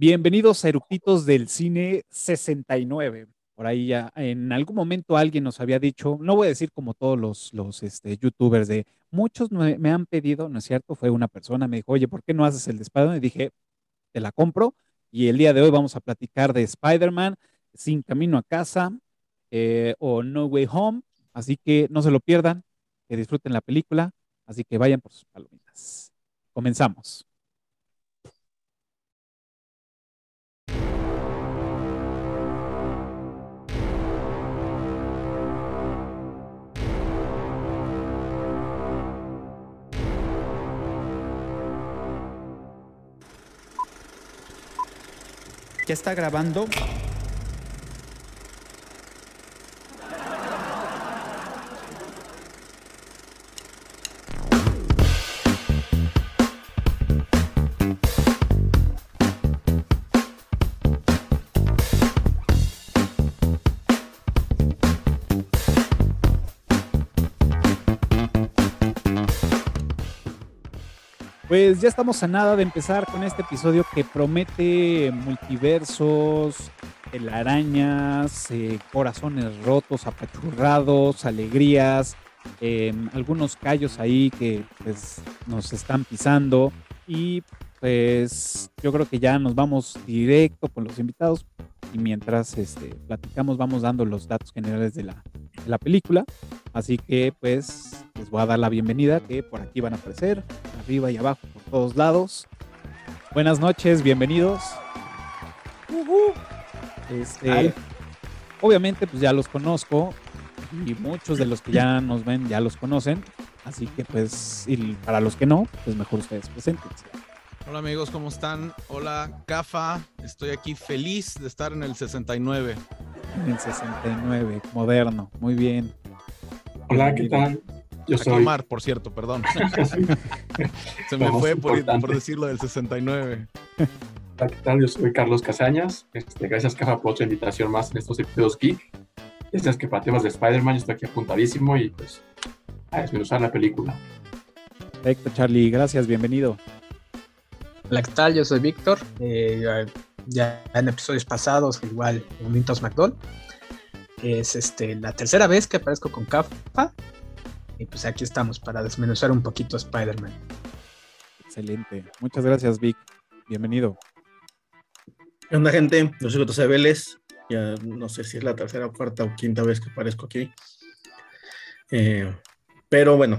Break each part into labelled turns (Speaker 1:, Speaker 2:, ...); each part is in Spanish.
Speaker 1: Bienvenidos a Eructitos del Cine 69. Por ahí ya en algún momento alguien nos había dicho, no voy a decir como todos los, los este, youtubers de muchos me, han pedido, ¿no es cierto? Fue una persona, me dijo, oye, ¿por qué no haces el de Spider-Man? Y dije, te la compro. Y el día de hoy vamos a platicar de Spider-Man, Sin Camino a Casa eh, o No Way Home. Así que no se lo pierdan, que disfruten la película. Así que vayan por sus palomitas. Comenzamos.
Speaker 2: ¿Ya está grabando?
Speaker 1: Pues ya estamos a nada de empezar con este episodio que promete multiversos, telarañas, eh, corazones rotos, apachurrados, alegrías, eh, algunos callos ahí que pues, nos están pisando. Y pues yo creo que ya nos vamos directo con los invitados y mientras este, platicamos vamos dando los datos generales de la, de la película. Así que pues les voy a dar la bienvenida que por aquí van a aparecer, arriba y abajo, por todos lados. Buenas noches, bienvenidos. Este, obviamente pues ya los conozco y muchos de los que ya nos ven ya los conocen. Así que pues y para los que no, pues mejor ustedes preséntense.
Speaker 3: Hola amigos, ¿cómo están? Hola, Cafa. Estoy aquí feliz de estar en el 69.
Speaker 1: En el 69, moderno, muy bien.
Speaker 4: Hola, ¿qué tal?
Speaker 3: Yo soy Omar, por cierto, perdón. Se me fue por, por, decirlo del 69.
Speaker 4: Hola, ¿qué tal? Yo soy Carlos Casañas. Este, gracias, Cafa, por otra invitación más en estos episodios geek. Este es que para temas de Spider-Man, yo estoy aquí apuntadísimo y pues a desmenuzar la película.
Speaker 1: Perfecto, Charlie. Gracias, bienvenido.
Speaker 5: Hola, ¿qué tal? Yo soy Víctor. Eh, ya en episodios pasados, igual en Mintos McDonald. Es este, la tercera vez que aparezco con Cafa. Y pues aquí estamos para desmenuzar un poquito a Spider-Man.
Speaker 1: Excelente. Muchas gracias, Vic. Bienvenido.
Speaker 6: ¿Qué onda, gente? Yo soy José Vélez. Ya no sé si es la tercera, cuarta o quinta vez que aparezco aquí. Eh, pero bueno,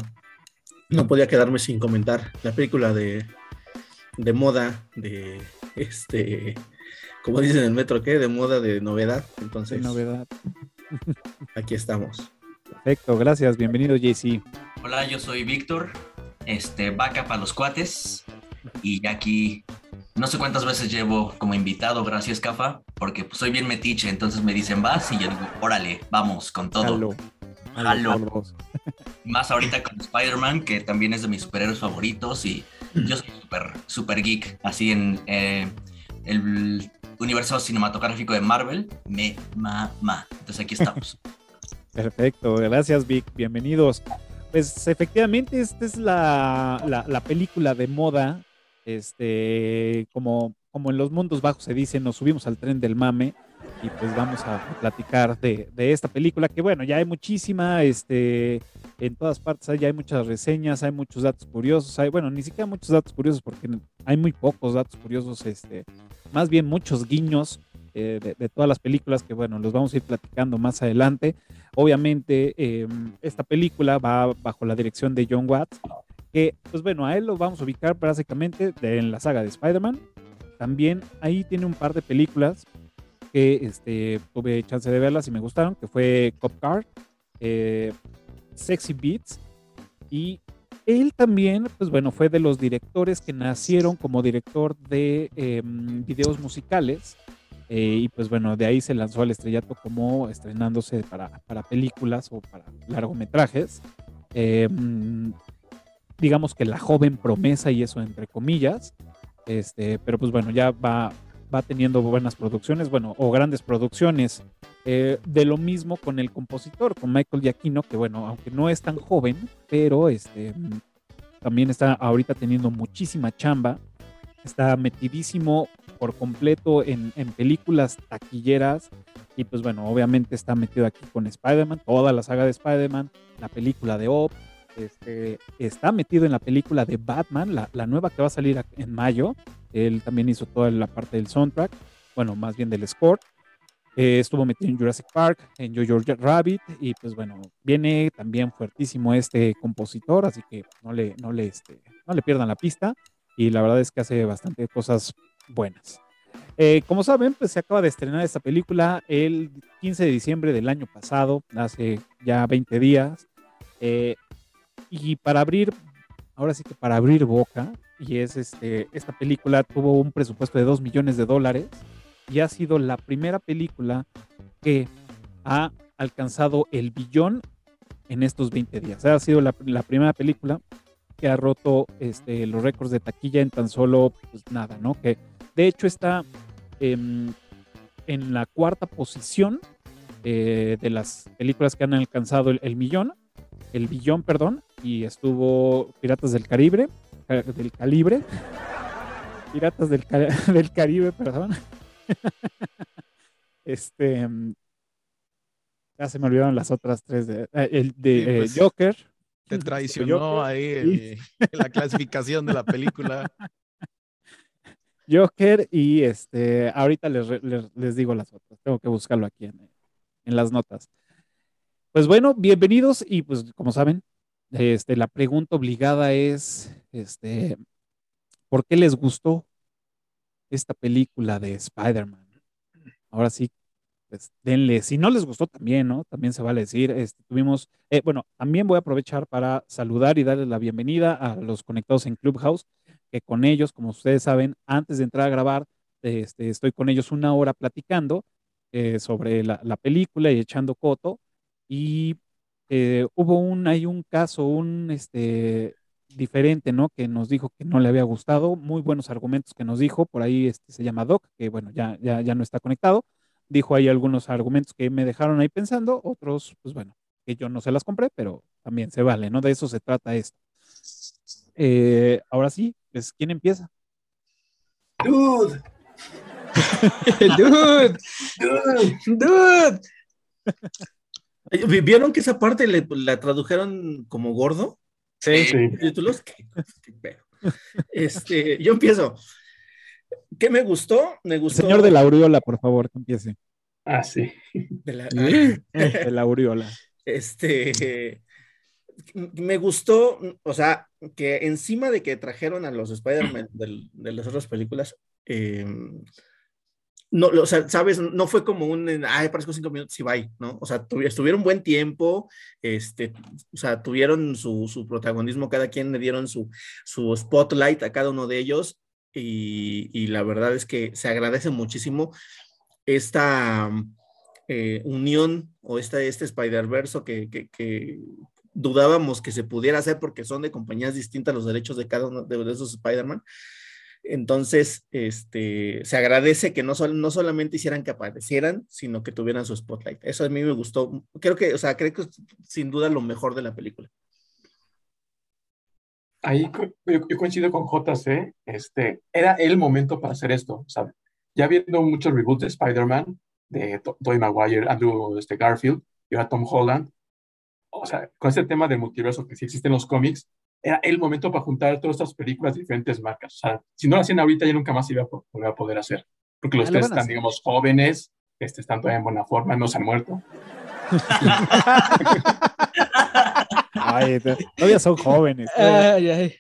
Speaker 6: no podía quedarme sin comentar la película de, de moda, de este, como dicen en el metro, ¿qué? De moda, de novedad. Entonces,
Speaker 1: de novedad.
Speaker 6: aquí estamos.
Speaker 1: Perfecto, gracias. Bienvenido, JC.
Speaker 7: Hola, yo soy Víctor. Este, vaca para los cuates. Y aquí no sé cuántas veces llevo como invitado, gracias, Cafa, porque pues, soy bien metiche, entonces me dicen vas y yo digo, órale, vamos con todo.
Speaker 1: Halo.
Speaker 7: Halo. Más ahorita con Spider-Man, que también es de mis superhéroes favoritos y yo soy súper super geek, así en eh, el universo cinematográfico de Marvel, me mama. Entonces aquí estamos.
Speaker 1: Perfecto, gracias Vic, bienvenidos. Pues efectivamente esta es la, la, la, película de moda, este, como, como en los mundos bajos se dice, nos subimos al tren del mame y pues vamos a platicar de, de esta película que bueno, ya hay muchísima, este, en todas partes ya hay muchas reseñas, hay muchos datos curiosos, hay, bueno, ni siquiera muchos datos curiosos porque hay muy pocos datos curiosos, este, más bien muchos guiños eh, de, todas las películas que, bueno, los vamos a ir platicando más adelante. Obviamente, eh, esta película va bajo la dirección de John Watts, que, pues bueno, a él lo vamos a ubicar básicamente en la saga de Spider-Man. También ahí tiene un par de películas que este, tuve chance de verlas y me gustaron, que fue Cop Car, eh, Sexy Beats y él también, pues bueno, fue de los directores que nacieron como director de eh, videos musicales. Eh, y pues bueno, de ahí se lanzó al estrellato como estrenándose para, para películas o para largometrajes. Eh, digamos que la joven promesa y eso entre comillas. Este, pero pues bueno, ya va, va teniendo buenas producciones, bueno, o grandes producciones. Eh, de lo mismo con el compositor, con Michael Giacchino, que bueno, aunque no es tan joven, pero este, también está ahorita teniendo muchísima chamba, está metidísimo por completo en, en, películas taquilleras. Y pues bueno, obviamente está metido aquí con Spider-Man, toda la saga de Spider-Man, la película de Op, este, está metido en la película de Batman, la, la, nueva que va a salir en mayo. Él también hizo toda la parte del soundtrack, bueno, más bien del score. Eh, estuvo metido en Jurassic Park, en Jojo Rabbit, y pues bueno, viene también fuertísimo este compositor, así que no le, no le, este, no le pierdan la pista. Y la verdad es que hace bastante cosas buenas. Eh, como saben, pues se acaba de estrenar esta película el 15 de diciembre del año pasado, hace ya 20 días. Eh, y para abrir, ahora sí que para abrir boca, y es este, esta película tuvo un presupuesto de 2 millones de dólares y ha sido la primera película que ha alcanzado el billón en estos 20 días. Ha sido la, primera película que ha roto este, los récords de taquilla en tan solo, pues nada, ¿no? Que de hecho está en la cuarta posición eh, de las películas que han alcanzado el, millón, el billón, perdón, y estuvo Piratas del Caribe, del Calibre, Piratas del, del Caribe, perdón. este, ya se me olvidaron las otras tres de, eh, el de eh,
Speaker 3: pues,
Speaker 1: Joker.
Speaker 3: Te traicionó ahí la clasificación de la película.
Speaker 1: Joker y este, ahorita les, les, digo las otras, tengo que buscarlo aquí en, en, las notas. Pues bueno, bienvenidos y pues como saben, este, la pregunta obligada es, este, ¿por qué les gustó esta película de Spider-Man? Ahora sí, pues denle, si no les gustó también, ¿no? También se vale decir, este, tuvimos, eh, bueno, también voy a aprovechar para saludar y darles la bienvenida a los conectados en Clubhouse que con ellos, como ustedes saben, antes de entrar a grabar, este, estoy con ellos una hora platicando eh, sobre la, película y echando coto. Y eh, hubo un, hay un caso, un este, diferente, ¿no? Que nos dijo que no le había gustado, muy buenos argumentos que nos dijo, por ahí este, se llama Doc, que bueno, ya, ya, ya no está conectado. Dijo ahí algunos argumentos que me dejaron ahí pensando, otros, pues bueno, que yo no se las compré, pero también se vale, ¿no? De eso se trata esto. Eh, ahora sí, pues, ¿quién empieza?
Speaker 6: Dude. Dude. Dude. Dude. ¿Vieron que esa parte la tradujeron como gordo?
Speaker 5: Sí. sí.
Speaker 6: ¿Títulos? Este, yo empiezo. ¿Qué me gustó? Me gustó.
Speaker 1: señor de la Aureola, por favor, que empiece.
Speaker 4: Ah, sí.
Speaker 6: De la,
Speaker 1: de la Aureola.
Speaker 6: Este, me gustó, o sea, que encima de que trajeron a los Spider-Man de las otras películas, eh, no, o sea, sabes, no fue como un, ay, parezco cinco minutos y bye, ¿no? O sea, buen tiempo, este, o sea, tuvieron su, su, protagonismo, cada quien le dieron su, su spotlight a cada uno de ellos y, y la verdad es que se agradece muchísimo esta eh, unión o esta, este Spider-Verse que, que, que, dudábamos que se pudiera hacer porque son de compañías distintas los derechos de cada uno de esos Spider-Man. Entonces, este, se agradece que no, no solamente hicieran que aparecieran, sino que tuvieran su spotlight. Eso a mí me gustó. Creo que, o sea, creo que es sin duda lo mejor de la película.
Speaker 4: Ahí yo, coincido con JC, este, era el momento para hacer esto, ¿sabes? Ya viendo muchos reboots de Spider-Man, de Tobey Maguire, Andrew este, Garfield y ahora Tom Holland, o sea, con este tema del multiverso que sí existe en los cómics, era el momento para juntar todas estas películas de diferentes marcas. O sea, si no lo hacían ahorita, ya nunca más iba a volver a poder hacer. Porque los tres están, digamos, jóvenes, este, están todavía en buena forma, no se han muerto.
Speaker 1: ay, todavía son jóvenes.
Speaker 5: Ay, ay.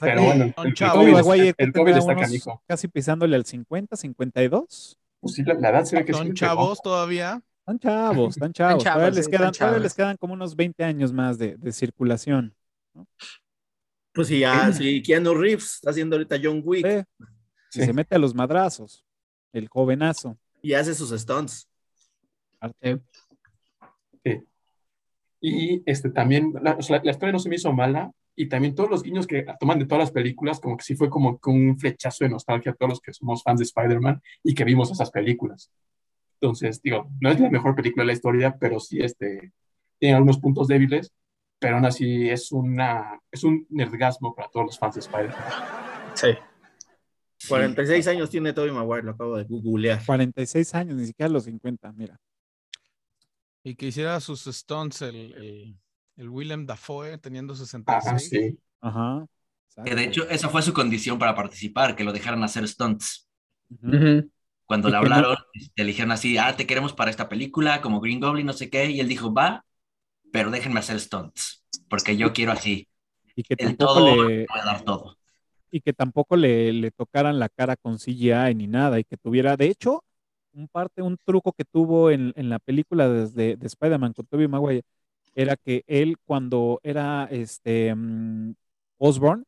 Speaker 4: Pero bueno,
Speaker 1: el, COVID, el COVID está canijo. Casi pisándole al 50, 52.
Speaker 4: Pues sí, la, edad se ve que
Speaker 3: son chavos todavía.
Speaker 1: Están chavos, están chavos. todavía, les quedan, todavía les quedan como unos 20 años más de, de circulación. ¿no?
Speaker 6: Pues sí, ya, sí, Keanu Reeves está haciendo ahorita John Wick.
Speaker 1: Sí. Se mete a los madrazos, el jovenazo.
Speaker 6: Y hace sus stunts.
Speaker 4: Sí. Y este, también, la, o sea, la, historia no se me hizo mala, y también todos los guiños que toman de todas las películas, como que sí fue como un flechazo de nostalgia a todos los que somos fans de Spider-Man y que vimos esas películas. Entonces, digo, no es la mejor película de la historia, pero sí este, tiene algunos puntos débiles, pero aún así es, una, es un nergasmo para todos los fans de Spider-Man.
Speaker 5: Sí.
Speaker 6: 46 años tiene Tobey Maguire, lo acabo de googlear.
Speaker 1: 46 años, ni siquiera los 50, mira.
Speaker 3: Y que hiciera sus stunts el, el, Willem Dafoe teniendo 66. Ah, sí.
Speaker 1: Ajá.
Speaker 7: Que de hecho, esa fue su condición para participar, que lo dejaran hacer stunts. Cuando le hablaron, le este, dijeron así, ah, te queremos para esta película, como Green Goblin, no sé qué, y él dijo, va, pero déjenme hacer stunts, porque yo quiero así.
Speaker 1: Y que tampoco le... Voy a dar todo. Y que tampoco le, le tocaran la cara con CGI ni nada, y que tuviera, de hecho, un parte, un truco que tuvo en, en la película de, de Spider-Man con Tobey Maguire, era que él cuando era este um, Osborn,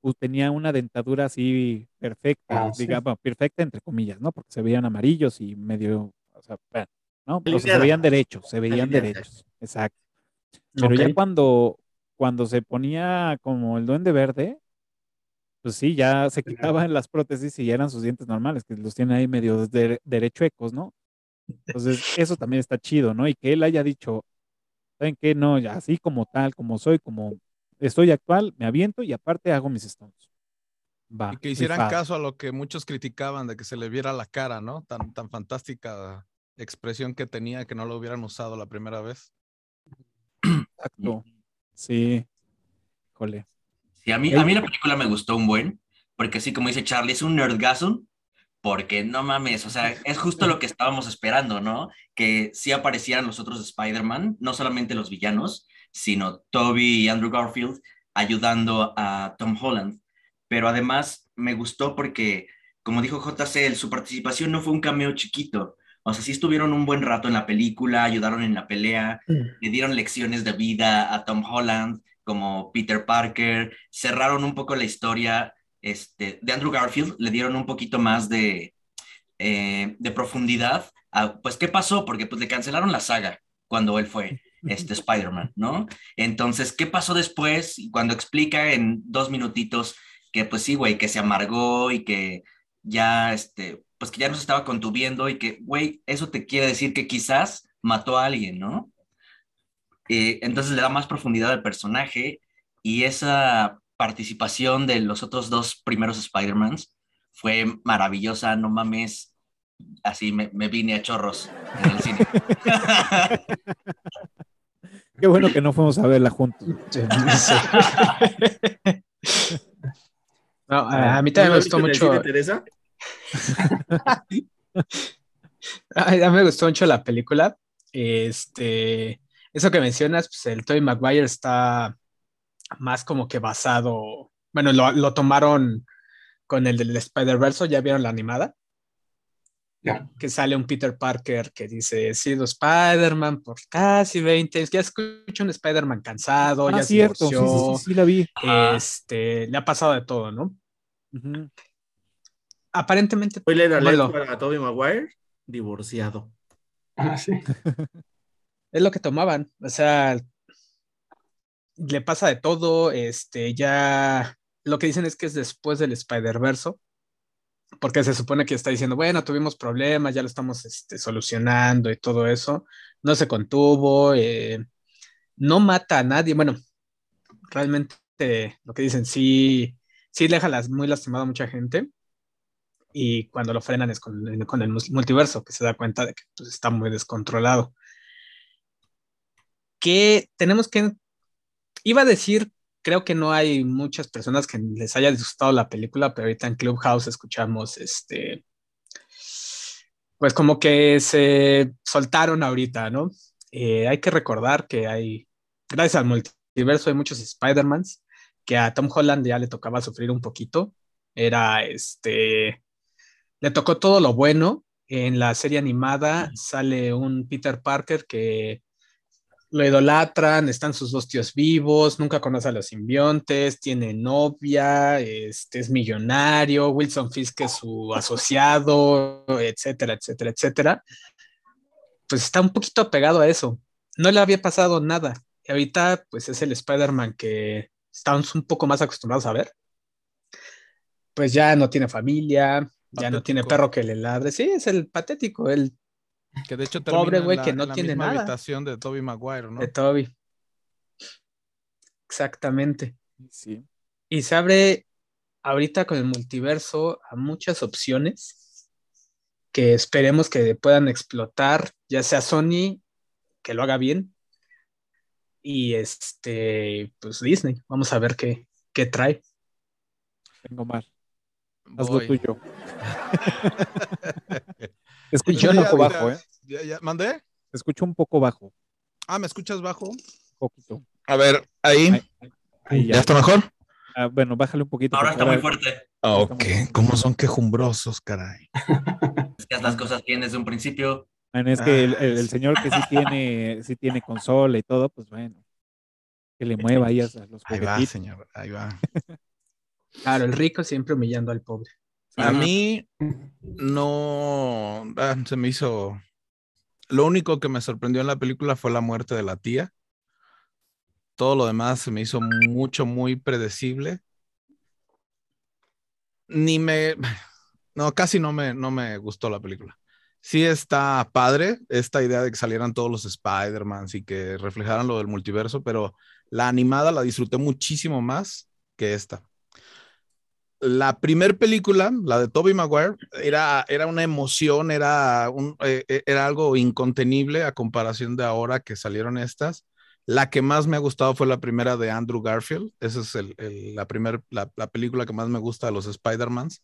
Speaker 1: pues, tenía una dentadura así perfecta, ah, digamos, perfecta entre comillas, ¿no? Porque se veían amarillos y medio, o sea, ¿no? se veían derechos, se veían derechos, exacto. Pero ya cuando, cuando se ponía como el duende verde, pues sí, ya se quitaban las prótesis y eran sus dientes normales, que los tiene ahí medio derechuecos, ¿no? Entonces, eso también está chido, ¿no? Y que él haya dicho, ¿saben qué? No, ya así como tal, como soy, como estoy actual, me aviento y aparte hago mis stones.
Speaker 3: Va, y que hicieran caso a lo que muchos criticaban de que se le viera la cara, ¿no? Tan, tan fantástica expresión que tenía que no lo hubieran usado la primera vez.
Speaker 1: Exacto. Sí.
Speaker 7: Sí, a mí, a mí la película me gustó un buen, porque así como dice Charlie, es un nerdgasm, porque no mames, o sea, es justo lo que estábamos esperando, ¿no? Que sí aparecieran los otros Spider-Man, no solamente los villanos, sino Toby y Andrew Garfield ayudando a Tom Holland. Pero además me gustó porque, como dijo JC, su participación no fue un cameo chiquito. O sea, sí estuvieron un buen rato en la película, ayudaron en la pelea, mm. le dieron lecciones de vida a Tom Holland como Peter Parker, cerraron un poco la historia este, de Andrew Garfield, le dieron un poquito más de, eh, de profundidad. A, pues, ¿qué pasó? Porque pues le cancelaron la saga cuando él fue este Spider-Man, ¿no? Entonces, ¿qué pasó después? Cuando explica en dos minutitos que pues sí, güey, que se amargó y que ya, este, pues que ya no se estaba contuviendo y que, güey, eso te quiere decir que quizás mató a alguien, ¿no? Eh, entonces le da más profundidad al personaje y esa participación de los otros dos primeros Spider-Mans fue maravillosa, no mames, así me, me, vine a chorros en el cine.
Speaker 1: Qué bueno que no fuimos a verla juntos.
Speaker 5: a, mí también me gustó mucho. Teresa? A mí me gustó mucho la película. Este, eso que mencionas, pues el Tobey Maguire está más como que basado. Bueno, lo, lo tomaron con el del Spider-Verse, ya vieron la animada. Que sale un Peter Parker que dice, he sido Spider-Man por casi 20 años. Ya escucho un Spider-Man cansado, ah, ya
Speaker 1: cierto, sí, sí, sí, la vi.
Speaker 5: Este, le ha pasado de todo, ¿no? Aparentemente.
Speaker 6: Hoy le a Tobey Maguire, divorciado.
Speaker 4: Ah, sí.
Speaker 5: es lo que tomaban. O sea, le pasa de todo. Este, ya. Lo que dicen es que es después del Spider-Verse porque se supone que está diciendo, bueno, tuvimos problemas, ya lo estamos este, solucionando y todo eso, no se contuvo, eh, no mata a nadie, bueno, realmente lo que dicen, sí, sí deja las, muy lastimado a mucha gente, y cuando lo frenan es con, el multiverso, que se da cuenta de que pues, está muy descontrolado. Que tenemos que, iba a decir creo que no hay muchas personas que les haya disgustado la película, pero ahorita en Clubhouse escuchamos este, pues como que se soltaron ahorita, ¿no? Eh, hay que recordar que hay, gracias al multiverso, hay muchos Spider-Mans, que a Tom Holland ya le tocaba sufrir un poquito. Era este, le tocó todo lo bueno. En la serie animada sale un Peter Parker que lo idolatran, están sus dos tíos vivos, nunca conoce a los simbiontes, tiene novia, este, es millonario, Wilson Fisk es su asociado, etcétera, etcétera, etcétera. Pues está un poquito apegado a eso. No le había pasado nada. Y ahorita, pues es el Spider-Man que estamos un poco más acostumbrados a ver. Pues ya no tiene familia, ya no tiene perro que le ladre. Sí, es el patético, el
Speaker 3: que de hecho Pobre
Speaker 5: güey que no tiene nada.
Speaker 3: habitación de Toby Maguire, ¿no?
Speaker 5: De Toby. Exactamente.
Speaker 1: Sí.
Speaker 5: Y se abre ahorita con el multiverso a muchas opciones que esperemos que puedan explotar, ya sea Sony, que lo haga bien, y este, pues Disney. Vamos a ver qué, qué trae.
Speaker 1: Tengo mal. Haz lo tuyo.
Speaker 3: Te escucho un poco bajo, ¿eh? Ya, ¿Mandé?
Speaker 1: Te escucho un poco bajo.
Speaker 3: Ah, ¿me escuchas bajo? Un
Speaker 1: poquito.
Speaker 3: A ver, ahí. ahí, ya. está mejor?
Speaker 1: Ah, bueno, bájale un poquito.
Speaker 7: Ahora está muy fuerte.
Speaker 3: Ah, ok, ¿cómo son quejumbrosos, caray?
Speaker 7: Es que las cosas bien desde un principio.
Speaker 1: es que el, el, señor que sí tiene, sí tiene consola y todo, pues bueno, que le mueva ahí a los
Speaker 3: Ahí va, señor, ahí va.
Speaker 5: Claro, el rico siempre humillando al pobre.
Speaker 3: A mí no ah, se me hizo. Lo único que me sorprendió en la película fue la muerte de la tía. Todo lo demás se me hizo mucho, muy predecible. Ni me. No, casi no me, no me gustó la película. Sí está padre esta idea de que salieran todos los Spider-Man y que reflejaran lo del multiverso, pero la animada la disfruté muchísimo más que esta la primer película, la de Toby Maguire, era, era una emoción, era, un, eh, eh, era algo incontenible a comparación de ahora que salieron estas. La que más me ha gustado fue la primera de Andrew Garfield. Esa es el, la, primera la, película que más me gusta de los Spider-Mans.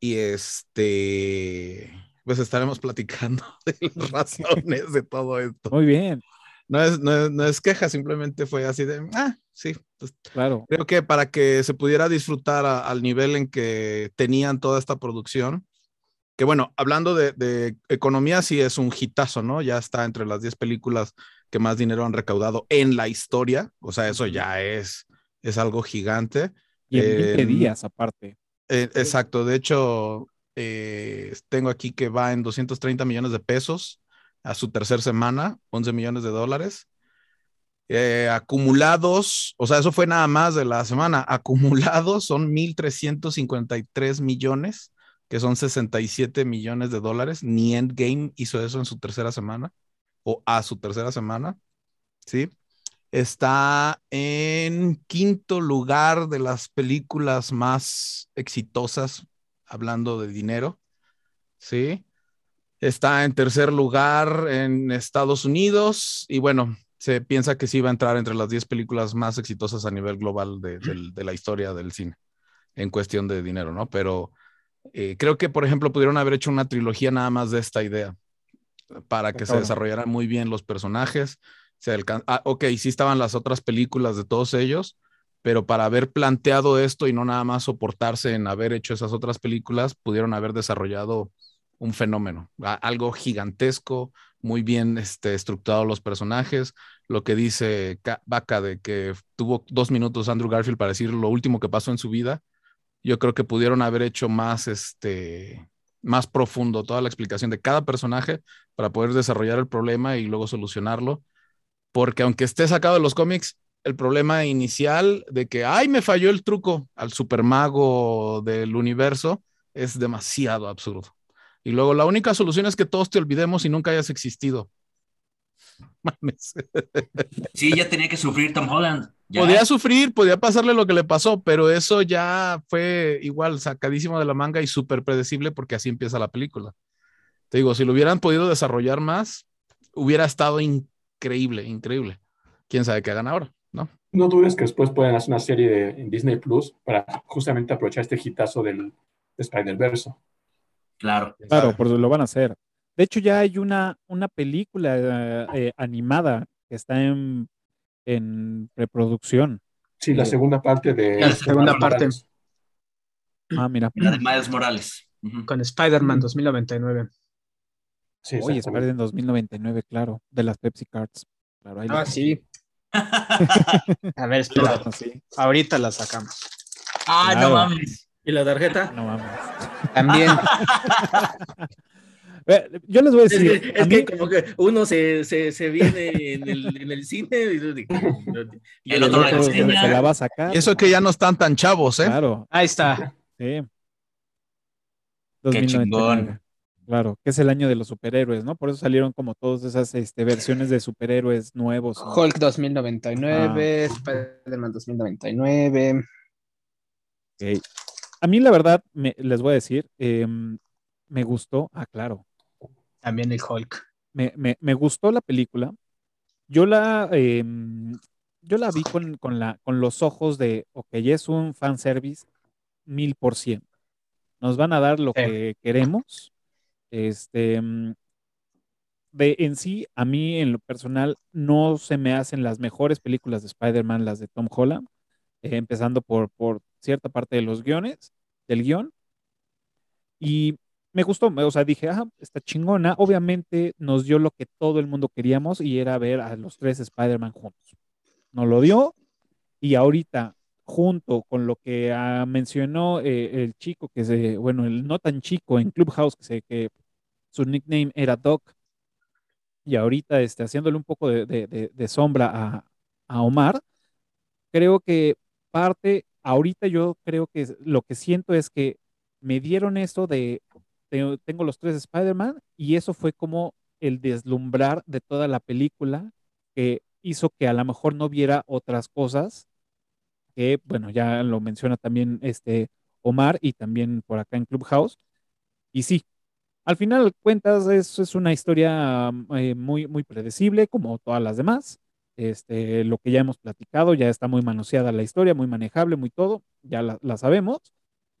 Speaker 3: Y este, pues estaremos platicando de las razones de todo esto.
Speaker 1: Muy bien
Speaker 3: no es, no es, queja, simplemente fue así de, ah, sí.
Speaker 1: Claro.
Speaker 3: Creo que para que se pudiera disfrutar al nivel en que tenían toda esta producción, que bueno, hablando de, economía, sí es un hitazo, ¿no? Ya está entre las 10 películas que más dinero han recaudado en la historia, o sea, eso ya es, es algo gigante.
Speaker 1: Y en 20 días aparte.
Speaker 3: Eh, exacto, de hecho, eh, tengo aquí que va en 230 millones de pesos a su tercera semana, 11 millones de dólares. Eh, acumulados, o sea, eso fue nada más de la semana, acumulados son 1.353 millones, que son 67 millones de dólares. Ni Endgame hizo eso en su tercera semana, o a su tercera semana, ¿sí? Está en quinto lugar de las películas más exitosas, hablando de dinero, ¿sí? Está en tercer lugar en Estados Unidos y bueno, se piensa que sí va a entrar entre las 10 películas más exitosas a nivel global de, la historia del cine en cuestión de dinero, ¿no? Pero eh, creo que, por ejemplo, pudieron haber hecho una trilogía nada más de esta idea para que se desarrollaran muy bien los personajes. Se ah, ok, sí estaban las otras películas de todos ellos, pero para haber planteado esto y no nada más soportarse en haber hecho esas otras películas, pudieron haber desarrollado un fenómeno, algo gigantesco, muy bien este, estructurado los personajes. Lo que dice Vaca de que tuvo dos minutos Andrew Garfield para decir lo último que pasó en su vida, yo creo que pudieron haber hecho más, este, más profundo toda la explicación de cada personaje para poder desarrollar el problema y luego solucionarlo. Porque aunque esté sacado de los cómics, el problema inicial de que, ay, me falló el truco al supermago del universo es demasiado absurdo. Y luego la única solución es que todos te olvidemos y nunca hayas existido.
Speaker 7: Mames. Sí, ya tenía que sufrir Tom Holland.
Speaker 3: Podía sufrir, podía pasarle lo que le pasó, pero eso ya fue igual sacadísimo de la manga y súper predecible porque así empieza la película. Te digo, si lo hubieran podido desarrollar más, hubiera estado increíble, increíble. Quién sabe qué hagan ahora, ¿no?
Speaker 4: No dudes que después pueden hacer una serie de, en Disney Plus para justamente aprovechar este hitazo del Spider-Verse.
Speaker 7: Claro.
Speaker 1: Claro, por lo van a hacer. De hecho, ya hay una, una película eh, animada que está en, en reproducción.
Speaker 4: Sí, la eh, segunda parte de.
Speaker 5: La segunda parte.
Speaker 1: Ah, mira.
Speaker 7: La de Miles Morales.
Speaker 5: Con Spider-Man 2099.
Speaker 1: Sí, Oye, Spider-Man 2099, claro. De las Pepsi Cards. Claro,
Speaker 5: ah, sí. A ver, espera. Ahorita la sacamos.
Speaker 7: Ah, no mames.
Speaker 5: ¿Y la tarjeta?
Speaker 1: No mames.
Speaker 5: También.
Speaker 1: Yo les voy a decir.
Speaker 5: Es, que como que uno se, se, se viene en el, en el, cine
Speaker 7: y, el, otro,
Speaker 1: se, la va a sacar.
Speaker 3: eso que ya no están tan chavos, ¿eh?
Speaker 1: Claro.
Speaker 5: Ahí está.
Speaker 1: Sí.
Speaker 7: Qué chingón.
Speaker 1: Claro, que es el año de los superhéroes, ¿no? Por eso salieron como todas esas este, versiones de superhéroes nuevos.
Speaker 5: Hulk 2099, ah. Spider-Man 2099.
Speaker 1: Ok. A mí, la verdad, me- les voy a decir, em, me gustó, ah, claro,
Speaker 5: También el Hulk.
Speaker 1: me, me- me gustó la película. Yo la, em, yo la vi con, con la, con los ojos de, ok, es un fanservice mil por ciento. Nos van a dar lo
Speaker 5: Sí.
Speaker 1: que queremos. Este, mm, de en sí, a mí en lo personal, no se me hacen las mejores películas de Spider-Man, las de Tom Holland, eh, empezando por, por cierta parte de los guiones, del guion. Y me gustó, o sea, dije, ah, está chingona. Obviamente nos dio lo que todo el mundo queríamos y era ver a los tres Spider-Man juntos. Nos lo dio y ahorita, junto con lo que ah, mencionó eh, el chico, que se, bueno, el no tan chico en Clubhouse, que, se, que su nickname era Doc, y ahorita este, haciéndole un poco de, sombra a Omar, creo que parte, ahorita yo creo que lo que siento es que me dieron esto de, te- tengo los tres Spider-Man y eso fue como el deslumbrar de toda la película que hizo que a lo mejor no viera otras cosas que, bueno, ya lo menciona también este Omar y también por acá en Clubhouse. Y sí, al final cuentas es, es una historia eh, muy, muy predecible como todas las demás. Este, lo que ya hemos platicado, ya está muy manoseada la historia, muy manejable, muy todo, ya la, la sabemos.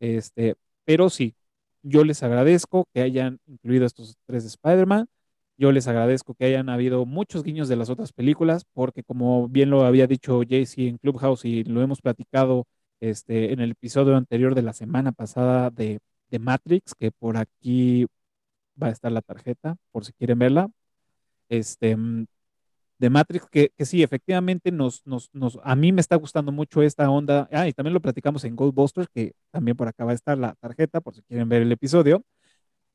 Speaker 1: Este, pero sí, yo les agradezco que hayan incluido estos tres Spider-Man. Yo les agradezco que hayan habido muchos guiños de las otras películas, porque como bien lo había dicho JC en Clubhouse y lo hemos platicado este, en el episodio anterior de la semana pasada de, de Matrix, que por aquí va a estar la tarjeta, por si quieren verla. Este, de Matrix, que, que sí, efectivamente nos, nos, nos, a mí me está gustando mucho esta onda. Ah, y también lo platicamos en Goldbusters, que también por acá va a estar la tarjeta, por si quieren ver el episodio.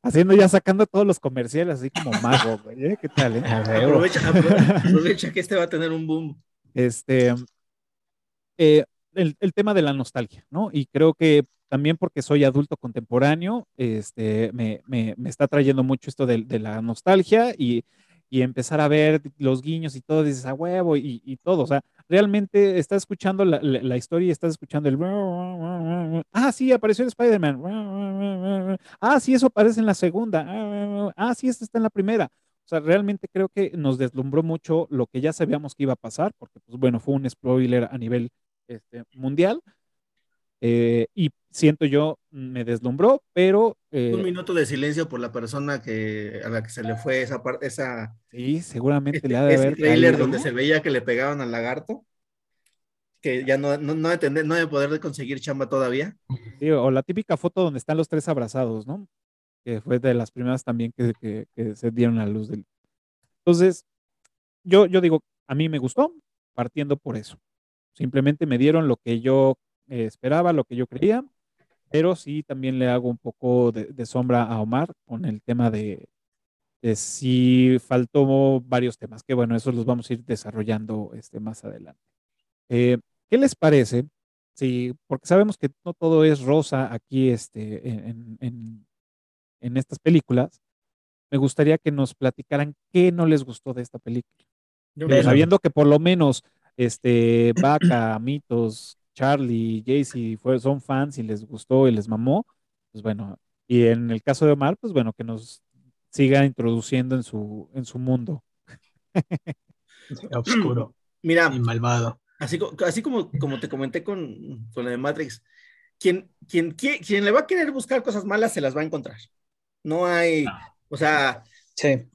Speaker 1: Haciendo ya, sacando todos los comerciales, así como mago, güey. ¿eh? ¿Qué tal, eh?
Speaker 6: Aprovecha, apro- aprovecha que este va a tener un boom.
Speaker 1: Este, eh, el, el tema de la nostalgia, ¿no? Y creo que también porque soy adulto contemporáneo, este, me, me, me está trayendo mucho esto de, de la nostalgia y, y empezar a ver los guiños y todo, dices a huevo y, y todo, o sea, realmente estás escuchando la, la- historia y estás escuchando el... Ah, sí, apareció el Spider-Man. Ah, sí, eso aparece en la segunda. Ah, sí, este está en la primera. O sea, realmente creo que nos deslumbró mucho lo que ya sabíamos que iba a pasar, porque, pues bueno, fue un spoiler a nivel este, mundial. Eh, y siento yo, me deslumbró, pero eh,
Speaker 6: Un minuto de silencio por la persona que, a la que se le fue esa parte, esa,
Speaker 1: sí, seguramente
Speaker 6: este,
Speaker 1: le ha de
Speaker 6: ese
Speaker 1: haber
Speaker 6: trailer
Speaker 1: caído,
Speaker 6: donde se veía que le pegaban al lagarto, que ya no, no, no de tener- no de poder de conseguir chamba todavía.
Speaker 1: Sí, o la típica foto donde están los tres abrazados, ¿no? Que fue de las primeras también que, que- que se dieron a luz del. Entonces, yo, yo digo, a mí me gustó, partiendo por eso. Simplemente me dieron lo que yo esperaba, lo que yo creía, pero sí también le hago un poco de, de sombra a Omar con el tema de, de si faltó varios temas, que bueno, esos los vamos a ir desarrollando este, más adelante. Eh, ¿qué les parece? Sí, porque sabemos que no todo es rosa aquí este, en, en- en estas películas. Me gustaría que nos platicaran qué no les gustó de esta película.
Speaker 6: Yo
Speaker 1: sabiendo que por lo menos este, Vaca, Mitos, Charlie, Jaycee fue, son fans y les gustó y les mamó, pues bueno, y en el caso de Omar, pues bueno, que nos siga introduciendo en su, en su mundo.
Speaker 5: Oscuro
Speaker 6: Mira,
Speaker 5: y malvado.
Speaker 6: así, así como, como te comenté con, con la de Matrix, quien, quien, quie- quien le va a querer buscar cosas malas se las va a encontrar. No hay, o sea,
Speaker 5: Sí.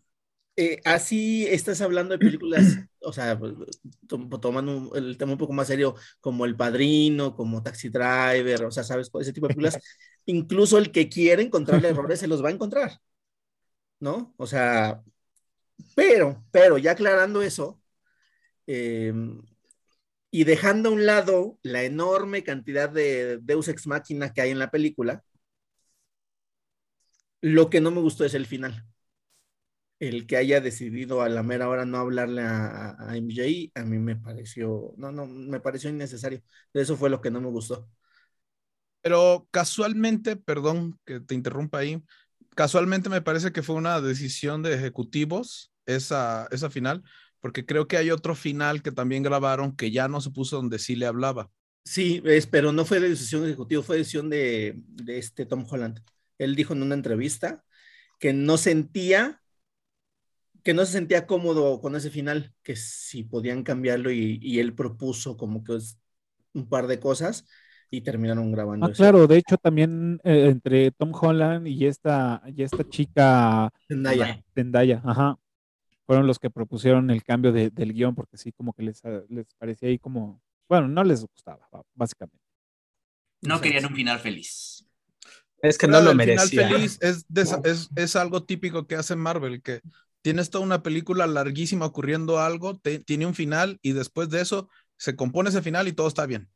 Speaker 6: Eh, así estás hablando de películas, o sea, tom- tomando el tema un poco más serio, como El Padrino, como Taxi Driver, o sea, ¿sabes? Ese tipo de películas, incluso el que quiere encontrar errores se los va a encontrar, ¿no? O sea, pero, pero ya aclarando eso, eh, y dejando a un lado la enorme cantidad de Deus Ex Machina que hay en la película, lo que no me gustó es el final el que haya decidido a la mera hora no hablarle a, a MJ, a mí me pareció, no, no, me pareció innecesario. Eso fue lo que no me gustó.
Speaker 3: Pero casualmente, perdón que te interrumpa ahí, casualmente me parece que fue una decisión de ejecutivos esa, esa final, porque creo que hay otro final que también grabaron que ya no se puso donde sí le hablaba.
Speaker 6: Sí, es, pero no fue de decisión ejecutiva, fue decisión de, de este Tom Holland. Él dijo en una entrevista que no sentía que no se sentía cómodo con ese final, que si podían cambiarlo y, y él propuso como que es un par de cosas y terminaron grabando.
Speaker 1: Ah,
Speaker 6: eso.
Speaker 1: claro, de hecho también eh, entre Tom Holland y esta, y esta chica
Speaker 6: Zendaya.
Speaker 1: Zendaya, ajá, fueron los que propusieron el cambio de- del guion porque sí, como que les, ah, les parecía ahí como, bueno, no les gustaba, ba- básicamente.
Speaker 7: No querían un final feliz.
Speaker 5: Es que
Speaker 3: Claro,
Speaker 5: no lo
Speaker 3: el final
Speaker 5: merecía.
Speaker 3: feliz es, de esa- es, es algo típico que hace Marvel, que tienes toda una película larguísima ocurriendo algo, te- tiene un final y después de eso se compone ese final y todo está bien.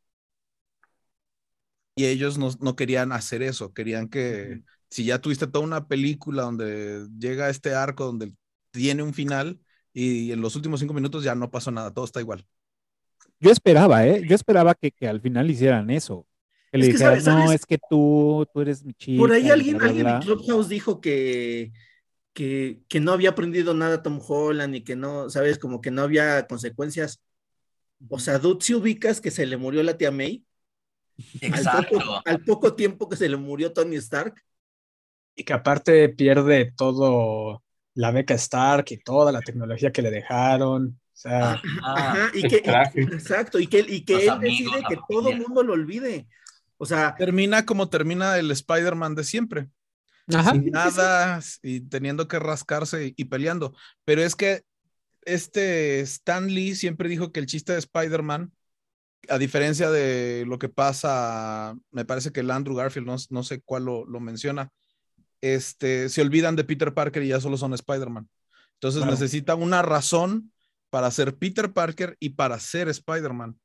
Speaker 3: Y ellos no, no querían hacer eso, querían que si ya tuviste toda una película donde llega este arco donde tiene un final y en los últimos cinco minutos ya no pasó nada, todo está igual.
Speaker 1: Yo esperaba, ¿eh? Yo esperaba que, que al final hicieran eso. Que le
Speaker 6: Es que,
Speaker 1: dijeran,
Speaker 6: ¿sabes-
Speaker 1: no,
Speaker 6: sabes?
Speaker 1: es que tú, tú eres mi chica.
Speaker 6: Por ahí alguien,
Speaker 1: bla, bla,
Speaker 6: alguien en
Speaker 1: bla".
Speaker 6: Clubhouse dijo que, que, que no había aprendido nada Tom Holland y que no, sabes, como que no había consecuencias. O sea, dude, si ubicas que se le murió la tía May, al
Speaker 7: Exacto.
Speaker 6: poco, al poco tiempo que se le murió Tony Stark,
Speaker 5: Y que aparte pierde todo la beca Stark y toda la tecnología que le dejaron. O sea,
Speaker 7: Ah,
Speaker 6: Ajá, y
Speaker 4: el
Speaker 6: que, y-
Speaker 4: traje.
Speaker 6: exacto, y que, y que
Speaker 7: Los
Speaker 6: él
Speaker 7: amigos,
Speaker 6: decide que todo el
Speaker 7: familia.
Speaker 6: mundo lo olvide. O sea,
Speaker 3: Termina como termina el Spider-Man de siempre.
Speaker 5: Ajá.
Speaker 3: sin nada y teniendo que rascarse y, y peleando. Pero es que este Stan Lee siempre dijo que el chiste de Spider-Man, a diferencia de lo que pasa, me parece que el Andrew Garfield, no, no sé cuál lo, lo menciona, este, se olvidan de Peter Parker y ya solo son Spider-Man. Entonces
Speaker 5: Claro.
Speaker 3: necesitan una razón para ser Peter Parker y para ser Spider-Man.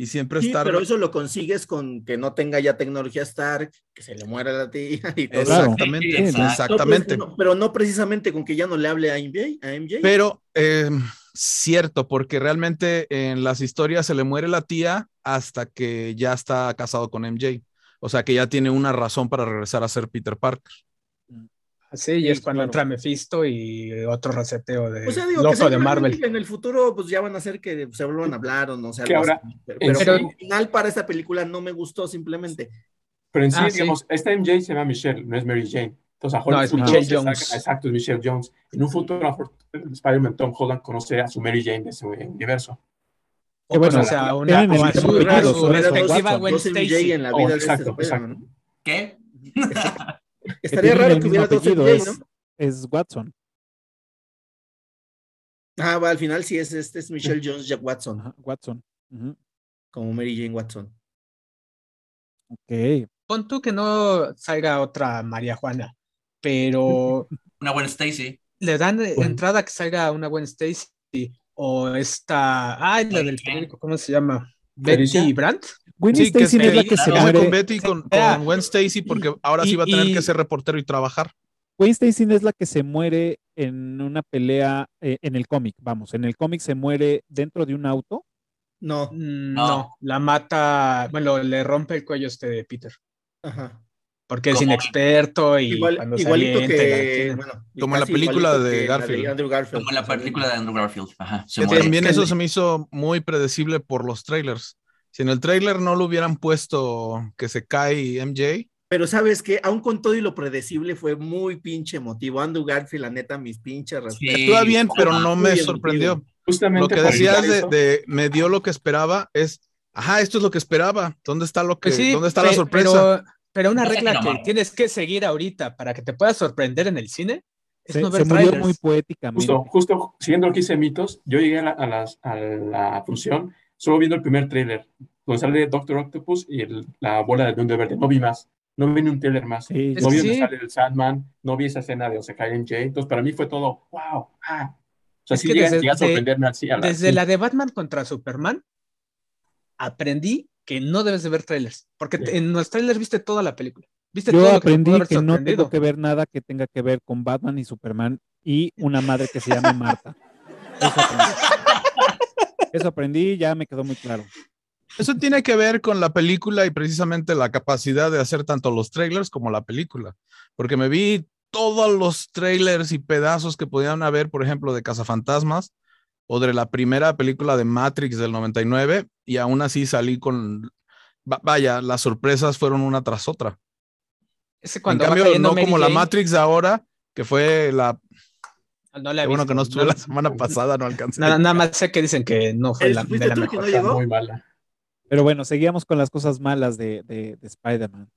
Speaker 3: Y siempre
Speaker 6: sí,
Speaker 3: estar...
Speaker 6: pero eso lo consigues con que no tenga ya tecnología Stark, que se le muera la tía y todo.
Speaker 3: Exactamente,
Speaker 7: Sí, exacto.
Speaker 6: No, pues,
Speaker 3: exactamente.
Speaker 6: no, pero no precisamente con que ya no le hable a MJ. A MJ.
Speaker 3: Pero eh, cierto, porque realmente en las historias se le muere la tía hasta que ya está casado con MJ. O sea que ya tiene una razón para regresar a ser Peter Parker.
Speaker 5: Sí, y
Speaker 1: Sí,
Speaker 5: es cuando
Speaker 1: claro.
Speaker 5: entra Mephisto y otro reseteo de
Speaker 6: o sea, digo
Speaker 5: loco
Speaker 6: que
Speaker 5: de Marvel.
Speaker 6: en el futuro pues ya van a hacer que se vuelvan a hablar o no sé.
Speaker 4: Ahora,
Speaker 6: pero,
Speaker 4: en
Speaker 6: pero
Speaker 4: sí-
Speaker 6: el final para esta película no me gustó simplemente.
Speaker 4: Pero en sí,
Speaker 5: Ah, sí.
Speaker 4: digamos, esta MJ se llama Michelle, no es Mary Jane. Entonces, a
Speaker 5: No, es Michelle
Speaker 4: saca-
Speaker 5: Jones.
Speaker 4: exacto, es Michelle Jones. En un futuro, Spider-Man Tom Holland conoce a su Mary Jane de ese universo.
Speaker 1: Que bueno,
Speaker 5: o sea, una,
Speaker 6: Estaría raro que hubiera dos MJ,
Speaker 1: es,
Speaker 6: ¿no?
Speaker 1: es Watson.
Speaker 6: Ah, va, al final sí es este es Michelle Jones Jack Watson,
Speaker 1: Ajá, Watson.
Speaker 6: Como Mary Jane Watson.
Speaker 1: Ok.
Speaker 5: Pon tú que no salga otra María Juana, pero
Speaker 7: Una buena Stacy.
Speaker 5: le dan
Speaker 4: Bueno.
Speaker 5: entrada a que salga una buena Stacy o esta, ay, la del periódico, ¿cómo se llama? Betty Brandt.
Speaker 1: Gwen
Speaker 3: Sí,
Speaker 1: Stacy es la que se muere.
Speaker 3: con Betty con, con Gwen Stacy, porque ahora sí va a tener
Speaker 5: y-
Speaker 3: que ser reportero y trabajar.
Speaker 1: Gwen Stacy es la que se muere en una pelea eh, en el cómic. Vamos, en el cómic se muere dentro de un auto.
Speaker 6: No,
Speaker 5: Mm,
Speaker 7: No.
Speaker 5: No, la mata, bueno, le rompe el cuello este de Peter,
Speaker 6: ajá.
Speaker 5: Porque es inexperto y
Speaker 6: Igual-
Speaker 5: cuando
Speaker 6: igualito
Speaker 5: la
Speaker 6: que, bueno,
Speaker 3: Como en la película de
Speaker 6: que la
Speaker 3: Garfield.
Speaker 6: Andrew Garfield.
Speaker 7: Como en la película de Andrew Garfield. Ajá. Se
Speaker 3: también eso se me hizo muy predecible por los trailers. Si en el trailer no lo hubieran puesto que se cae MJ,
Speaker 6: Pero sabes que, aún con todo y lo predecible, fue muy pinche emotivo. Andrew Garfield, la neta, mis pinches respetos.
Speaker 7: Sí.
Speaker 3: estuvo bien, pero no me sorprendió.
Speaker 4: Justamente
Speaker 3: Lo que decías de, de me dio lo que esperaba es, ajá, esto es lo que esperaba. ¿Dónde está lo que,
Speaker 5: Pues sí,
Speaker 3: dónde está la
Speaker 5: pe-
Speaker 3: sorpresa?
Speaker 5: Pero, pero una
Speaker 7: sé
Speaker 5: regla que tienes que seguir ahorita para que te puedas sorprender en el cine es
Speaker 1: Se,
Speaker 5: no
Speaker 1: se
Speaker 5: ver
Speaker 1: murió
Speaker 5: trailers.
Speaker 1: muy poéticamente.
Speaker 4: justo, justo siguiendo lo que hice mitos, yo llegué a la, a las- a la función solo viendo el primer tráiler, donde sale Doctor Octopus y el- la bola del Duende Verde. No vi más. No vi ni un tráiler más.
Speaker 1: Sí,
Speaker 4: no vi donde
Speaker 5: sí.
Speaker 4: sale el Sandman, no vi esa escena de donde se cae en Jay. Entonces, para mí fue todo, wow, ah. O sea,
Speaker 5: Es
Speaker 4: sí
Speaker 5: desde-
Speaker 4: llega a
Speaker 5: de-
Speaker 4: sorprenderme así. A la,
Speaker 5: Desde
Speaker 4: sí.
Speaker 5: la de Batman contra Superman, aprendí que no debes de ver trailers, porque
Speaker 4: Sí.
Speaker 5: en los trailers viste toda la película. Viste
Speaker 1: Yo
Speaker 5: todo que
Speaker 1: aprendí que no tengo que ver nada que tenga que ver con Batman y Superman y una madre que se llame Marta. Eso aprendí. Eso aprendí, ya me quedó muy claro.
Speaker 3: Eso tiene que ver con la película y precisamente la capacidad de hacer tanto los trailers como la película. Porque me vi todos los trailers y pedazos que podían haber, por ejemplo, de Cazafantasmas o de la primera película de Matrix del 99 y aún así salí con va- vaya, las sorpresas fueron una tras otra.
Speaker 5: Ese
Speaker 3: En
Speaker 5: cuando va
Speaker 3: cambio, no
Speaker 5: Mary
Speaker 3: como la
Speaker 5: Jane,
Speaker 3: Matrix de ahora, que fue la.
Speaker 5: No la
Speaker 3: bueno
Speaker 5: visto,
Speaker 3: que no estuve
Speaker 5: nada-
Speaker 3: la semana pasada, no alcancé.
Speaker 5: Nada, nada más sé que dicen que no fue
Speaker 6: ¿Eres-
Speaker 5: la, de la
Speaker 6: que
Speaker 5: mejor.
Speaker 6: no
Speaker 4: muy mala.
Speaker 1: Pero bueno, seguíamos con las cosas malas de, de, de Spider-Man.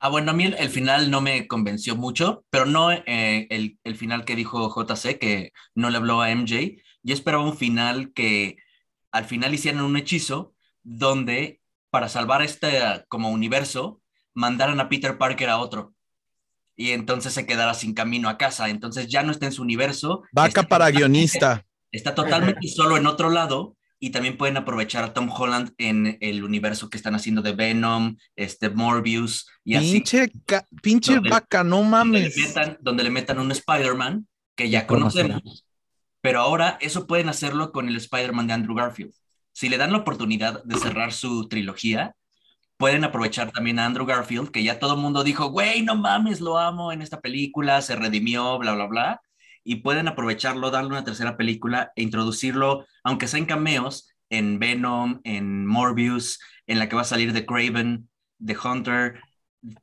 Speaker 7: Ah, bueno, a mí el, el final no me convenció mucho, pero no eh, el, el final que dijo JC, que no le habló a MJ. Yo esperaba un final que al final hicieran un hechizo donde para salvar este como universo mandaran a Peter Parker a otro. Y entonces se quedara sin camino a casa. Entonces ya no está en su universo.
Speaker 3: Vaca para guionista.
Speaker 7: Está totalmente solo en otro lado y también pueden aprovechar a Tom Holland en el universo que están haciendo de Venom, este Morbius y así.
Speaker 3: Pinche, ca- pinche
Speaker 7: Donde-
Speaker 3: vaca, no
Speaker 7: Donde le
Speaker 3: mames.
Speaker 7: metan, donde le metan un Spider-Man que ya
Speaker 1: ¿Cómo
Speaker 7: conocemos. Pero ahora eso pueden hacerlo con el Spider-Man de Andrew Garfield. Si le dan la oportunidad de cerrar su trilogía, pueden aprovechar también a Andrew Garfield, que ya todo el mundo dijo, güey, no mames, lo amo en esta película, se redimió, bla, bla, bla. Y pueden aprovecharlo, darle una tercera película e introducirlo, aunque sea en cameos, en Venom, en Morbius, en la que va a salir de Craven, de Hunter,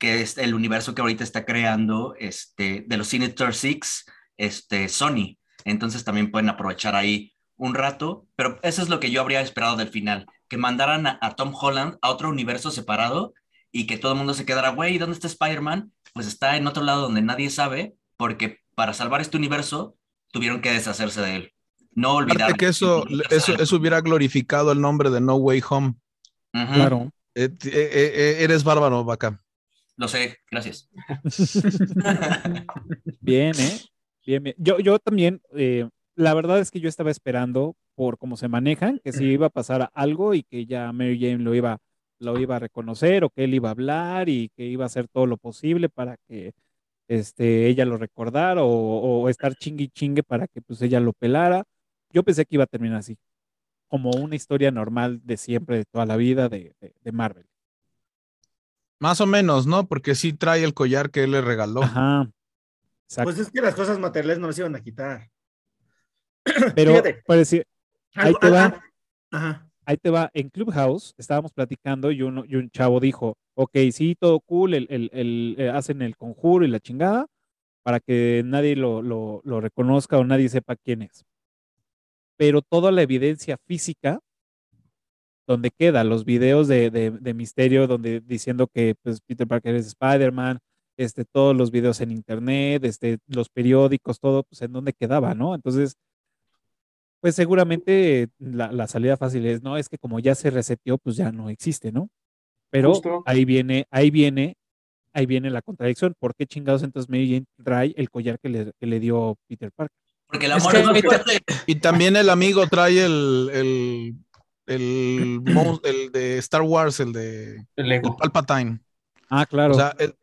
Speaker 7: que es el universo que ahorita está creando este, de los Sinister Six, este, Sony. Entonces también pueden aprovechar ahí un rato, pero eso es lo que yo habría esperado del final, que mandaran a, a Tom Holland a otro universo separado y que todo el mundo se quedara, güey, ¿dónde está Spider-Man? Pues está en otro lado donde nadie sabe, porque para salvar este universo tuvieron que deshacerse de él. No olvidar.
Speaker 3: Aparte que eso, eso, eso hubiera glorificado el nombre de No Way Home.
Speaker 7: Ujú,
Speaker 1: Claro.
Speaker 3: Eh, eh, eh, eres bárbaro, vaca.
Speaker 7: Lo sé, gracias.
Speaker 1: Bien, ¿eh? Bien, bien. Yo, yo también, eh, la verdad es que yo estaba esperando por cómo se manejan, que si iba a pasar algo y que ya Mary Jane lo iba, lo iba a reconocer o que él iba a hablar y que iba a hacer todo lo posible para que este, ella lo recordara o, o estar chingue y chingue para que pues ella lo pelara. Yo pensé que iba a terminar así, como una historia normal de siempre, de toda la vida de, de- de Marvel.
Speaker 3: Más o menos, ¿no? Porque sí trae el collar que él le regaló.
Speaker 1: Ajá. Exacto.
Speaker 6: Pues es que las cosas materiales no las iban a quitar.
Speaker 1: Pero,
Speaker 6: fíjate.
Speaker 1: por decir, Ahí
Speaker 6: Algo-
Speaker 1: te va.
Speaker 6: Ajá.
Speaker 1: ahí te va, en Clubhouse estábamos platicando y, uno, y un chavo dijo, ok, sí, todo cool, el, el- el- eh, hacen el conjuro y la chingada para que nadie lo, lo- lo reconozca o nadie sepa quién es. Pero toda la evidencia física, donde queda los videos de, de- de Misterio, donde diciendo que pues, Peter Parker es Spider-Man, este, todos los videos en internet, este, los periódicos, todo, pues en dónde quedaba, ¿no? Entonces, pues seguramente la, la salida fácil es, no, es que como ya se reseteó, pues ya no existe, ¿no? Pero
Speaker 4: Justo.
Speaker 1: ahí viene, ahí viene, ahí viene la contradicción. ¿Por qué chingados entonces Mary Jane trae el collar que le, que le dio Peter Parker?
Speaker 7: Porque el amor
Speaker 5: que
Speaker 7: es
Speaker 5: ahorita-
Speaker 7: fuerte.
Speaker 3: Y también el amigo trae el, el, el, de Star Wars, el de
Speaker 4: El.
Speaker 3: Palpatine.
Speaker 1: Ah, claro.
Speaker 3: O sea, el-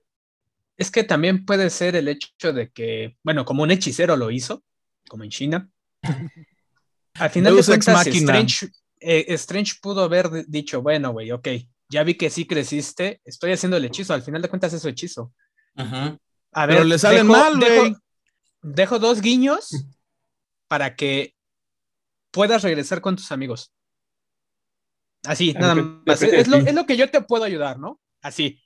Speaker 5: Es que también puede ser el hecho de que, bueno, como un hechicero lo hizo, como en China. Al final
Speaker 3: Deus
Speaker 5: de cuentas. Strange, eh, Strange pudo haber dicho, bueno, güey, ok, ya vi que sí creciste, estoy haciendo el hechizo. Al final de cuentas es su hechizo. A
Speaker 3: Pero
Speaker 5: ver,
Speaker 3: le salen
Speaker 5: dejo-
Speaker 3: mal,
Speaker 5: dejo-
Speaker 3: güey.
Speaker 5: Dejo dos guiños para que puedas regresar con tus amigos. Así, nada más. Es lo, es lo que yo te puedo ayudar, ¿no? Así.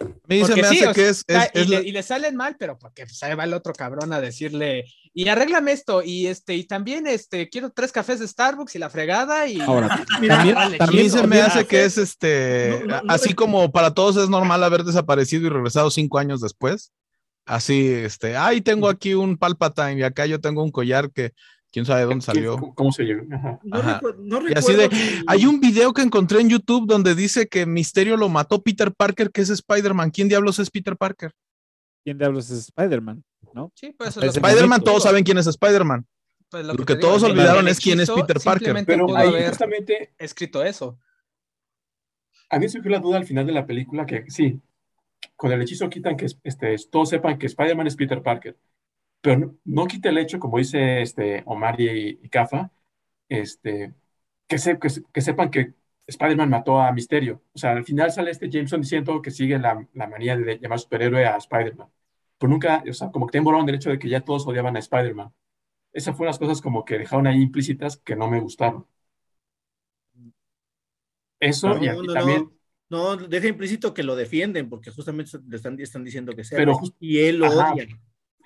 Speaker 3: A mí se
Speaker 5: Porque
Speaker 3: me
Speaker 5: sí,
Speaker 3: hace
Speaker 5: o
Speaker 3: que es, es-
Speaker 5: y,
Speaker 3: es
Speaker 5: le,
Speaker 3: la-
Speaker 5: y le salen mal, pero porque pues, ahí va el otro cabrón a decirle, y arréglame esto, y este, y también este, quiero tres cafés de Starbucks y la fregada, y
Speaker 1: Ahora,
Speaker 6: Mira,
Speaker 1: también,
Speaker 5: vale,
Speaker 1: también
Speaker 3: mí se me hace que es este,
Speaker 6: No, no, no
Speaker 3: así como para todos es normal haber desaparecido y regresado cinco años después. Así, este, ay, tengo aquí un Palpatine y acá yo tengo un collar que quién sabe dónde salió.
Speaker 4: ¿Cómo, cómo se llegó? Ajá.
Speaker 6: No,
Speaker 3: Ajá.
Speaker 6: recu- no
Speaker 3: Y así de,
Speaker 6: recuerdo
Speaker 3: Hay un video que encontré en YouTube donde dice que Misterio lo mató Peter Parker, que es Spider-Man. ¿Quién diablos es Peter Parker?
Speaker 1: ¿quién diablos es Spider-Man? ¿No?
Speaker 5: sí, pues
Speaker 3: Spider-Man, todos saben quién es Spider-Man.
Speaker 5: pues,
Speaker 3: lo que todos olvidaron es quién es Peter Parker.
Speaker 5: simplemente
Speaker 4: Pero ahí justamente
Speaker 5: escrito eso.
Speaker 4: a mí surgió la duda al final de la película que sí, con el hechizo quitan que este, todos sepan que Spider-Man es Peter Parker, pero no, no quita el hecho, como dice este, Omar y, y Cafa, este, que, se- que, se- que sepan que Spider-Man mató a Misterio. O sea, al final sale este Jameson diciendo que sigue la, la manía de llamar superhéroe a Spider-Man. Pero nunca, o sea, como que te borraron el hecho de que ya todos odiaban a Spider-Man. Esas fueron las cosas como que dejaron ahí implícitas que no me gustaron. Eso,
Speaker 6: No,
Speaker 4: y
Speaker 6: no,
Speaker 4: también.
Speaker 6: No, deja implícito que lo defienden, porque justamente le están, están diciendo que sea.
Speaker 4: Pero
Speaker 6: y él lo
Speaker 4: Ajá.
Speaker 6: odia.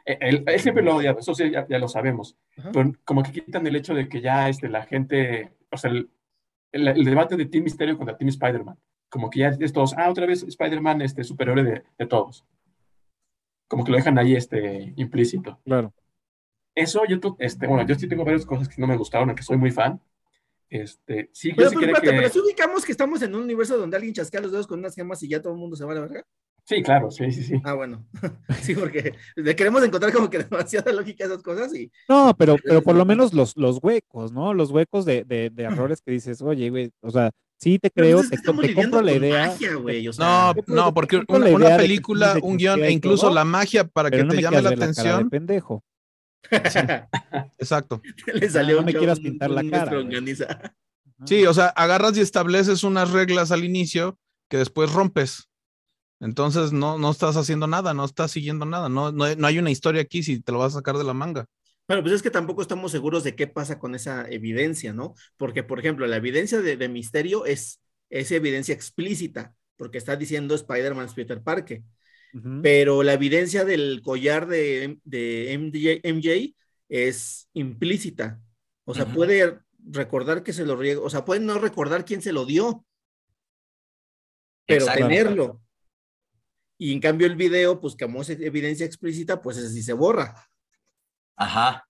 Speaker 4: Él, él siempre lo odia, eso sí, ya, ya lo sabemos.
Speaker 6: Ajá.
Speaker 4: Pero como que quitan el hecho de que ya este, la gente, o sea, el, el- el debate de Team Misterio contra Team Spider-Man. Como que ya es todos, ah, otra vez Spider-Man este, superior de, de todos. Como que lo dejan ahí este, implícito.
Speaker 1: Claro.
Speaker 4: Eso yo, este, bueno, yo sí tengo varias cosas que no me gustaron, aunque soy muy fan. Este, sí, yo
Speaker 6: Pero,
Speaker 4: sí
Speaker 6: pero,
Speaker 4: que...
Speaker 6: pero si ubicamos que estamos en un universo donde alguien chasquea los dedos con unas gemas y ya todo el mundo se va a la verga.
Speaker 4: Sí, claro, sí, sí, sí.
Speaker 6: Ah, bueno. sí, porque le queremos encontrar como que demasiada lógica a esas cosas y
Speaker 1: No, pero, pero por lo menos los, los huecos, ¿no? Los huecos de, de, de errores que dices, oye, güey, o sea, sí te creo, te, te compro la idea,
Speaker 6: magia, güey, o sea,
Speaker 3: No, no,
Speaker 1: que
Speaker 3: porque una,
Speaker 1: la
Speaker 3: una
Speaker 1: idea de que
Speaker 3: película, un
Speaker 1: guion
Speaker 3: e incluso
Speaker 1: todo,
Speaker 3: la magia para que
Speaker 1: no
Speaker 3: te
Speaker 1: me
Speaker 3: llame la
Speaker 1: ver la cara de
Speaker 3: atención.
Speaker 1: pendejo.
Speaker 3: Exacto.
Speaker 6: le salió
Speaker 1: no
Speaker 6: un
Speaker 1: me
Speaker 6: chavo-
Speaker 1: quieras pintar la cara.
Speaker 3: Sí, o sea, agarras y estableces unas reglas al inicio que después rompes. Entonces no, no estás haciendo nada, no estás siguiendo nada, no, no, no hay una historia aquí si te lo vas a sacar de la manga.
Speaker 6: Bueno, pues es que tampoco estamos seguros de qué pasa con esa evidencia, ¿no? Porque, por ejemplo, la evidencia de, de misterio es, es evidencia explícita, porque está diciendo Spider-Man Peter Parker. Pero la evidencia del collar de, de MJ, MJ es implícita. O sea, puede recordar que se lo riego, o sea, puede no recordar quién se lo dio, pero
Speaker 7: Exacto.
Speaker 6: tenerlo. Y en cambio el video, pues como es evidencia explícita, pues ese sí se borra.
Speaker 7: Ajá.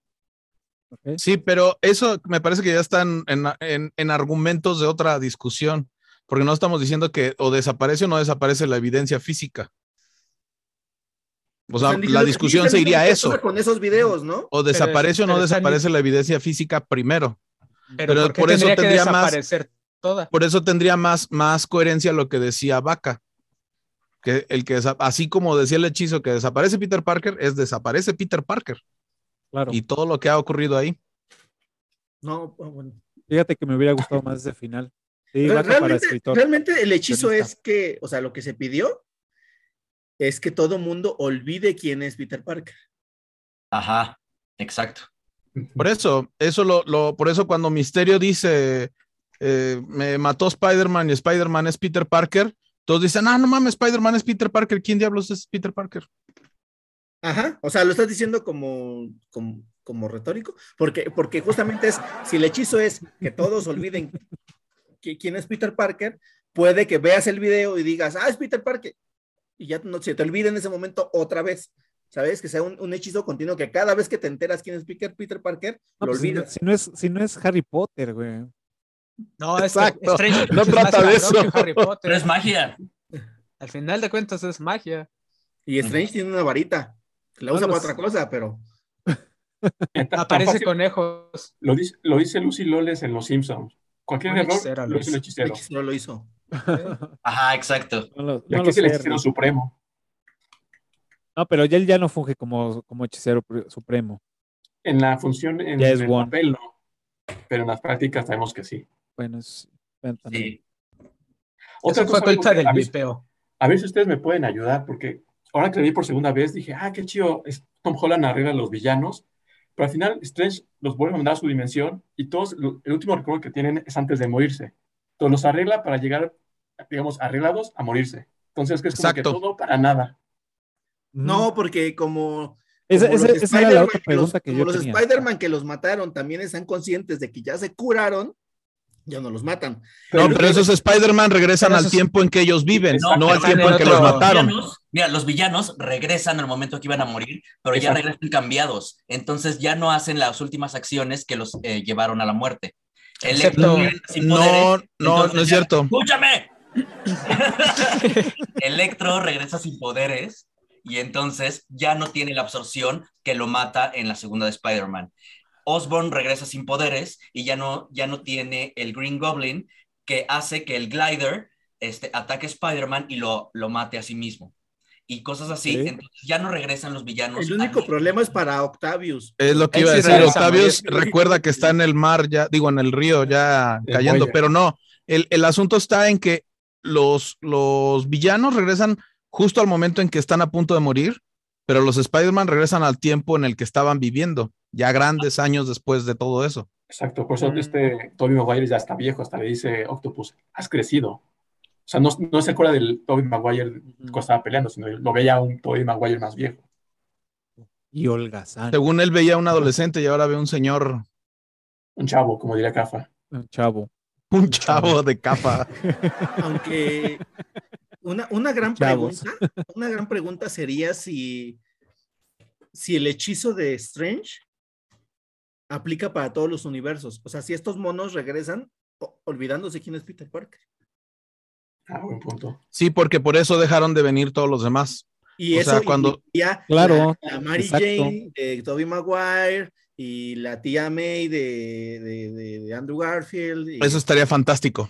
Speaker 3: Sí, pero eso me parece que ya están en, en- en argumentos de otra discusión, porque no estamos diciendo que o desaparece o no desaparece la evidencia física. O sea,
Speaker 6: Están diciendo
Speaker 3: la discusión se iría a eso.
Speaker 6: Con esos videos, ¿no?
Speaker 3: O desaparece o no desaparece la evidencia física primero.
Speaker 5: Pero,
Speaker 3: Pero
Speaker 5: ¿por,
Speaker 3: eso
Speaker 5: tendría que
Speaker 3: más-
Speaker 5: toda?
Speaker 3: Por eso tendría más, más coherencia lo que decía Vaca. Que el que así como decía el hechizo que desaparece Peter Parker, es desaparece Peter Parker
Speaker 1: Claro.
Speaker 3: y todo lo que ha ocurrido ahí.
Speaker 6: No, ah, bueno.
Speaker 1: Fíjate que me hubiera gustado más ese final. Sí, para
Speaker 6: realmente,
Speaker 1: escritor.
Speaker 6: realmente el hechizo es que, o sea, lo que se pidió es que todo mundo olvide quién es Peter Parker.
Speaker 7: Ajá. Exacto.
Speaker 3: Por eso, eso lo, lo- por eso cuando Misterio dice eh, me mató Spider-Man y Spider-Man es Peter Parker, todos dicen, ah, no mames, Spider-Man es Peter Parker, ¿quién diablos es Peter Parker?
Speaker 6: Ajá, o sea, lo estás diciendo como, como, como retórico, porque, porque justamente es, si el hechizo es que todos olviden que- quién es Peter Parker, puede que veas el video y digas, ah, es Peter Parker, y ya no se te olvide en ese momento otra vez, ¿sabes? Que sea un, un hechizo continuo, que cada vez que te enteras quién es Peter, Peter Parker,
Speaker 1: No,
Speaker 6: lo
Speaker 1: pues, si, no,
Speaker 6: olvidas.
Speaker 1: si no es, si no es Harry Potter, güey.
Speaker 5: No, es que
Speaker 3: Exacto.
Speaker 5: Strange
Speaker 3: No
Speaker 5: es
Speaker 3: trata de eso.
Speaker 5: que Harry Potter.
Speaker 7: Pero es magia.
Speaker 5: Al final de cuentas es magia.
Speaker 6: Y Strange tiene una varita, la usa
Speaker 1: No,
Speaker 6: para otra cosa, pero
Speaker 5: Aparece conejos.
Speaker 4: Lo dice, lo dice Lucy Loles en Los Simpsons. Cualquier
Speaker 5: Un
Speaker 4: error
Speaker 5: hechicero,
Speaker 4: lo un hechicero.
Speaker 6: no lo hizo.
Speaker 7: Ajá, exacto.
Speaker 1: No lo,
Speaker 4: Y aquí es el hechicero supremo.
Speaker 1: No, pero ya él ya no funge como, como hechicero pre- supremo.
Speaker 4: En la función, en,
Speaker 1: Ya es
Speaker 4: el
Speaker 1: one.
Speaker 4: papel no. Pero en las prácticas sabemos que sí.
Speaker 1: Bueno, es, bueno, también.
Speaker 7: Sí.
Speaker 4: Otra
Speaker 5: Eso fue
Speaker 4: cosa,
Speaker 5: culpa
Speaker 4: que
Speaker 5: del
Speaker 4: a, ver,
Speaker 5: vipeo.
Speaker 4: a ver si ustedes me pueden ayudar, porque ahora que la vi por segunda vez dije, ah, qué chido, es- Tom Holland arregla a los villanos, pero al final Strange los vuelve a mandar a su dimensión y todos, lo- el último recuerdo que tienen es antes de morirse. Entonces los arregla para llegar, digamos, arreglados a morirse. Entonces que es como que
Speaker 3: Exacto.
Speaker 4: todo para nada.
Speaker 6: No, porque como
Speaker 1: Esa,
Speaker 6: los
Speaker 1: esa era la
Speaker 6: Spider-Man
Speaker 1: otra
Speaker 6: que los- como. Spider-Man que los mataron también están conscientes de que ya se curaron, ya no los matan.
Speaker 3: No, pero esos Spider-Man regresan al tiempo en que ellos viven,
Speaker 4: Exacto,
Speaker 3: no al tiempo en que
Speaker 5: otro-
Speaker 3: los mataron.
Speaker 7: Villanos- mira, los villanos regresan al momento que iban a morir, pero ya regresan cambiados. Entonces ya no hacen las últimas acciones que los eh, llevaron a la muerte.
Speaker 5: Excepto-
Speaker 7: Electro regresa sin
Speaker 3: No,
Speaker 7: poderes,
Speaker 3: no,
Speaker 7: entonces
Speaker 3: no es
Speaker 7: ya-
Speaker 3: cierto.
Speaker 7: ¡Escúchame! Electro regresa sin poderes y entonces ya no tiene la absorción que lo mata en la segunda de Spider-Man. Osborn regresa sin poderes y ya no, ya no tiene el Green Goblin que hace que el glider este, ataque a Spider-Man y lo, lo mate a sí mismo. Y cosas así. Entonces ya no regresan los villanos.
Speaker 6: El único problema es para Octavius.
Speaker 3: Es lo que
Speaker 5: Él
Speaker 3: iba a decir.
Speaker 5: regresa
Speaker 3: Octavius recuerda que está en el mar, ya, digo, en el río, ya
Speaker 4: El
Speaker 3: cayendo, pero no. El, el asunto está en que los, los villanos regresan justo al momento en que están a punto de morir, pero los Spider-Man regresan al tiempo en el que estaban viviendo, ya grandes años después de todo eso.
Speaker 4: Exacto, por eso
Speaker 1: Mm.
Speaker 4: este Toby Maguire ya está viejo, hasta le dice Octopus, has crecido. O sea, no, no se acuerda del Toby Maguire cuando estaba peleando, sino lo veía un Toby Maguire más viejo.
Speaker 1: Y holgazán,
Speaker 3: Según él veía a un adolescente y ahora ve un señor,
Speaker 4: Un chavo, como diría Cafa.
Speaker 1: un chavo.
Speaker 3: un chavo de capa.
Speaker 6: Aunque una, una gran
Speaker 1: Chavos.
Speaker 6: pregunta, una gran pregunta sería si, si el hechizo de Strange aplica para todos los universos. O sea, si estos monos regresan olvidándose quién es Peter Parker.
Speaker 4: Ah, buen punto.
Speaker 3: Sí, porque por eso dejaron de venir todos los demás.
Speaker 6: Y
Speaker 3: O
Speaker 6: eso
Speaker 3: sea, cuando-
Speaker 6: incluiría
Speaker 1: Claro,
Speaker 6: la, la Mary
Speaker 1: exacto.
Speaker 6: Jane de Tobey Maguire y la tía May de, de- de- de Andrew Garfield. y-
Speaker 3: Eso estaría fantástico.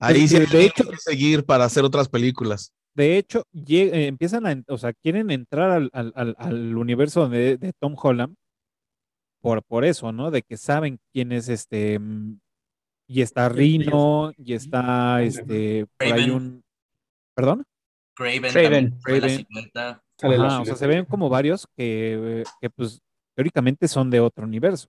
Speaker 3: Ahí sí
Speaker 1: de hecho-
Speaker 3: que seguir para hacer otras películas.
Speaker 1: De hecho, eh, empiezan a, o sea, quieren entrar al, al- al- al universo de, de Tom Holland por, por eso, ¿no? De que saben quién es este, mm, y está Rino, y está este, por ahí un, ¿perdón?
Speaker 7: Craven,
Speaker 5: Craven.
Speaker 1: Craven. Ajá, o sea, se ven como varios que, que pues teóricamente son de otro universo.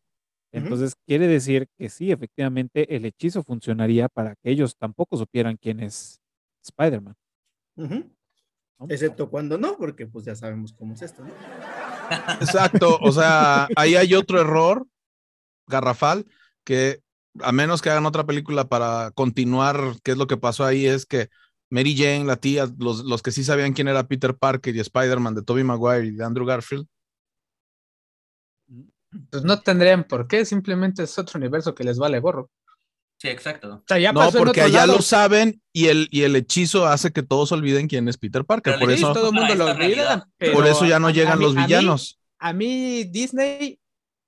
Speaker 1: Entonces quiere decir que sí, efectivamente, el hechizo funcionaría para que ellos tampoco supieran quién es Spider-Man.
Speaker 6: Ujú.
Speaker 1: ¿no?
Speaker 6: Excepto cuando no, porque pues ya sabemos cómo es esto, ¿no?
Speaker 3: Exacto. O sea, ahí hay otro error garrafal que a menos que hagan otra película para continuar qué es lo que pasó ahí, es que Mary Jane, la tía, los, los que sí sabían quién era Peter Parker y Spider-Man de Tobey Maguire y de Andrew Garfield,
Speaker 5: Pues no tendrían por qué, simplemente es otro universo que les vale gorro.
Speaker 7: Sí, exacto.
Speaker 5: O sea, ya
Speaker 3: no, porque allá
Speaker 5: lado.
Speaker 3: lo saben y el, y el hechizo hace que todos olviden quién es Peter Parker.
Speaker 7: Pero
Speaker 3: Por eso,
Speaker 5: todo el mundo
Speaker 7: Para
Speaker 5: lo
Speaker 7: esta realidad.
Speaker 5: olvida. pero
Speaker 3: por eso ya no llegan
Speaker 5: mí-
Speaker 3: los
Speaker 5: a mí-
Speaker 3: villanos.
Speaker 5: A mí, Disney,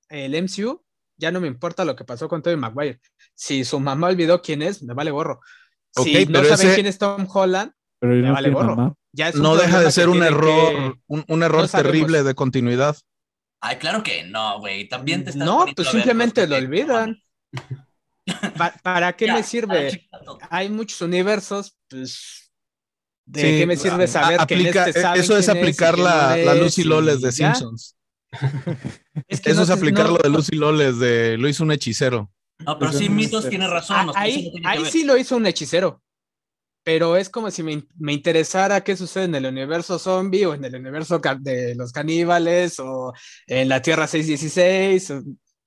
Speaker 5: el MCU, ya no me importa lo que pasó con Tobey Maguire. Si su mamá olvidó quién es, me vale gorro. Si no
Speaker 3: pero
Speaker 5: saben
Speaker 3: ese-
Speaker 5: quién es Tom Holland,
Speaker 1: Pero
Speaker 5: me
Speaker 1: no
Speaker 5: vale gorro. ya
Speaker 3: no deja de ser un error,
Speaker 5: que-
Speaker 3: un, un error
Speaker 5: no
Speaker 3: terrible de continuidad.
Speaker 7: Ay, claro que no, güey. También te estás
Speaker 5: No, pues simplemente lo
Speaker 7: que-
Speaker 5: olvidan. Pa- ¿Para qué
Speaker 7: Ya,
Speaker 5: me sirve? Hay muchos universos, pues. ¿De
Speaker 3: Sí,
Speaker 5: qué me sirve saber que en este saben
Speaker 3: eso es aplicar la,
Speaker 5: no
Speaker 3: la
Speaker 5: es,
Speaker 3: Lucy Loles de
Speaker 5: ya?
Speaker 3: Simpsons.
Speaker 5: Es que
Speaker 3: Eso
Speaker 5: no
Speaker 3: es aplicar
Speaker 5: no-
Speaker 3: lo de Lucy Loles de lo hizo un hechicero.
Speaker 7: No, pero
Speaker 1: Pues
Speaker 7: sí, Mitos
Speaker 1: sé.
Speaker 7: tiene razón.
Speaker 5: Ah, ahí
Speaker 7: no tiene que
Speaker 5: ahí
Speaker 7: ver.
Speaker 5: sí lo hizo un hechicero. Pero es como si me, me interesara qué sucede en el universo zombie o en el universo de los caníbales o en la Tierra 616. O,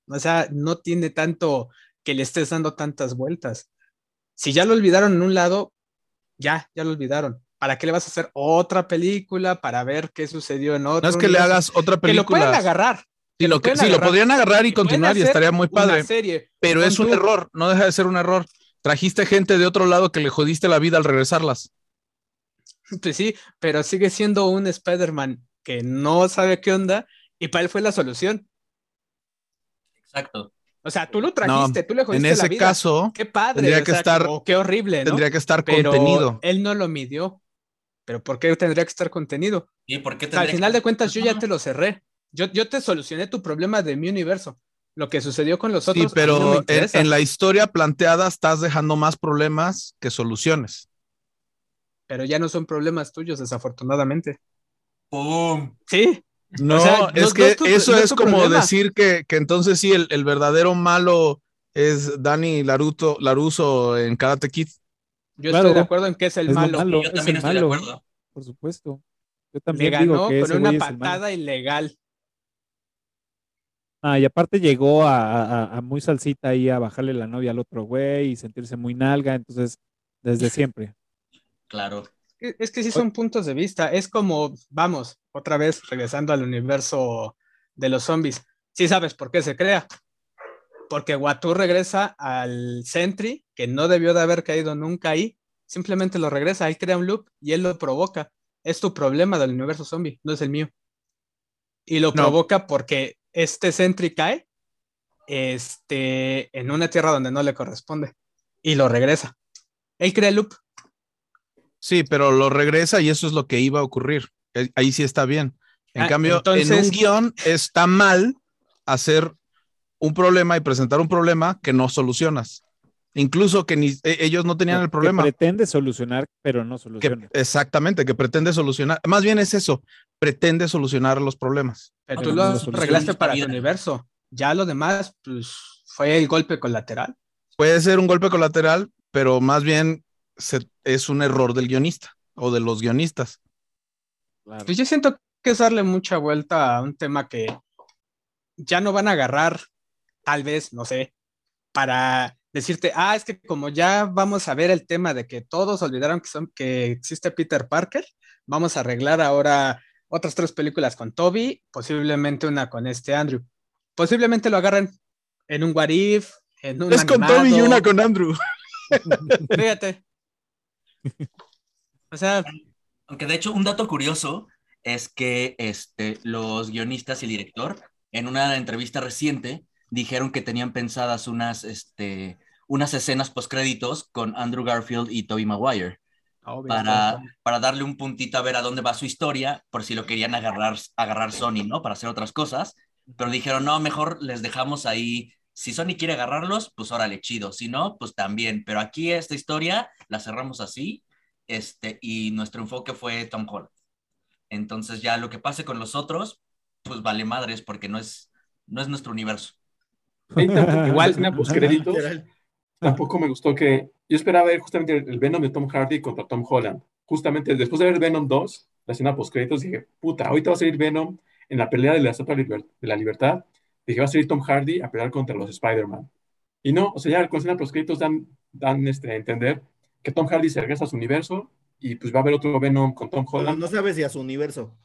Speaker 5: o sea, no tiene tanto que le estés dando tantas vueltas. Si ya lo olvidaron en un lado, ya, ya lo olvidaron. ¿Para qué le vas a hacer otra película para ver qué sucedió en otro?
Speaker 3: No es que le hagas otra
Speaker 5: Que lo pueden
Speaker 3: película.
Speaker 5: agarrar.
Speaker 3: Sí, lo, que, lo podrían agarrar y continuar y estaría muy padre.
Speaker 5: serie.
Speaker 3: Pero es un
Speaker 5: tú-
Speaker 3: error, no deja de ser un error. Trajiste gente de otro lado que le jodiste la vida al regresarlas.
Speaker 5: Pues sí, pero sigue siendo un Spider-Man que no sabe qué onda y para él fue la solución.
Speaker 7: Exacto.
Speaker 5: O sea, tú lo trajiste, tú le
Speaker 3: En
Speaker 5: jodiste la
Speaker 3: ese
Speaker 5: vida.
Speaker 3: caso,
Speaker 5: qué padre,
Speaker 3: tendría
Speaker 5: o
Speaker 3: que
Speaker 5: sea,
Speaker 3: estar-
Speaker 5: qué horrible, ¿no?
Speaker 3: tendría que estar
Speaker 5: pero
Speaker 3: contenido.
Speaker 5: él no lo midió. Pero ¿por qué tendría que estar contenido?
Speaker 7: ¿Y por qué
Speaker 5: O sea, al final
Speaker 7: que-
Speaker 5: de cuentas yo ya te lo cerré. Yo, yo te solucioné tu problema de mi universo. Lo que sucedió con los
Speaker 3: sí,
Speaker 5: otros. mí
Speaker 3: pero
Speaker 5: no
Speaker 3: en,
Speaker 5: interesa.
Speaker 3: en la historia planteada estás dejando más problemas que soluciones.
Speaker 5: Pero ya no son problemas tuyos, desafortunadamente.
Speaker 7: ¡Pum!
Speaker 5: Sí,
Speaker 3: No,
Speaker 5: sea,
Speaker 3: es
Speaker 5: no
Speaker 3: que
Speaker 5: es tu-
Speaker 3: eso
Speaker 5: no es
Speaker 3: es como
Speaker 5: problema.
Speaker 3: decir que, que entonces sí, el, el verdadero malo es Danny Laruto, Laruso en Karate Kid.
Speaker 5: yo
Speaker 1: Claro.
Speaker 5: estoy de acuerdo en que es el
Speaker 1: Es lo
Speaker 5: malo.
Speaker 1: malo.
Speaker 7: Yo
Speaker 1: es
Speaker 7: también
Speaker 1: el
Speaker 7: estoy de acuerdo.
Speaker 1: Por supuesto. Yo
Speaker 5: Le
Speaker 1: también
Speaker 5: ganó
Speaker 1: digo que
Speaker 5: con una
Speaker 1: es
Speaker 5: patada ilegal.
Speaker 1: Ah, y aparte llegó a, a- a muy salsita ahí a bajarle la novia al otro güey y sentirse muy nalga, entonces, desde siempre.
Speaker 7: Claro.
Speaker 5: Es que sí son puntos de vista. Es como, vamos, otra vez regresando al universo de los zombies. Sí sabes por qué se crea. Porque Watu regresa al Sentry, que no debió de haber caído nunca ahí. Simplemente lo regresa, él crea un loop y él lo provoca. Es tu problema del universo zombie, no es el mío. Y lo
Speaker 3: No.
Speaker 5: provoca porque este Sentry cae este, en una tierra donde no le corresponde. Y lo regresa. Él crea el loop.
Speaker 3: Sí, pero lo regresa y eso es lo que iba a ocurrir. Eh, Ahí sí está bien. En
Speaker 5: Ah,
Speaker 3: cambio, en un guion está mal hacer un problema y presentar un problema que no solucionas. Incluso que ni, e- ellos no tenían el
Speaker 1: Que
Speaker 3: problema.
Speaker 1: pretende solucionar, pero no
Speaker 3: que-
Speaker 1: soluciona.
Speaker 3: exactamente, que pretende solucionar. Más bien es eso, pretende solucionar los problemas.
Speaker 5: Pero tú lo
Speaker 1: no
Speaker 5: arreglaste para
Speaker 7: vida.
Speaker 5: universo. Ya lo demás, pues fue el golpe colateral.
Speaker 3: Puede ser un golpe colateral, pero más bien se- es un error del guionista o de los guionistas.
Speaker 1: Claro.
Speaker 5: Pues yo siento que es darle mucha vuelta a un tema que ya no van a agarrar, tal vez, no sé, para decirte, ah, es que como ya vamos a ver el tema de que todos olvidaron que, son, que existe Peter Parker, vamos a arreglar ahora otras tres películas con Toby, posiblemente una con este Andrew. Posiblemente lo agarren en un What If, en un
Speaker 3: Es con. Toby y una con Andrew.
Speaker 5: Fíjate. O sea,
Speaker 7: Aunque de hecho, un dato curioso es que este, los guionistas y el director, en una entrevista reciente, dijeron que tenían pensadas unas, este, unas escenas postcréditos con Andrew Garfield y Tobey Maguire para, para darle un puntito a ver a dónde va su historia, por si lo querían agarrar, agarrar Sony, ¿no? Para hacer otras cosas. Pero dijeron, no, mejor les dejamos ahí. Si Sony quiere agarrarlos, pues órale, chido. Si no, pues también. Pero aquí esta historia la cerramos así. Este, y nuestro enfoque fue Tom Holland. Entonces ya lo que pase con los otros, pues vale madres, porque no es, no es nuestro universo.
Speaker 5: Igual-
Speaker 4: la escena postcréditos,
Speaker 6: Literal.
Speaker 4: tampoco me gustó que. Yo esperaba ver justamente el Venom de Tom Hardy contra Tom Holland. Justamente después de ver Venom 2, la escena postcréditos, dije, puta, ahorita va a salir Venom en la pelea de la Estatua de la Libertad. Dije, va a salir Tom Hardy a pelear contra los Spider-Man. Y no, o sea, ya con escena postcréditos dan, dan este, a entender que Tom Hardy se regresa a su universo y pues va a haber otro Venom con Tom
Speaker 6: No,
Speaker 4: Holland.
Speaker 6: no sabes si a su universo.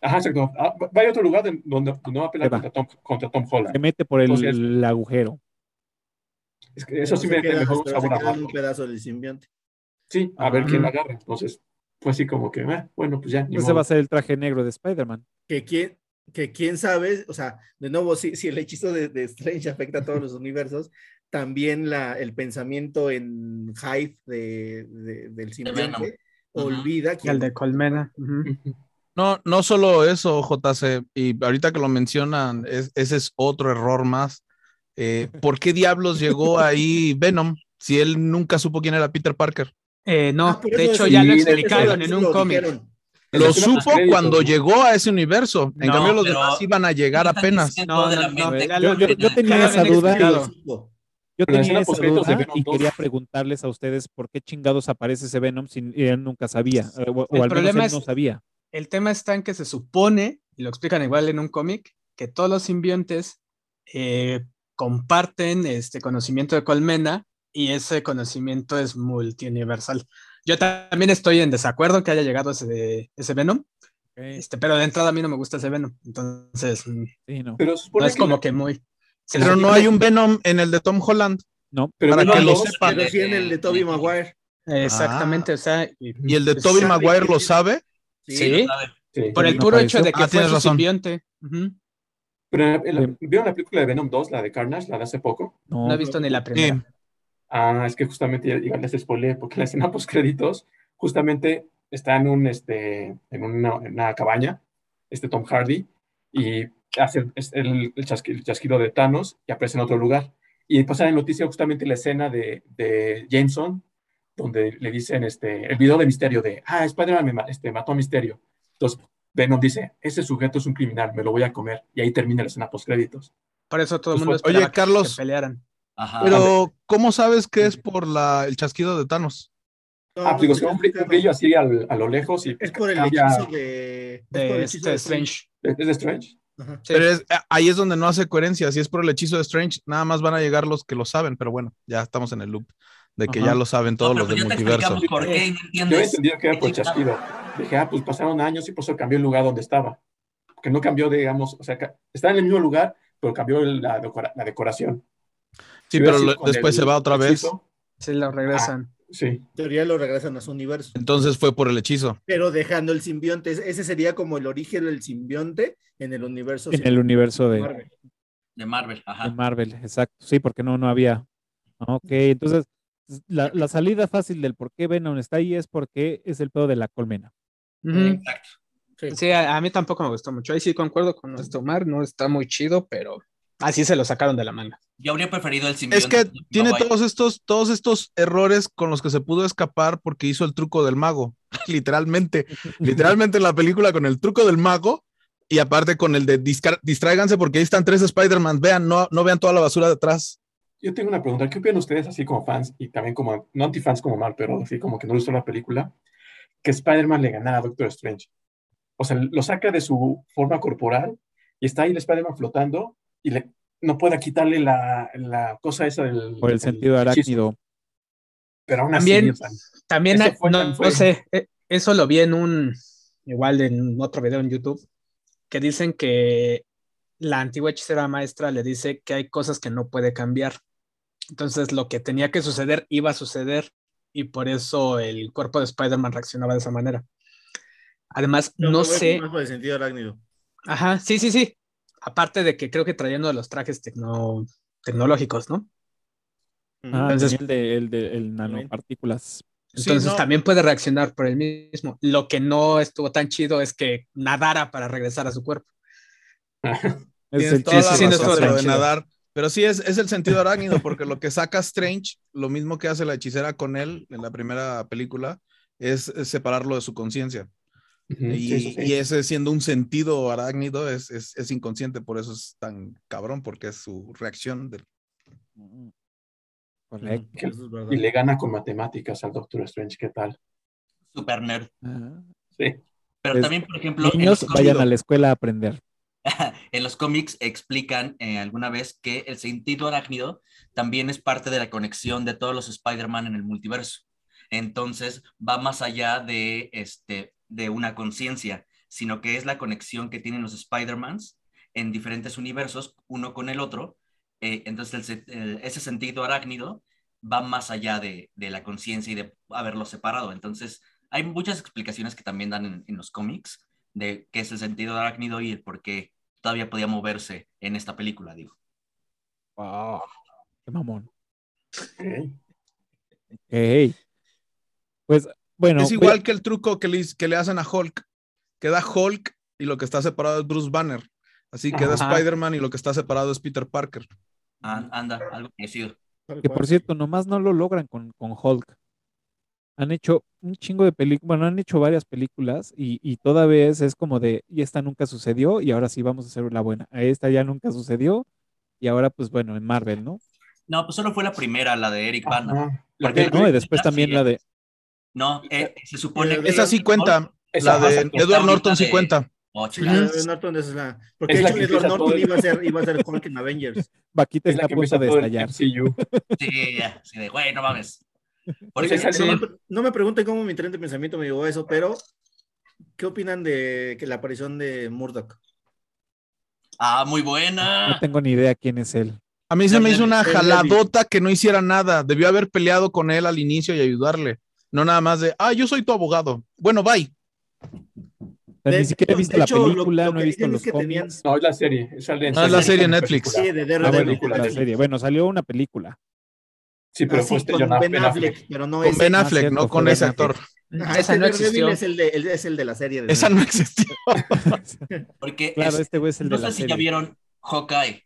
Speaker 4: Ajá, exacto. Ah, va a ir a otro lugar de- donde no va a pelear contra Tom, contra Tom
Speaker 1: Se
Speaker 4: Holland.
Speaker 1: mete por el,
Speaker 4: Entonces-
Speaker 1: el agujero.
Speaker 4: Es que eso sí
Speaker 6: Se
Speaker 4: me,
Speaker 6: queda-
Speaker 4: me dejó un
Speaker 6: pero se
Speaker 4: sabor amargo.
Speaker 6: un pedazo del simbionte.
Speaker 4: Sí, a ver quién la agarra. Entonces, fue así como que, eh, bueno, pues ya.
Speaker 1: Ese
Speaker 4: modo.
Speaker 1: va a ser el traje negro de Spider-Man.
Speaker 6: Que quién, que quién sabe, o sea, de nuevo, si, si el hechizo de, de Strange afecta a todos los universos, también la, el pensamiento en Hive de, de- del
Speaker 7: Venom.
Speaker 6: simbionte
Speaker 7: Ujú.
Speaker 6: olvida
Speaker 5: el
Speaker 6: quién
Speaker 5: de Colmena.
Speaker 3: No, no solo eso, JC, y ahorita que lo mencionan, es- ese es otro error más. Eh, ¿Por qué diablos llegó ahí Venom si él nunca supo quién era Peter Parker?
Speaker 5: Eh, no,
Speaker 6: Ah,
Speaker 5: de hecho ya lo explicaron en un cómic.
Speaker 6: dijeron.
Speaker 3: Lo supo cuando
Speaker 4: ¿no?
Speaker 3: llegó a ese universo. En
Speaker 7: No,
Speaker 3: cambio, los demás iban a llegar apenas.
Speaker 5: No,
Speaker 1: Yo, yo- yo tenía esa duda. Yo tenía esa duda y
Speaker 4: 2.
Speaker 1: quería preguntarles a ustedes por qué chingados aparece ese Venom si él nunca sabía. eh, O, o
Speaker 5: El
Speaker 1: al menos él
Speaker 5: es-
Speaker 1: no sabía.
Speaker 5: El tema está en que se supone, y lo explican igual en un cómic, que todos los simbiontes eh, comparten este conocimiento de colmena y ese conocimiento es multiuniversal. Yo también estoy en desacuerdo que haya llegado ese, ese Venom, este, pero de entrada a mí no me gusta ese Venom, entonces mm,
Speaker 1: Sí, no.
Speaker 4: Pero
Speaker 5: es
Speaker 4: que
Speaker 5: como que muy...
Speaker 3: Pero no hay un Venom en el de Tom Holland.
Speaker 1: No,
Speaker 4: pero
Speaker 3: para que lo
Speaker 4: 2,
Speaker 3: sepa.
Speaker 6: Pero sí en el de Toby Maguire.
Speaker 5: Exactamente, o sea, y-
Speaker 3: Y el de
Speaker 5: Pues
Speaker 3: Toby
Speaker 6: sabe
Speaker 3: Maguire lo sabe.
Speaker 6: Sí.
Speaker 5: Sí.
Speaker 7: lo sabe.
Speaker 4: sí.
Speaker 5: por el puro hecho de que
Speaker 3: Ah,
Speaker 5: fue
Speaker 3: razón.
Speaker 5: simbionte. Ujú.
Speaker 4: Pero. ¿vieron la película de Venom 2, la de Carnage, la de hace poco?
Speaker 1: no.
Speaker 5: No he visto ni la
Speaker 3: Sí.
Speaker 5: primera.
Speaker 4: Ah, es que justamente ya- igual les spoileé, porque la escena post créditos justamente está en un este en una, en una cabaña, este Tom Hardy, y hace el, el, el el chasquido de Thanos y aparece en otro lugar. Y pasa en noticia justamente la escena de, de Jameson, donde le dicen este, el video de Misterio de, ah, Spider-Man me ma- este, mató a Misterio. Entonces Venom dice, ese sujeto es un criminal, me lo voy a comer. Y ahí termina la escena post créditos.
Speaker 5: Por eso todo el
Speaker 3: Pues,
Speaker 5: mundo
Speaker 3: oye,
Speaker 5: esperaba que
Speaker 3: Carlos,
Speaker 5: se pelearan.
Speaker 7: Ajá.
Speaker 3: Pero, ¿cómo sabes que es por la, el chasquido de Thanos?
Speaker 6: No,
Speaker 4: digo,
Speaker 6: no,
Speaker 4: se ve un
Speaker 6: no,
Speaker 4: brillo, un brillo así al- a lo lejos y
Speaker 6: Es por el
Speaker 4: cambia-
Speaker 6: hechizo de. es por el
Speaker 5: de
Speaker 6: hechizo
Speaker 5: este Strange.
Speaker 4: ¿Es de Strange?
Speaker 6: Ajá.
Speaker 5: Sí.
Speaker 3: Pero es- ahí es donde no hace coherencia. Si es por el hechizo de Strange, nada más van a llegar los que lo saben. Pero bueno, ya estamos en el loop de que
Speaker 1: Ajá.
Speaker 3: ya lo saben todos
Speaker 7: No,
Speaker 3: los del multiverso.
Speaker 7: por qué no
Speaker 4: Yo
Speaker 7: entiendes.
Speaker 4: entendí que era por el chasquido. Dije, ah, pues pasaron años y por eso cambió el lugar donde estaba. Que no cambió, digamos, o sea, está en el mismo lugar, pero cambió la, decora- la decoración.
Speaker 3: Sí, pero lo- después
Speaker 4: el
Speaker 3: se va otra vez.
Speaker 5: Sí, lo regresan.
Speaker 4: Sí.
Speaker 6: En teoría lo regresan a su universo.
Speaker 3: Entonces fue por el hechizo.
Speaker 6: Pero dejando el simbionte. Ese sería como el origen del simbionte en el universo.
Speaker 1: En el universo de,
Speaker 6: Marvel.
Speaker 7: De Marvel, ajá.
Speaker 1: de Marvel, exacto. Sí, porque no, no había. Ok, entonces la, la salida fácil del por qué Venom está ahí es porque es el pedo de la colmena.
Speaker 7: Exacto.
Speaker 6: Sí.
Speaker 5: Sí, a, a mí tampoco me gustó mucho. Ahí sí concuerdo con nuestro Omar, no está muy chido, pero así se lo sacaron de la manga.
Speaker 7: Yo habría preferido el simbionte.
Speaker 3: Es que tiene todos estos, todos estos errores con los que se pudo escapar porque hizo el truco del mago. Literalmente. Literalmente en la película con el truco del mago Y aparte con el de distráiganse porque ahí están tres Spider-Man. Vean, no, no vean toda la basura de atrás.
Speaker 4: Yo tengo una pregunta. ¿Qué opinan ustedes, así como fans y también como, no antifans como Mar, pero así como que no les gustó la película, que Spider-Man le ganara a Doctor Strange? O sea, lo saca de su forma corporal y está ahí el Spider-Man flotando y le, no pueda quitarle la, la cosa esa del...
Speaker 1: Por el
Speaker 4: del
Speaker 1: sentido arácnido.
Speaker 4: Pero aún así,
Speaker 5: También- También,
Speaker 4: Eso
Speaker 5: hay-
Speaker 4: fue
Speaker 5: no, sé, eh, eso lo vi en un, igual en otro video en YouTube, que dicen que la antigua hechicera maestra le dice que hay cosas que no puede cambiar. Entonces, lo que tenía que suceder iba a suceder y por eso el cuerpo de Spider-Man reaccionaba de esa manera. Además, no sé,
Speaker 6: Más por el sentido arácnido.
Speaker 5: ajá, sí, sí, sí. Aparte de que creo que trayendo de los trajes tecno- tecnológicos, ¿no?
Speaker 1: Ah,
Speaker 5: Entonces-
Speaker 1: el de, el de el nanopartículas.
Speaker 3: Sí,
Speaker 5: Entonces
Speaker 3: no.
Speaker 5: también puede reaccionar por el mismo. Lo que no estuvo tan chido es que nadara para regresar a su cuerpo.
Speaker 1: Es
Speaker 3: Tienes
Speaker 1: el
Speaker 3: toda
Speaker 5: sí,
Speaker 3: razón de lo de nadar. Pero sí, es, es el sentido arácnido, porque lo que saca Strange, lo mismo que hace la hechicera con él en la primera película, es, es separarlo de su conciencia. Y,
Speaker 4: sí, sí, sí.
Speaker 3: y ese siendo un sentido arácnido es, es, es inconsciente, por eso es tan cabrón, porque es su reacción. del-
Speaker 1: Correcto.
Speaker 4: Que-
Speaker 6: Eso es verdad.
Speaker 4: Y le gana con matemáticas al Doctor Strange, ¿qué tal?
Speaker 7: Super nerd.
Speaker 4: Sí.
Speaker 7: Pero también, por ejemplo,
Speaker 1: Niños, vayan a la escuela a aprender.
Speaker 7: en los cómics explican eh, alguna vez que el sentido arácnido también es parte de la conexión de todos los Spider-Man en el multiverso. Entonces va más allá de, este, de una conciencia, sino que es la conexión que tienen los Spider-Mans en diferentes universos, uno con el otro. Eh, entonces el se- el- ese sentido arácnido va más allá de, de la conciencia y de haberlo separado. Entonces hay muchas explicaciones que también dan en, en los cómics de qué es el sentido arácnido y el por qué todavía podía moverse en esta película, digo.
Speaker 1: Wow. Qué mamón.
Speaker 4: Ok.
Speaker 1: Ey. Pues bueno.
Speaker 3: es igual que el truco que le, que le hacen a Hulk. Queda Hulk y lo que está separado es Bruce Banner. Así queda. Spider-Man y lo que está separado es Peter Parker.
Speaker 7: Ah, anda, algo parecido.
Speaker 1: Que por cierto, nomás no lo logran con, con Hulk. Han hecho un chingo de películas, bueno, han hecho varias películas y, y toda vez es como de, y esta nunca sucedió y ahora sí vamos a hacer la buena. A esta ya nunca sucedió y ahora pues bueno, en Marvel, ¿no?
Speaker 7: No, pues solo fue la primera, la de Eric Bana.
Speaker 1: No, y después también la de,
Speaker 7: No, eh, se supone que...
Speaker 3: Esa sí cuenta.
Speaker 4: esa
Speaker 3: La de
Speaker 4: pasa-
Speaker 3: Edward Norton sí cuenta.
Speaker 7: Oh,
Speaker 6: La
Speaker 7: chingados.
Speaker 6: de Norton es la. Porque
Speaker 4: Es
Speaker 6: de
Speaker 4: la
Speaker 6: hecho
Speaker 4: que
Speaker 6: Edward
Speaker 4: todo
Speaker 6: Norton iba a ser, iba a ser Hulk en Avengers.
Speaker 1: Vaquita
Speaker 4: es la
Speaker 1: está a
Speaker 4: que
Speaker 1: punto
Speaker 4: empieza
Speaker 1: de estallar.
Speaker 7: Sí, ya, sí, de, güey, no mames. Eso-
Speaker 4: esa-
Speaker 6: No me, no me pregunten cómo mi tren de pensamiento me llevó a eso, pero ¿qué opinan de que la aparición de Murdoch?
Speaker 7: Ah, muy
Speaker 1: No
Speaker 7: buena.
Speaker 1: tengo ni idea quién es él.
Speaker 3: A mí se me hizo una jaladota que no hiciera nada. Debió haber peleado con él al inicio y ayudarle. No nada más de, ah, yo soy tu abogado. Bueno, bye.
Speaker 6: De-
Speaker 1: ni siquiera he visto la
Speaker 6: hecho,
Speaker 1: película,
Speaker 6: lo
Speaker 1: no he visto los
Speaker 6: que tenían-
Speaker 1: cómics.
Speaker 4: No, es la serie.
Speaker 3: es la serie en
Speaker 4: en
Speaker 3: Netflix.
Speaker 6: Sí, de
Speaker 1: Ah, bueno, la serie. Bueno, salió una película.
Speaker 4: Sí, pero fue este
Speaker 6: con Ben
Speaker 4: Ben
Speaker 6: Affleck,
Speaker 4: Affleck.
Speaker 6: pero no
Speaker 3: Con
Speaker 6: es.
Speaker 3: Ben
Speaker 1: Ah,
Speaker 3: Affleck, no con ese actor.
Speaker 5: Esa no existió.
Speaker 6: es el de, el- es el de la serie. de
Speaker 3: Esa no existió.
Speaker 7: Porque
Speaker 1: claro,
Speaker 7: es-
Speaker 1: este güey es el
Speaker 7: no
Speaker 1: de la
Speaker 7: sé si ya
Speaker 1: serie.
Speaker 7: vieron Hawkeye,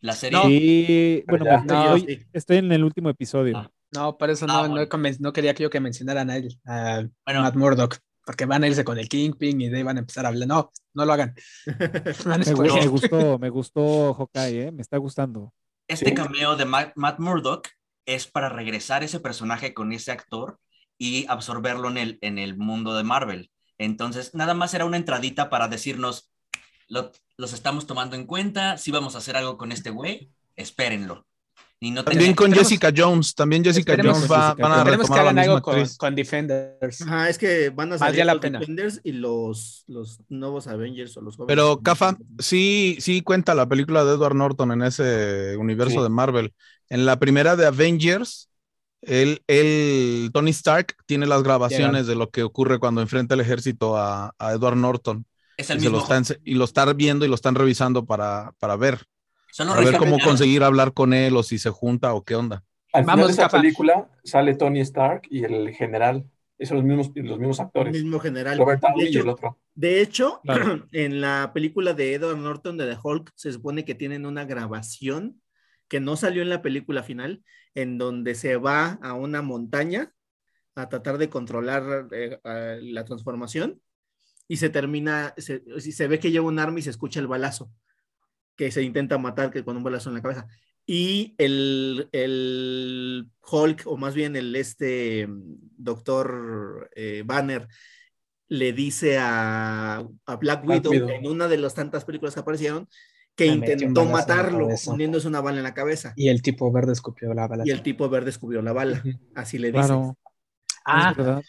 Speaker 7: la serie.
Speaker 1: Sí, bueno, pues,
Speaker 5: No,
Speaker 1: estoy,
Speaker 6: sí.
Speaker 1: estoy en el último episodio.
Speaker 7: Ah.
Speaker 5: No, por eso
Speaker 7: Ah,
Speaker 5: no,
Speaker 7: bueno.
Speaker 5: quería que yo que mencionaran a él, a
Speaker 7: Bueno,
Speaker 5: Matt Murdock, porque van a irse con el Kingpin y de ahí van a empezar a hablar. No, no lo hagan.
Speaker 1: Me, gustó, me gustó Hawkeye, ¿eh? me está gustando.
Speaker 7: este
Speaker 4: Sí.
Speaker 7: cameo de Ma- Matt Murdock es para regresar ese personaje con ese actor y absorberlo en el, en el mundo de Marvel. Entonces, nada más era una entradita para decirnos, "Lo- los estamos tomando en cuenta, si vamos a hacer algo con este güey, espérenlo. Y no
Speaker 3: También
Speaker 7: tenía-
Speaker 3: con
Speaker 5: Esperemos-
Speaker 3: Jessica Jones. También Jessica
Speaker 5: esperemos
Speaker 3: Jones
Speaker 1: que
Speaker 3: va,
Speaker 1: Jessica
Speaker 3: van a
Speaker 5: que
Speaker 3: retomar la
Speaker 5: hagan
Speaker 3: misma
Speaker 5: algo con, Defenders.
Speaker 6: Ajá, es que van a salir
Speaker 5: la
Speaker 6: los
Speaker 5: pena.
Speaker 6: Defenders y los, los nuevos Avengers o los jóvenes.
Speaker 3: Pero, Cafa, sí, sí cuenta la película de Edward Norton en ese universo
Speaker 4: Sí.
Speaker 3: de Marvel. En la primera de Avengers, él, él, Tony Stark, tiene las grabaciones de lo que ocurre cuando enfrenta el ejército a, a Edward Norton.
Speaker 7: es
Speaker 3: Y,
Speaker 7: el
Speaker 3: lo
Speaker 7: mismo.
Speaker 3: están, y lo están viendo y lo están revisando para, para ver.
Speaker 7: Son los
Speaker 3: Para ver cómo conseguir hablar con él o si se junta o qué onda.
Speaker 4: Al
Speaker 5: Vamos,
Speaker 4: final de esa película sale Tony Stark y el general. Son los mismos, los mismos
Speaker 6: El
Speaker 4: actores.
Speaker 6: mismo general.
Speaker 4: Robert Downey y el
Speaker 6: hecho,
Speaker 4: otro.
Speaker 6: de hecho,
Speaker 1: Claro.
Speaker 6: en la película de Edward Norton de The Hulk, se supone que tienen una grabación que no salió en la película final, en donde se va a una montaña a tratar de controlar eh, a la transformación y se termina, se, se ve que lleva un arma y se escucha el balazo, que se intenta matar que con un balazo en la cabeza. Y el, el Hulk, o más bien el este doctor eh, Banner, le dice a, a Black,
Speaker 4: Black
Speaker 6: Widow,
Speaker 4: Widow.
Speaker 6: en una de las tantas películas que aparecieron que
Speaker 5: un
Speaker 6: intentó
Speaker 5: la
Speaker 6: matarlo poniéndose una bala en la cabeza.
Speaker 5: Y el tipo verde escupió la bala.
Speaker 6: Y el tipo verde descubrió la bala. Así le dice.
Speaker 1: Claro,
Speaker 5: Ah,
Speaker 1: verdad.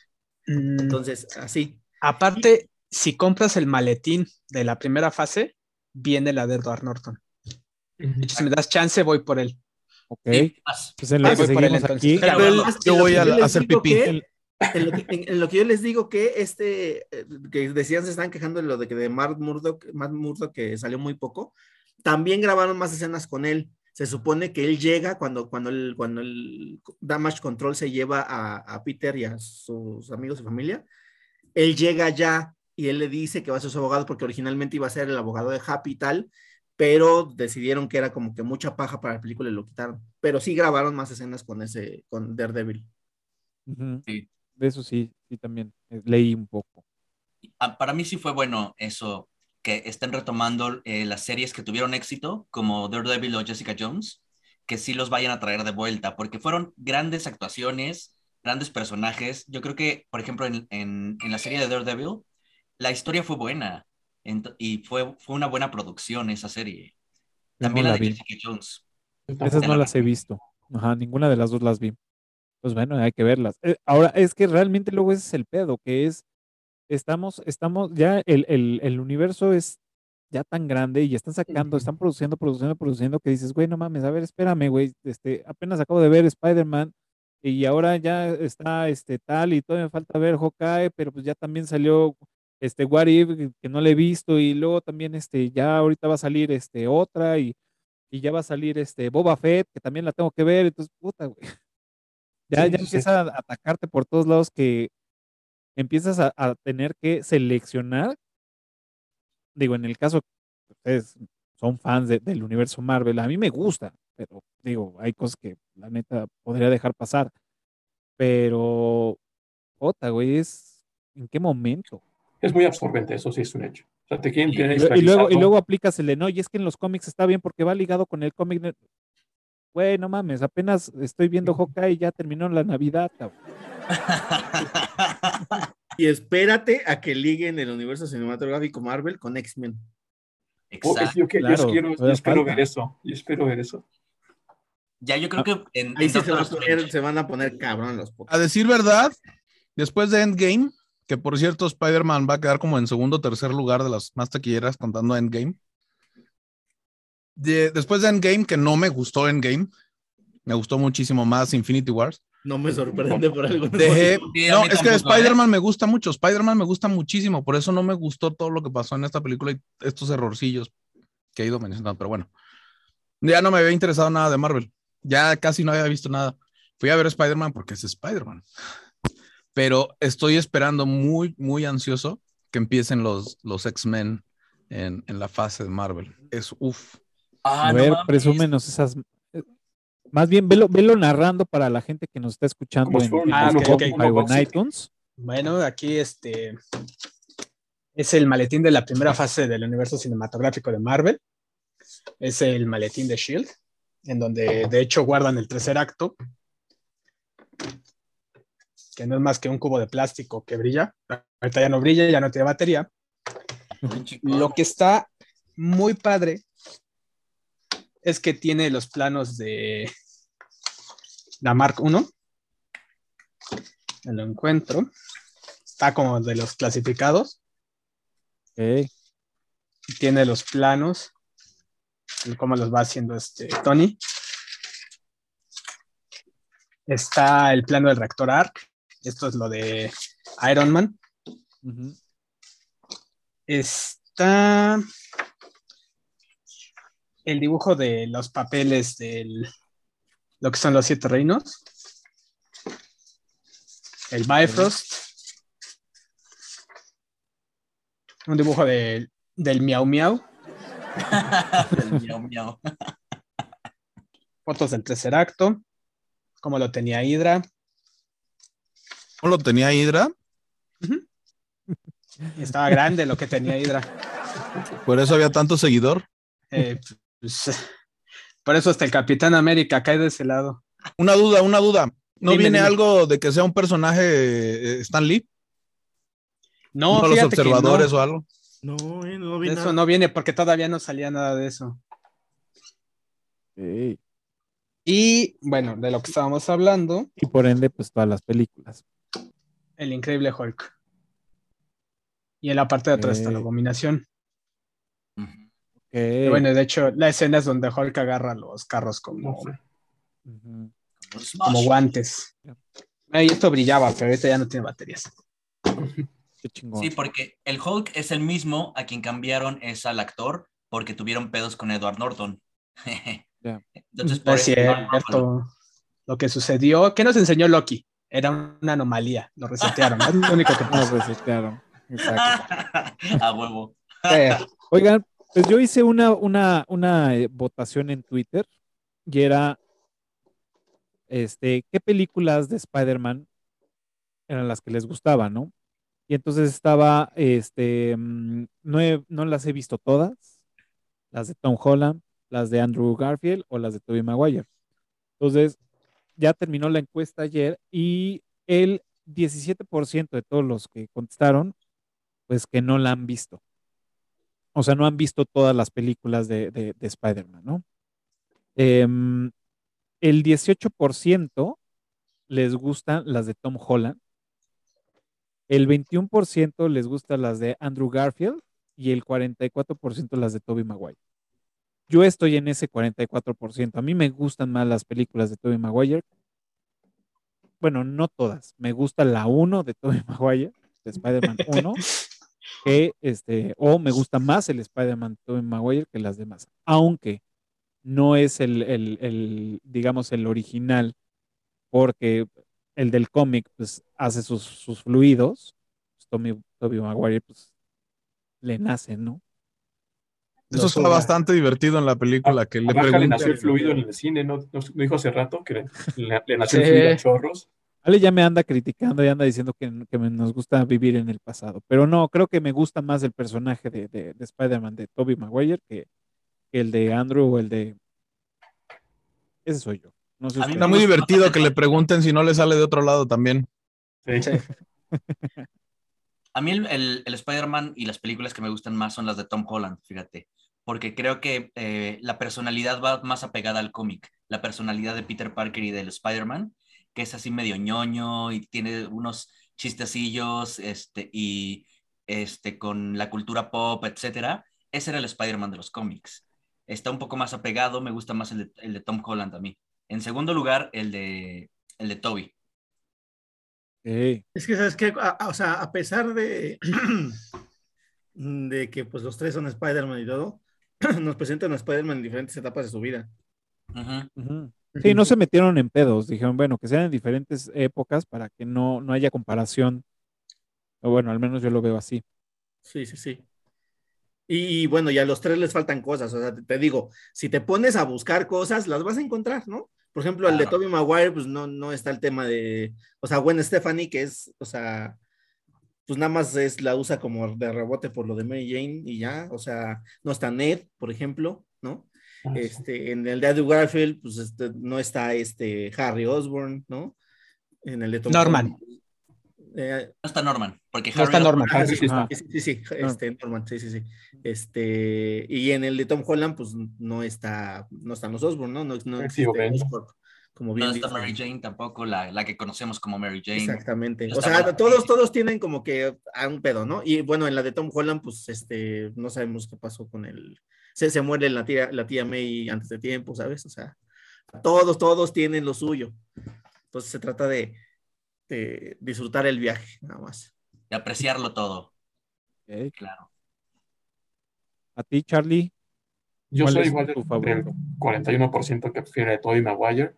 Speaker 5: mm,
Speaker 6: Entonces, así.
Speaker 5: aparte, si compras el maletín de la primera fase, viene la de Edward Norton. De hecho, si me das chance, voy por él.
Speaker 1: Ok.
Speaker 7: Sí, vas.
Speaker 1: Pues en lo
Speaker 6: Ah,
Speaker 1: que
Speaker 5: voy por él
Speaker 1: seguimos
Speaker 5: entonces.
Speaker 1: aquí.
Speaker 5: Espera,
Speaker 7: Pero
Speaker 5: bueno,
Speaker 6: Además,
Speaker 3: yo voy a hacer pipí.
Speaker 6: que- en, lo que, en- en lo que yo les digo que este, eh, que decían se están quejando de lo de que de Matt Murdock, Matt Murdock que salió muy poco, también grabaron más escenas con él. Se supone que él llega cuando, cuando, el, cuando el Damage Control se lleva a, a Peter y a sus amigos y familia. Él llega ya y él le dice que va a ser su abogado porque originalmente iba a ser el abogado de Happy y tal, pero decidieron que era como que mucha paja para la película y lo quitaron. Pero sí grabaron más escenas con ese, con Daredevil.
Speaker 1: Ujú.
Speaker 7: Sí.
Speaker 1: De eso sí, sí también eh, leí un poco.
Speaker 7: Ah, Para mí sí fue bueno eso, que estén retomando eh, las series que tuvieron éxito, como Daredevil o Jessica Jones, que sí los vayan a traer de vuelta, porque fueron grandes actuaciones, grandes personajes. Yo creo que, por ejemplo, en, en- en la serie de Daredevil, la historia fue buena y fue, fue una buena producción esa serie. También
Speaker 1: no
Speaker 7: la
Speaker 1: la
Speaker 7: de
Speaker 1: vi.
Speaker 7: Jessica Jones.
Speaker 1: Esas no las he visto. Ajá, ninguna de las dos las vi. Pues bueno, hay que verlas. Eh, ahora, es que realmente luego ese es el pedo, que es, estamos, estamos, ya el, el, el universo es ya tan grande y están sacando, están produciendo, produciendo, produciendo, que dices, güey, no mames, a ver, espérame, güey, este, apenas acabo de ver Spider-Man y ahora ya está este tal y todavía me falta ver Hawkeye, pero pues ya también salió este What If, que- no le he visto, y luego también este, ya ahorita va a salir este otra y y ya va a salir este Boba Fett, que también la tengo que ver, entonces, puta, güey. Ya,
Speaker 4: Sí,
Speaker 1: ya
Speaker 4: sí, sí.
Speaker 1: empieza a atacarte por todos lados que empiezas a, a tener que seleccionar. Digo, en el caso que ustedes son fans de- del universo Marvel, a mí me gusta, pero digo, hay cosas que la neta podría dejar pasar. Pero, puta, güey, es ¿en qué momento?
Speaker 4: Es muy absorbente, eso sí es un hecho. O sea, te quieren
Speaker 7: Y-
Speaker 4: tener
Speaker 1: Y, luego, y luego aplicas el de no, y es que en los cómics está bien porque va ligado con el cómic. Güey, no mames, apenas estoy viendo Hawkeye y ya terminó la Navidad, cabrón.
Speaker 6: Y espérate a que liguen el universo cinematográfico Marvel con X-Men.
Speaker 4: Oh, es-
Speaker 7: Exacto.
Speaker 4: yo, que- yo
Speaker 1: Claro,
Speaker 4: quiero, yo espero ver eso. Yo espero ver eso.
Speaker 7: Ya yo creo que en,
Speaker 6: Ahí
Speaker 7: en
Speaker 6: sí se, va a
Speaker 7: Doctor
Speaker 6: poner,
Speaker 7: Strange-
Speaker 6: se van a poner cabrón los
Speaker 3: A
Speaker 6: putos.
Speaker 3: decir verdad, después de Endgame, que por cierto Spider-Man va a quedar como en segundo o tercer lugar de las más taquilleras contando Endgame. De- después de Endgame, que no me gustó Endgame, me gustó muchísimo más Infinity Wars.
Speaker 6: No me sorprende por algo.
Speaker 3: Dejé,
Speaker 7: Sí,
Speaker 3: no, es que
Speaker 7: ¿eh?
Speaker 3: Spider-Man me gusta mucho, Spider-Man me gusta muchísimo, por eso no me gustó todo lo que pasó en esta película y estos errorcillos que he ido mencionando, pero bueno, ya no me había interesado nada de Marvel, ya casi no había visto nada. Fui a ver Spider-Man porque es Spider-Man, pero estoy esperando muy, muy ansioso que empiecen los, los X-Men en, en la fase de Marvel. Es uff.
Speaker 7: Ah,
Speaker 1: a
Speaker 7: no
Speaker 1: ver,
Speaker 7: mames.
Speaker 1: presúmenos esas. eh, Más bien, velo, velo narrando para la gente que nos está escuchando en,
Speaker 5: Ah,
Speaker 1: en iTunes.
Speaker 5: Bueno, aquí este es el maletín de la primera fase del universo cinematográfico de Marvel. Es el maletín de Shield, en donde de hecho guardan el tercer acto, que no es más que un cubo de plástico que brilla. Ahorita ya no brilla, ya no tiene batería. Lo que está muy padre es que tiene los planos de la Mark 1. Lo encuentro. Está como de los clasificados. Tiene los planos. cómo los va haciendo este Tony. Está el plano del reactor ARC. Esto es lo de Iron Man. Está el dibujo de los papeles del lo que son los siete reinos. El Bifrost. Un dibujo de- del Miau Miau.
Speaker 7: El miau, miau.
Speaker 5: Fotos del tercer acto. Como lo tenía Hydra.
Speaker 3: ¿No lo tenía Hydra?
Speaker 5: Estaba grande lo que tenía Hydra.
Speaker 3: Por eso había tanto seguidor.
Speaker 5: Eh, pues, por eso hasta el Capitán América cae de ese lado.
Speaker 3: Una duda, una duda. ¿No
Speaker 5: Dime,
Speaker 3: viene
Speaker 5: dime.
Speaker 3: algo de que sea un personaje eh, Stan Lee?
Speaker 5: No,
Speaker 3: ¿Uno de los observadores
Speaker 5: no.
Speaker 3: o algo?
Speaker 6: No, eh, no vi
Speaker 5: Eso
Speaker 6: nada.
Speaker 5: no viene porque todavía no salía nada de eso. Y bueno, de lo que estábamos hablando,
Speaker 1: Y por ende, pues todas las películas.
Speaker 5: El increíble Hulk. Y en la parte de atrás está la abominación. Bueno, de hecho, la escena es donde Hulk agarra los carros como.
Speaker 7: Como
Speaker 5: guantes. Ahí esto brillaba, pero ahorita ya no tiene baterías.
Speaker 1: Qué chingón.
Speaker 7: Sí, porque el Hulk es el mismo a quien cambiaron es al actor porque tuvieron pedos con Edward Norton. Entonces, por
Speaker 5: es cierto. Lo que sucedió, ¿qué nos enseñó Loki? Era una anomalía, lo resetearon. Es lo único que
Speaker 1: Ah,
Speaker 5: pasó.
Speaker 1: sí, claro. Exacto.
Speaker 7: a huevo.
Speaker 5: Eh,
Speaker 1: Oigan, pues yo hice una, una, una eh, votación en Twitter y era, este, ¿qué películas de Spider-Man eran las que les gustaban, no? Y entonces estaba, este, mm, no, he- no las he visto todas, las de Tom Holland, las de Andrew Garfield o las de Tobey Maguire. Entonces, ya terminó la encuesta ayer y el 17% de todos los que contestaron, pues que no la han visto. O sea, no han visto todas las películas de, de- de Spider-Man, ¿no? Em, el 18% les gustan las de Tom Holland. El 21% les gustan las de Andrew Garfield y el 44% las de Tobey Maguire. Yo estoy en ese 44%. A mí me gustan más las películas de Tobey Maguire. Bueno, no todas. Me gusta la 1 de Tobey Maguire, de Spider-Man 1 que este, o me gusta más el Spider-Man Tobey Maguire que las demás, aunque no es el, el- el, digamos, el original, porque el del cómic, pues, hace sus, sus fluidos, pues, Tobey Maguire, pues, le nace, ¿no?
Speaker 3: Eso está bastante divertido en la película que
Speaker 4: A
Speaker 3: le
Speaker 4: Baja le nació el fluido en el cine, ¿no? ¿No ¿No dijo hace rato que le, le- le nació el fluido a chorros?
Speaker 1: Ale ya me anda criticando y anda diciendo que, que me- nos gusta vivir en el pasado, pero no, creo que me gusta más el personaje de, de, de Spider-Man de Tobey Maguire que, que el de Andrew o el de... Ese soy yo. No sé
Speaker 7: A mí
Speaker 1: ustedes.
Speaker 3: Está muy divertido que le pregunten si no le sale de otro lado también.
Speaker 4: Sí.
Speaker 5: Sí.
Speaker 7: A mí el, el- el Spider-Man y las películas que me gustan más son las de Tom Holland, fíjate, porque creo que eh, la personalidad va más apegada al cómic, la personalidad de Peter Parker y del Spider-Man, que es así medio ñoño y tiene unos chistecillos este, y este, con la cultura pop, etcétera. Ese era el Spider-Man de los cómics. Está un poco más apegado, me gusta más el de, el de Tom Holland a mí. En segundo lugar, el de, el de Toby.
Speaker 6: Es que, ¿sabes qué? A- a- o sea, a pesar de, de que pues los tres son Spider-Man y todo, nos presentan a Spider-Man en diferentes etapas de su vida.
Speaker 1: Sí, no se metieron en pedos. Dijeron, bueno, que sean en diferentes épocas para que no, no haya comparación. O bueno, al menos yo lo veo así.
Speaker 6: Sí, sí, sí. Y bueno, y a los tres les faltan cosas. O sea, te, te digo, si te pones a buscar cosas, las vas a encontrar, ¿no? Por ejemplo, el de. Tobey Maguire, pues no, no está el tema de, o sea, Gwen Stephanie, que es, o sea, pues nada más es, la usa como de rebote por lo de Mary Jane y ya, o sea, no está Ned, por ejemplo, ¿no?
Speaker 4: Ah, sí.
Speaker 6: Este, en el de Andrew Garfield, pues este, no está este Harry Osborn, ¿no? En el de Tom
Speaker 5: Norman.
Speaker 6: Eh,
Speaker 7: No está Norman, porque
Speaker 5: No está
Speaker 7: Harry
Speaker 5: Norman.
Speaker 6: Ah,
Speaker 4: Ah,
Speaker 6: sí,
Speaker 4: sí,
Speaker 1: ah.
Speaker 6: sí, sí, sí, este, Norman, sí, sí, sí. Este, y en el de Tom Holland, pues no está, no están los Osborn, ¿no? No, no existe como bien
Speaker 7: No está
Speaker 6: dice.
Speaker 7: Mary Jane tampoco, la, la que conocemos como Mary Jane.
Speaker 6: Exactamente.
Speaker 7: No
Speaker 6: O sea, todos, todos tienen como que a un pedo, ¿no? Y bueno, en la de Tom Holland, pues este, no sabemos qué pasó con él. Se, se muere la tía, la tía May antes de tiempo, ¿sabes? O sea, todos, todos tienen lo suyo. Entonces se trata de, de disfrutar el viaje, nada más.
Speaker 7: De apreciarlo todo, claro.
Speaker 1: A ti, Charlie.
Speaker 4: Yo
Speaker 1: ¿Cuál
Speaker 4: soy igual
Speaker 1: tu
Speaker 4: del, del 41% que prefiere Tobey Maguire.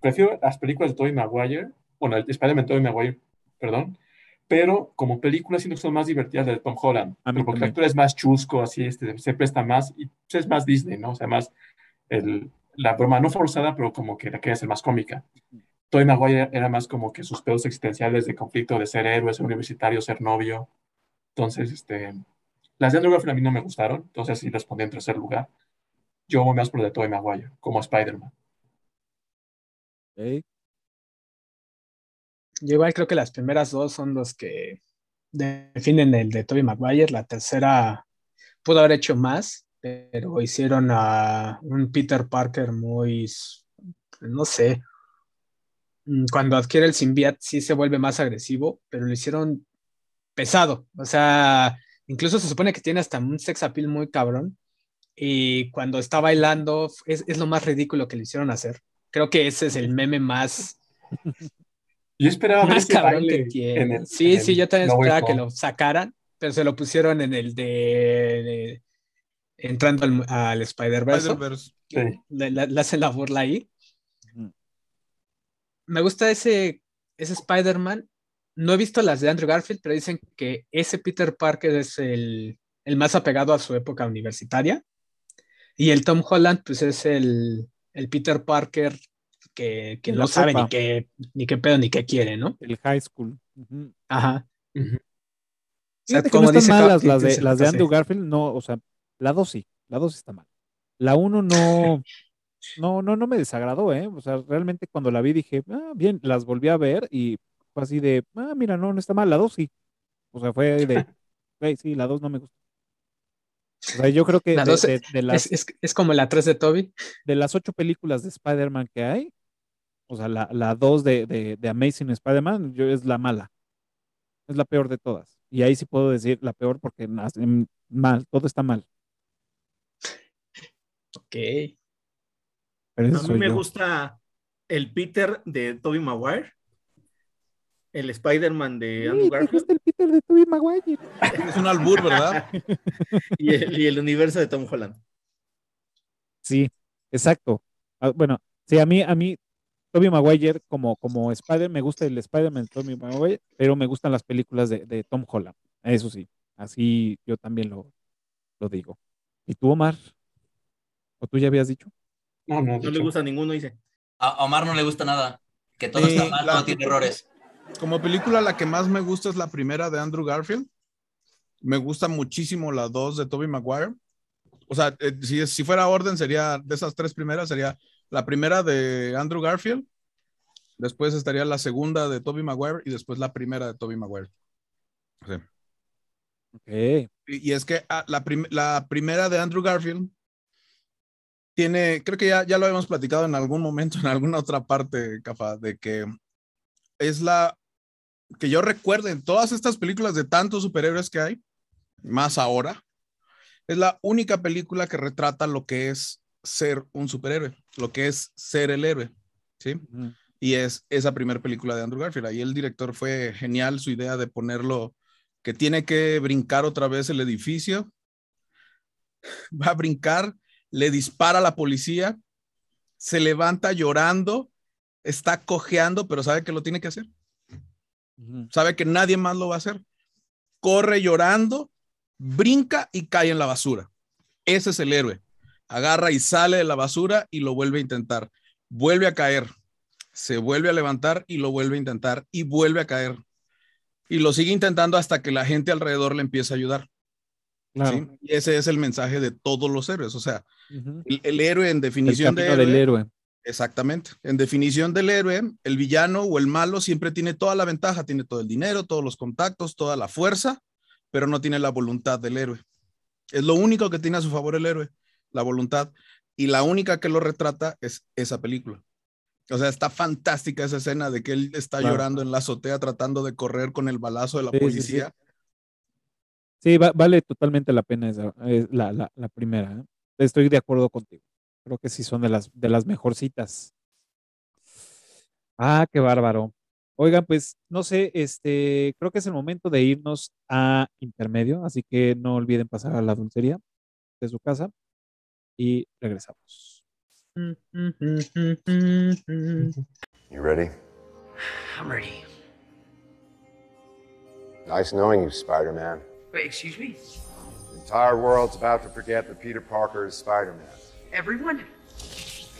Speaker 4: Prefiero las películas de Tobey Maguire, bueno, el Spider-Man Tobey Maguire, perdón, pero como películas siento que son más divertidas las de Tom Holland, porque
Speaker 1: también.
Speaker 4: el actor es más chusco, así, este, se presta más, y pues, es más Disney, ¿no? O sea, más el, la broma no forzada, pero como que la quería ser más cómica. Tobey Maguire era más como que sus pedos existenciales de conflicto de ser héroe, ser universitario, ser novio. Entonces, este, las de Andrew Garfield a mí no me gustaron, entonces sí las pondré en tercer lugar. Yo voy más por de Tobey Maguire, como Spider-Man.
Speaker 5: Yo igual creo que las primeras dos son los que definen el de Tobey Maguire. La tercera pudo haber hecho más, pero hicieron a un Peter Parker muy, no sé, cuando adquiere el symbiote sí se vuelve más agresivo, pero lo hicieron pesado. O sea, incluso se supone que tiene hasta un sex appeal muy cabrón. Y cuando está bailando, es, es lo más ridículo que le hicieron hacer. Creo que ese es el meme más,
Speaker 4: Yo esperaba
Speaker 5: más
Speaker 4: ese
Speaker 5: cabrón que tiene.
Speaker 4: en el-
Speaker 5: sí,
Speaker 4: en
Speaker 5: sí,
Speaker 4: el
Speaker 5: yo también
Speaker 4: No
Speaker 5: esperaba que lo sacaran, pero se lo pusieron en el de, de- entrando al, al Spider-Verse.
Speaker 3: Spider-Verse.
Speaker 4: Sí.
Speaker 5: Le, le- le hacen la burla ahí. Me gusta ese, ese Spider-Man. No he visto las de Andrew Garfield, pero dicen que ese Peter Parker es el, el más apegado a su época universitaria. Y el Tom Holland, pues es el, el Peter Parker que, que no sabe ni qué, ni qué pedo ni qué quiere, ¿no?
Speaker 1: El high school. Ujú.
Speaker 5: Ajá.
Speaker 4: Ujú.
Speaker 5: O sea,
Speaker 1: que no están
Speaker 5: dice
Speaker 1: malas las de, las de. Andrew Garfield, no, o sea, la dos sí, la dos está mal. La uno no, no, no, no me desagradó, ¿eh? O sea, realmente cuando la vi dije, ah, bien, las volví a ver y fue así de, ah, mira, no, no está mal, la dos sí. O sea, fue de, güey, sí, la dos no me gusta. O sea, yo creo que
Speaker 5: La
Speaker 1: de,
Speaker 5: dos
Speaker 1: de- de las,
Speaker 5: Es, es, es como la 3 de Toby.
Speaker 1: de las ocho películas de Spider-Man que hay, o sea, la, la dos de, de, Amazing Spider-Man yo, es la mala. Es la peor de todas. Y ahí sí puedo decir la peor porque mal, todo está mal.
Speaker 5: Ok.
Speaker 1: Pero
Speaker 6: A mí
Speaker 1: soy
Speaker 6: me
Speaker 1: yo.
Speaker 6: gusta el Peter de Tobey Maguire, el Spider-Man de
Speaker 1: Sí,
Speaker 6: Andrew
Speaker 1: te
Speaker 6: Garfield
Speaker 1: gusta el Peter de Tobey Maguire.
Speaker 3: Es un albur, ¿verdad?
Speaker 6: y el, y el universo de Tom Holland.
Speaker 1: Sí, exacto. Ah, bueno, sí, a mí, a mí, Tobey Maguire como, como Spider, me gusta el Spider-Man de Tobey Maguire, pero me gustan las películas de, de Tom Holland. Eso sí, así yo también lo, lo digo. ¿Y tú, Omar? ¿O tú ya habías dicho?
Speaker 4: No, no,
Speaker 6: No le gusta ninguno, dice.
Speaker 7: A Omar no le gusta nada. Que todo
Speaker 3: Sí,
Speaker 7: está mal,
Speaker 3: la-
Speaker 7: todo tiene errores.
Speaker 3: Como película, la que más me gusta es la primera de Andrew Garfield. Me gusta muchísimo la dos de Tobey Maguire. O sea, eh, si, si fuera orden, sería de esas tres primeras, sería la primera de Andrew Garfield, después estaría la segunda de Tobey Maguire y después la primera de Tobey Maguire. Sí.
Speaker 1: Ok.
Speaker 3: Y, y es que ah, la, prim- la primera de Andrew Garfield tiene, creo que ya, ya lo habíamos platicado en algún momento, en alguna otra parte, Cafa, de que es la que yo recuerde en todas estas películas de tantos superhéroes que hay, más ahora, es la única película que retrata lo que es ser un superhéroe, lo que es ser el héroe, ¿sí?
Speaker 1: Ujú.
Speaker 3: y es esa primera película de Andrew Garfield. Ahí el director fue genial su idea de ponerlo que tiene que brincar otra vez el edificio, va a brincar, le dispara a la policía, se levanta llorando, está cojeando, pero sabe que lo tiene que hacer, sabe que nadie más lo va a hacer. Corre llorando, brinca y cae en la basura. Ese es el héroe. Agarra y sale de la basura y lo vuelve a intentar. Vuelve a caer, se vuelve a levantar y lo vuelve a intentar y vuelve a caer. Y lo sigue intentando hasta que la gente alrededor le empieza a ayudar.
Speaker 1: Claro.
Speaker 3: ¿sí? Y ese es el mensaje de todos los héroes. O sea, el, el héroe en
Speaker 1: El
Speaker 3: definición de
Speaker 1: del
Speaker 3: héroe. Exactamente. En definición del héroe, el villano o el malo siempre tiene toda la ventaja, tiene todo el dinero, todos los contactos, toda la fuerza, pero no tiene la voluntad del héroe. Es lo único que tiene a su favor el héroe, la voluntad. Y la única que lo retrata es esa película. O sea, está fantástica esa escena de que él está
Speaker 1: Claro.
Speaker 3: llorando en la azotea tratando de correr con el balazo de la
Speaker 1: Sí, sí, sí. Sí, va- vale totalmente la pena esa, eh, la, la, la primera. ¿eh? Estoy de acuerdo contigo. Creo que sí son de las, de las mejorcitas. Ah, qué bárbaro. Oigan, pues no sé, este, creo que es el momento de irnos a intermedio, así que no olviden pasar a la dulcería de su casa y regresamos.
Speaker 2: You ready?
Speaker 8: I'm ready.
Speaker 2: Nice knowing you, Spider Man.
Speaker 8: Wait, excuse me?
Speaker 2: The entire world's about to forget that Peter Parker is Spider Man.
Speaker 8: Everyone?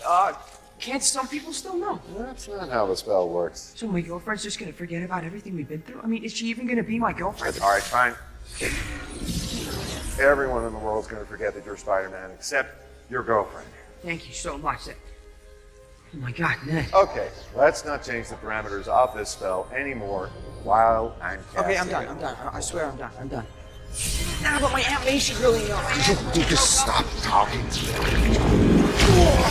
Speaker 8: Uh, can't some people still know?
Speaker 2: That's not how the spell works.
Speaker 8: So my girlfriend's just gonna forget about everything we've been through? I mean, is she even gonna be my girlfriend?
Speaker 2: All right, fine. Everyone in the world's going to forget that you're Spider-Man, except your girlfriend.
Speaker 8: Thank you so much. Oh my god, Ned.
Speaker 2: Okay, let's not change the parameters of this spell anymore while I'm casting.
Speaker 8: Okay, I'm done. I'm done. I swear I'm done. I'm done. But my Aunt really.
Speaker 2: You just stop talking to me.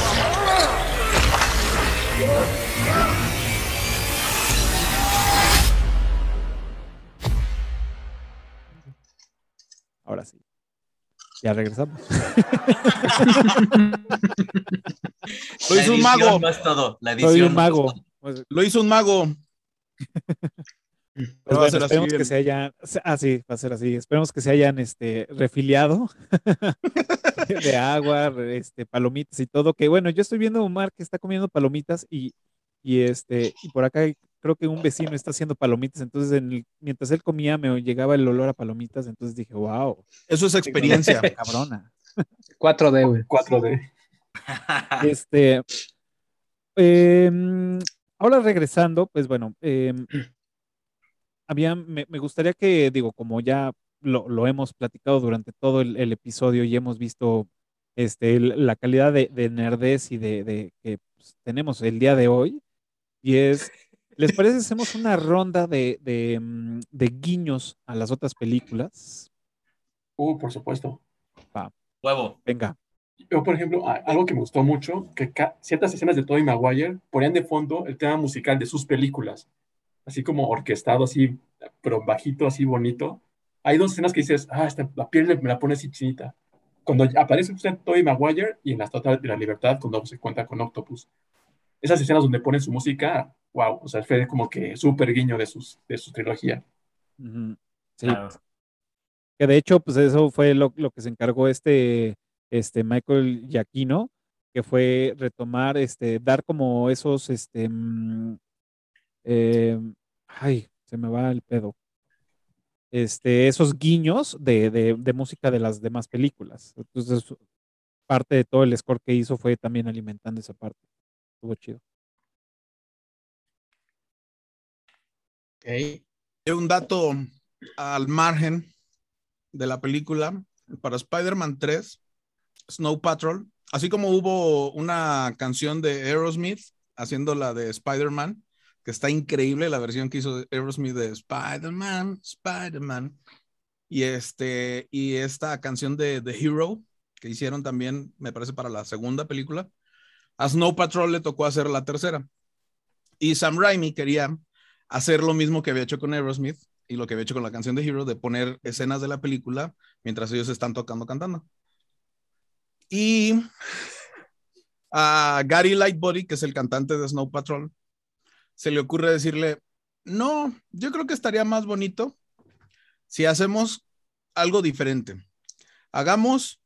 Speaker 1: Ahora sí. Ya regresamos.
Speaker 3: Lo
Speaker 7: La
Speaker 3: hizo un mago.
Speaker 7: no es todo. La edición
Speaker 1: Soy un
Speaker 7: no es
Speaker 1: mago.
Speaker 7: todo.
Speaker 1: Pues,
Speaker 3: Lo hizo un mago.
Speaker 1: pues
Speaker 3: va a
Speaker 1: bueno,
Speaker 3: ser así
Speaker 1: esperemos que
Speaker 3: el-
Speaker 1: se hayan, ah, sí, va a ser así. Esperemos que se hayan este, refiliado de agua, este, palomitas y todo. Que bueno, yo estoy viendo a Omar que está comiendo palomitas y, y este, y por acá creo que un vecino está haciendo palomitas. Entonces, en el- mientras él comía, me llegaba el olor a palomitas. Entonces dije, wow,
Speaker 3: Eso es experiencia.
Speaker 1: cabrona.
Speaker 5: 4D, güey.
Speaker 4: 4D.
Speaker 1: Este, em, ahora regresando, pues bueno, em, había, me, me gustaría que, digo, como ya lo, lo hemos platicado durante todo el, el episodio y hemos visto este, el- la calidad de, de nerdez y de, de que pues, tenemos el día de hoy, y es, ¿les parece hacemos una ronda de, de, mm, de guiños a las otras películas?
Speaker 4: Uh, por supuesto.
Speaker 7: Huevo.
Speaker 1: Venga.
Speaker 4: Yo, por ejemplo, algo que me gustó mucho, que ciertas escenas de Tobey Maguire ponían de fondo el tema musical de sus películas, así como orquestado, así, pero bajito, así bonito. Hay dos escenas que dices, ah, esta- la piel me la pone así chinita. Cuando aparece usted Tobey Maguire y en la Estatua de la Libertad, cuando se cuenta con Octopus. Esas escenas donde ponen su música, wow, o sea, fue como que súper guiño de, sus, de su trilogía.
Speaker 1: Sí.
Speaker 7: Claro.
Speaker 1: Que de hecho, pues eso fue lo, lo que se encargó este, este Michael Giacchino, que fue retomar, este, dar como esos, este, mm, eh, ay, se me va el pedo. Este, esos guiños de, de, música de las demás películas. Entonces, parte de todo el score que hizo fue también alimentando esa parte. Estuvo chido.
Speaker 5: Ok.
Speaker 3: Un dato al margen de la película, para Spider-Man 3, Snow Patrol, así como hubo una canción de Aerosmith haciendo la de Spider-Man, que está increíble la versión que hizo Aerosmith de Spider-Man, Spider-Man, y, este, y esta canción de The Hero, que hicieron también, me parece, para la segunda película, a Snow Patrol le tocó hacer la tercera. Y Sam Raimi quería hacer lo mismo que había hecho con Aerosmith y lo que había hecho con la canción de Hero, de poner escenas de la película mientras ellos están tocando, cantando. Y a Gary Lightbody, que es el cantante de Snow Patrol, se le ocurre decirle, no, yo creo que estaría más bonito si hacemos algo diferente. Hagamos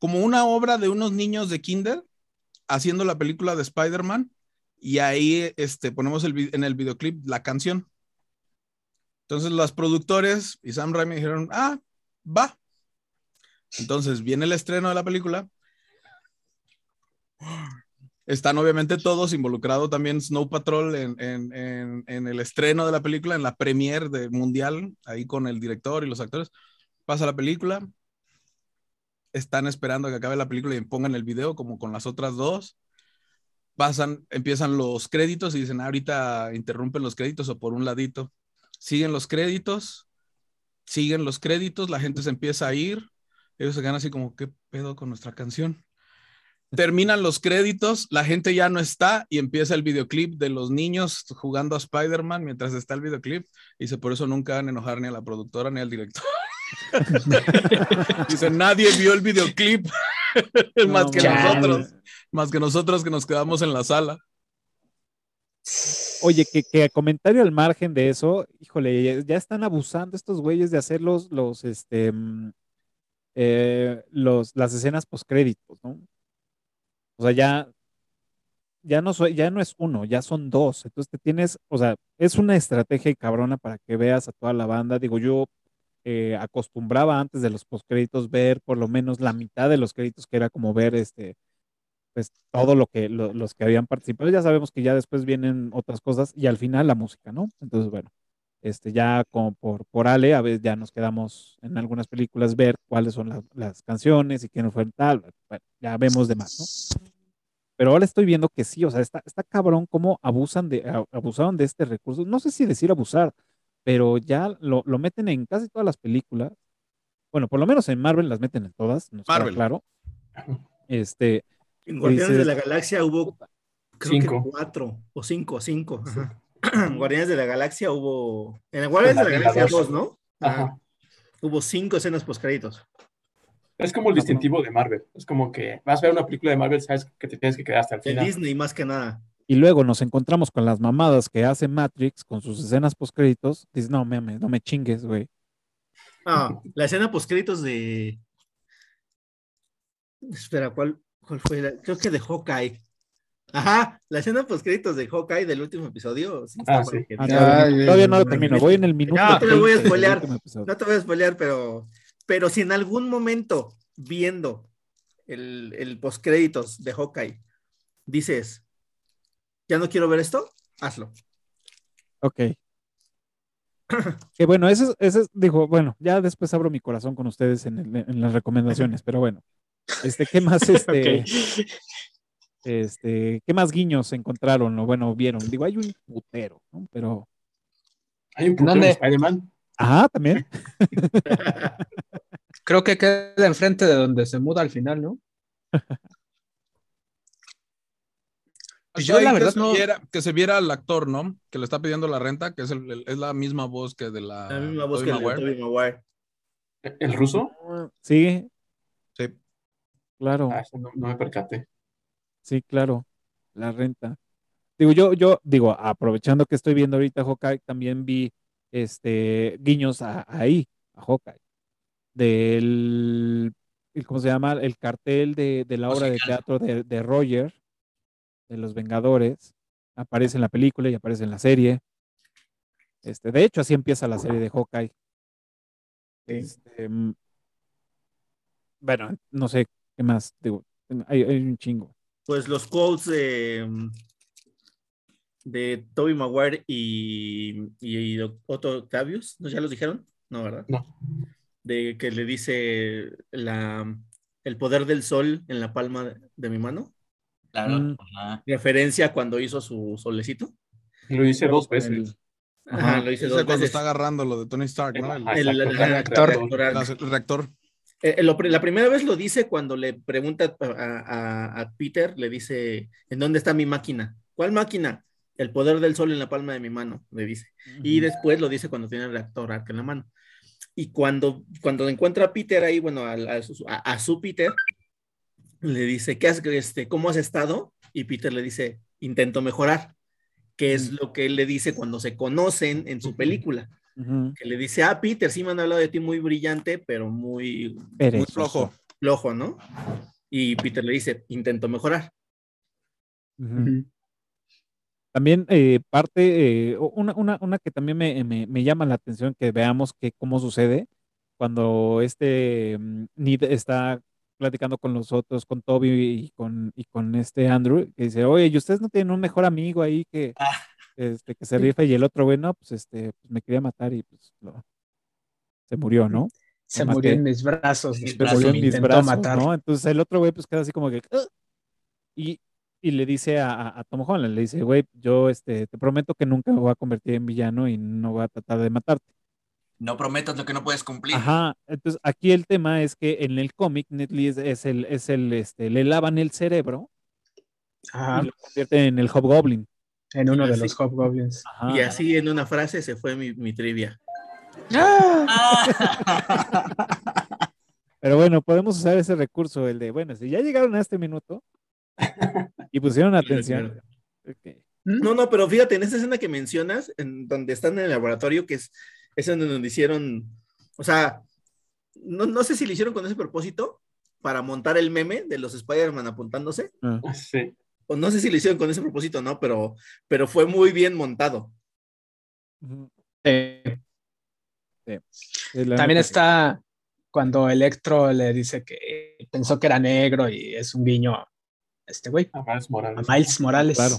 Speaker 3: como una obra de unos niños de kinder haciendo la película de Spider-Man y ahí este, ponemos el, en el videoclip la canción. Entonces los productores y Sam Raimi dijeron, ah, va. Entonces viene el estreno de la película. Están obviamente todos involucrados también Snow Patrol en, el estreno de la película, en la premiere de mundial, ahí con el director y los actores. Pasa la película. Están esperando a que acabe la película y pongan el video como con las otras dos pasan, empiezan los créditos y dicen, "Ah, ahorita interrumpen los créditos o por un ladito. Siguen los créditos, siguen los créditos, la gente se empieza a ir, ellos se quedan así como, ¿qué pedo con nuestra canción? Terminan los créditos, la gente ya no está y empieza el videoclip de los niños jugando a Spider-Man mientras está el videoclip. Y dice, por eso nunca van a enojar ni a la productora ni al director. dice, nadie vio el videoclip más
Speaker 1: No
Speaker 3: que nosotros más que nosotros que nos quedamos en la sala.
Speaker 1: Oye, que, que comentario al margen de eso, híjole, ya, ya están abusando estos güeyes de hacer los, los, este, mm, eh, los, las escenas postcréditos, ¿no? O sea, ya, ya no soy, ya no es uno, ya son dos. Entonces te tienes, o sea, es una estrategia y cabrona para que veas a toda la banda. Digo, yo eh, acostumbraba antes de los postcréditos ver por lo menos la mitad de los créditos, que era como ver este, pues todo lo que lo- los que habían participado. Ya sabemos que ya después vienen otras cosas y al final la música, ¿no? Entonces, bueno. Este, ya como por, por Ale, a veces ya nos quedamos en algunas películas ver cuáles son las, las canciones y quién fue tal. Bueno, ya vemos de más, ¿no? Pero ahora estoy viendo que sí, o sea, está, está cabrón cómo abusan de, abusaron de este recurso. No sé si decir abusar, pero ya lo, lo meten en casi todas las películas. Bueno, por lo menos en Marvel las meten en todas, nos
Speaker 3: Marvel.
Speaker 1: claro. Este,
Speaker 6: En Guardianes
Speaker 1: dices-
Speaker 6: de la Galaxia hubo, creo
Speaker 4: Cinco.
Speaker 6: que cuatro o cinco, cinco. ajá. Guardianes de la Galaxia hubo. En el Guardianes de la Galaxia
Speaker 4: dos.
Speaker 6: 2, ¿no? Ajá. Hubo cinco escenas post créditos.
Speaker 4: Es como el distintivo de Marvel. Es como que vas a ver una película de Marvel, sabes que te tienes que quedar hasta el
Speaker 6: De
Speaker 4: final.
Speaker 6: Disney más que nada.
Speaker 1: y luego nos encontramos con las mamadas que hace Matrix con sus escenas postcréditos. Dices, no, me, no me chingues, güey.
Speaker 6: Ah, la escena post créditos de. Espera, ¿cuál, cuál fue? la- Creo que de Hawkeye. Ajá, la escena post créditos de Hawkeye del último episodio. sí
Speaker 4: Ah, sí.
Speaker 1: Ah, todavía,
Speaker 5: Ay,
Speaker 1: todavía no lo termino. Voy en el minuto.
Speaker 6: No, te lo voy a
Speaker 1: 20 del
Speaker 6: spoilear. No te voy a spoilear, pero, pero si en algún momento viendo el, el postcréditos de Hawkeye dices, ya no quiero ver esto, hazlo.
Speaker 1: Ok. Que bueno, ese es, dijo, bueno, ya después abro mi corazón con ustedes en, el- en las recomendaciones, pero bueno. Este, ¿qué más, este,
Speaker 5: Ok.
Speaker 1: Este, qué más guiños encontraron o bueno, vieron? Digo, hay un putero, ¿no? Pero,
Speaker 4: Hay un
Speaker 5: ¿Dónde?
Speaker 4: de Spider-Man.
Speaker 1: ajá, también.
Speaker 5: Creo que queda enfrente de donde se muda al final, ¿no? Pues yo la
Speaker 3: que
Speaker 5: verdad
Speaker 3: se
Speaker 5: no.
Speaker 3: viera- que se viera al actor, ¿no? Que le está pidiendo la renta, que es, el- el- es la misma voz que de la.
Speaker 6: La misma voz que el de
Speaker 3: Maguire.
Speaker 4: ¿El ruso?
Speaker 1: Sí,
Speaker 3: Sí.
Speaker 1: claro.
Speaker 4: Ah, no, no me percaté.
Speaker 1: Sí, claro, la renta. Digo, yo, yo, digo, aprovechando que estoy viendo ahorita Hawkeye, también vi este guiños a- ahí, a Hawkeye. Del, el- ¿cómo se llama? El cartel de, de la obra de teatro de, de Roger, de los Vengadores. Aparece en la película y aparece en la serie. Este, de hecho, así empieza la serie de Hawkeye. Este, mm, bueno, no sé qué más, digo, hay, hay un chingo.
Speaker 6: Pues los quotes de, de Tobey Maguire y, y Otto Octavius, ¿no? ¿Ya los dijeron? No, ¿verdad?
Speaker 4: No.
Speaker 6: De que le dice la, el poder del sol en la palma de, de mi mano.
Speaker 7: Claro.
Speaker 1: Mm.
Speaker 6: Referencia cuando hizo su solecito.
Speaker 4: Lo hice dos veces.
Speaker 1: el-
Speaker 6: Ajá, lo hice dos
Speaker 3: cuando
Speaker 6: veces.
Speaker 3: está agarrando lo de Tony Stark, ¿no? El.
Speaker 6: El, el-
Speaker 4: Exacto,
Speaker 6: el
Speaker 5: reactor.
Speaker 6: reactor. Eh, lo pri- la primera vez lo dice cuando le pregunta a, a- a Peter, le dice, ¿en dónde está mi máquina? ¿Cuál máquina? El poder del sol en la palma de mi mano, le dice. Y después lo dice cuando tiene el reactor arc en la mano. Y cuando, cuando encuentra a Peter ahí, bueno, a su Peter, le dice, ¿qué has, este, ¿cómo has estado? Y Peter le dice, intento mejorar, que es lo que él le dice cuando se conocen en su película. Que le dice, ah, Peter, sí me han hablado de ti muy brillante, pero muy,
Speaker 3: Muy flojo.
Speaker 6: flojo, ¿no? Y Peter le dice, intento mejorar.
Speaker 1: Ujú.
Speaker 5: Ujú.
Speaker 1: También eh, parte, eh, una, una, una que también me, me- me llama la atención que veamos que cómo sucede cuando este mm, Ned está platicando con los otros, con Toby y con, y con este Andrew, que dice, oye, ¿y ustedes no tienen un mejor amigo ahí que,
Speaker 7: Ah.
Speaker 1: Este, que se rifa? Y el otro, bueno, pues este, pues me quería matar y pues lo- se murió, ¿no?
Speaker 5: Se murió en mis brazos.
Speaker 7: Mis
Speaker 5: de
Speaker 1: murió en mis brazos,
Speaker 5: matar.
Speaker 1: ¿no? Entonces el otro güey pues queda así como que "Ugh". y, y le dice a, a- Tom Holland, le dice, güey, yo este, te prometo que nunca me voy a convertir en villano y no voy a tratar de matarte.
Speaker 7: No prometas lo que no puedes cumplir.
Speaker 1: Ajá, entonces aquí el tema es que en el cómic Ned Leeds es el, es el, este, le lavan el cerebro
Speaker 5: Ajá,
Speaker 1: y lo convierten en el Hobgoblin.
Speaker 5: En uno
Speaker 6: Y
Speaker 5: de
Speaker 6: así-
Speaker 5: los Hobgoblins.
Speaker 1: Ajá.
Speaker 6: Y así en una frase se fue mi, mi trivia.
Speaker 7: Ah.
Speaker 1: Pero bueno, podemos usar ese recurso, el de, bueno, si ya llegaron a este minuto y pusieron atención. ok.
Speaker 6: No, no, pero fíjate, en esta escena que mencionas, en donde están en el laboratorio, que es, es en donde hicieron, o sea, no, no sé si lo hicieron con ese propósito, para montar el meme de los Spider-Man apuntándose,
Speaker 1: Ah,
Speaker 4: Sí.
Speaker 6: O no sé si lo hicieron con ese propósito, no, pero, pero fue muy bien montado.
Speaker 5: Eh,
Speaker 1: Sí,
Speaker 5: también está cuando Electro le dice que pensó que era negro y es un guiño a este güey,
Speaker 4: A Miles
Speaker 5: a
Speaker 4: Morales.
Speaker 5: Miles Morales.
Speaker 1: Claro.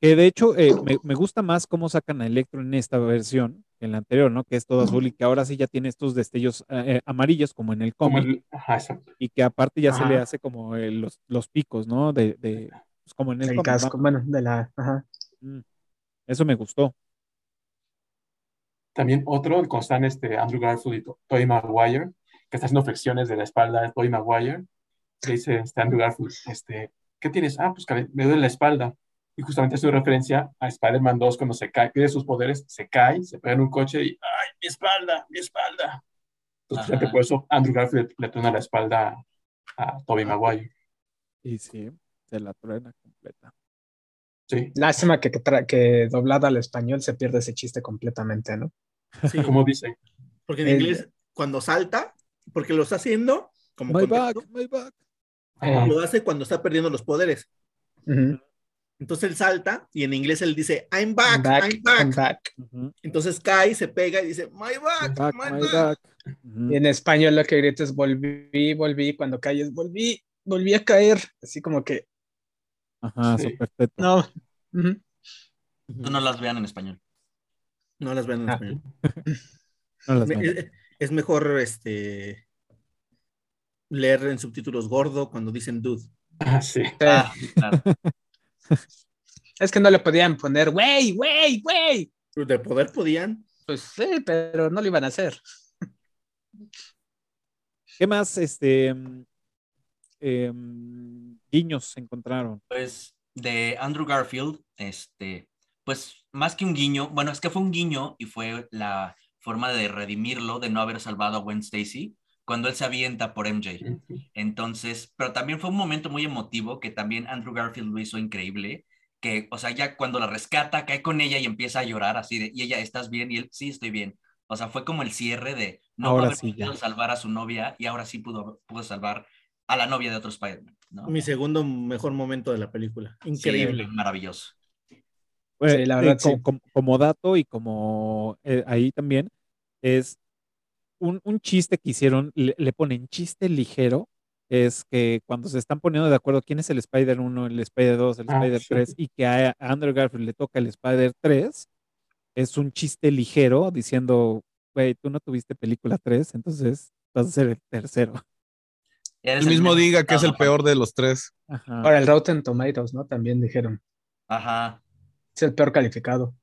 Speaker 1: Que de hecho eh, me, me gusta más cómo sacan a Electro en esta versión en la anterior, ¿no? Que es todo azul y que ahora sí ya tiene estos destellos eh, eh, amarillos como en el cómic
Speaker 4: el- ajá, exacto.
Speaker 1: y que aparte ya se le hace como eh, los, los picos, ¿no? De, de pues, como en el,
Speaker 5: El
Speaker 1: cómic,
Speaker 5: casco,
Speaker 1: ¿no?
Speaker 5: bueno, de la. Ajá.
Speaker 1: Mm. Eso me gustó.
Speaker 4: También otro, cuando están este, Andrew Garfield y To- Tobey Maguire, que está haciendo flexiones de la espalda de Tobey Maguire, le dice este, Andrew Garfield, este, ¿qué tienes? Ah, pues me duele la espalda. Y justamente hace referencia a Spider-Man 2 cuando se cae, pierde sus poderes, se cae, se pega en un coche y ¡ay, mi espalda, mi espalda! Entonces,
Speaker 7: Ajá.
Speaker 4: por eso Andrew Garfield le, truena la espalda a, Tobey Maguire.
Speaker 1: Y sí, se la truena completa.
Speaker 4: Sí,
Speaker 5: Lástima que, que, doblada al español se pierde ese chiste completamente, ¿no?
Speaker 6: Sí,
Speaker 4: como dice.
Speaker 6: porque en
Speaker 5: El-
Speaker 6: inglés, cuando salta, porque lo está haciendo, como
Speaker 1: My
Speaker 6: contexto,
Speaker 1: back, my back.
Speaker 6: Lo hace cuando está perdiendo los poderes.
Speaker 5: Ujú.
Speaker 6: Entonces él salta y en inglés él dice, I'm back,
Speaker 5: Back,
Speaker 6: I'm back.
Speaker 5: I'm back.
Speaker 1: Ujú.
Speaker 6: Entonces cae, se pega y dice, My back,
Speaker 1: Back,
Speaker 6: my,
Speaker 1: my
Speaker 6: back.
Speaker 5: Y en español lo que grita es volví, volví, cuando calles, volví, volví a caer. Así como que,
Speaker 1: Ajá,
Speaker 4: Sí.
Speaker 1: súper teto.
Speaker 5: no.
Speaker 7: No las vean en español.
Speaker 6: No las ven en
Speaker 5: Ah.
Speaker 6: español.
Speaker 1: No las
Speaker 6: Me-
Speaker 1: ven.
Speaker 6: Es, es mejor este leer en subtítulos gordo cuando dicen dude.
Speaker 4: Ah, sí.
Speaker 5: Sí.
Speaker 7: Ah, claro.
Speaker 5: Es que no le podían poner, wey, wey, wey.
Speaker 6: De poder podían.
Speaker 5: Pues sí, pero no lo iban a hacer.
Speaker 1: ¿Qué más este em, guiños encontraron?
Speaker 7: Pues de Andrew Garfield, este, pues más que un guiño, bueno, es que fue un guiño y fue la forma de redimirlo de no haber salvado a Gwen Stacy cuando él se avienta por MJ. Entonces, pero también fue un momento muy emotivo que también Andrew Garfield lo hizo increíble, que, o sea, ya cuando la rescata, cae con ella y empieza a llorar así de, y ella, ¿estás bien? Y él, sí, estoy bien. O sea, fue como el cierre de no
Speaker 1: Ahora sí,
Speaker 7: podido salvar a su novia y ahora sí pudo, pudo salvar a la novia de otro Spider-Man, ¿no?
Speaker 6: Mi segundo mejor momento de la película. Increíble.
Speaker 7: Sí, maravilloso.
Speaker 1: Eh,
Speaker 5: la
Speaker 1: eh,
Speaker 5: verdad,
Speaker 1: co-
Speaker 5: sí.
Speaker 1: com- como dato y como eh, ahí también es un, un chiste que hicieron, le, le ponen chiste ligero, es que cuando se están poniendo de acuerdo quién es el Spider 1, el Spider 2, el
Speaker 4: Ah,
Speaker 1: Spider
Speaker 4: sí.
Speaker 1: 3 y que a Andrew Garfield le toca el Spider 3, es un chiste ligero diciendo, güey, tú no tuviste película 3, entonces vas a ser el tercero.
Speaker 3: El mismo diga que es el peor de los tres.
Speaker 1: Ajá.
Speaker 5: Ahora el Rotten Tomatoes, ¿no? También dijeron.
Speaker 7: Ajá,
Speaker 5: Es el peor calificado.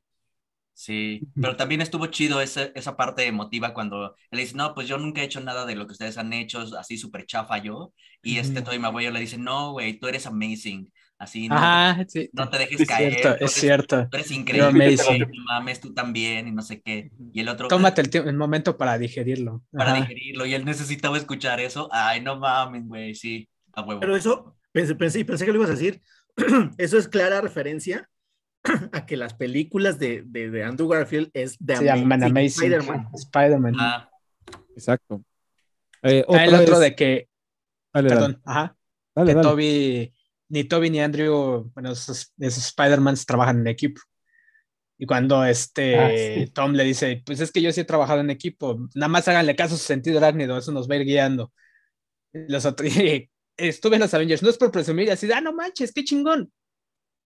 Speaker 7: Sí. Pero también estuvo chido ese- esa parte emotiva cuando él dice, no, pues yo nunca he hecho nada de lo que ustedes han hecho, así súper chafa yo. Y este. Tobey Maguire le dice, no, güey, tú eres amazing. Así, no,
Speaker 5: Ajá, sí.
Speaker 7: no te dejes
Speaker 5: Es
Speaker 7: caer.
Speaker 5: cierto,
Speaker 7: tú
Speaker 5: es
Speaker 7: eres-
Speaker 5: cierto.
Speaker 7: Tú eres increíble, no mames, tú también, y no sé qué. Y el otro,
Speaker 5: Tómate el, tiempo- el momento para digerirlo.
Speaker 7: para
Speaker 5: Ajá.
Speaker 7: digerirlo, y él necesitaba escuchar eso. Ay, no mames, güey, sí, a huevo.
Speaker 6: Pero eso, pensé, pensé, pensé que lo ibas a decir. Eso es clara referencia a que las películas de, de, de Andrew Garfield es de
Speaker 5: llaman Amazing
Speaker 6: Spider-Man.
Speaker 5: Spider-Man.
Speaker 7: Ah,
Speaker 1: Exacto. Eh,
Speaker 5: Ah, el
Speaker 1: otra
Speaker 5: otro
Speaker 1: es-
Speaker 5: de que,
Speaker 1: dale, dale,
Speaker 5: perdón, ajá,
Speaker 1: dale,
Speaker 5: que
Speaker 1: dale.
Speaker 5: Toby, ni Toby ni Andrew, bueno, esos, esos Spider-Mans trabajan en equipo. Y cuando este
Speaker 4: Ah, sí.
Speaker 5: Tom le dice, pues es que yo sí he trabajado en equipo, nada más háganle caso a su sentido arácnido, eso nos va a ir guiando. Los otros, y estuve en los Avengers, no es por presumir, así, ah, no manches, qué chingón.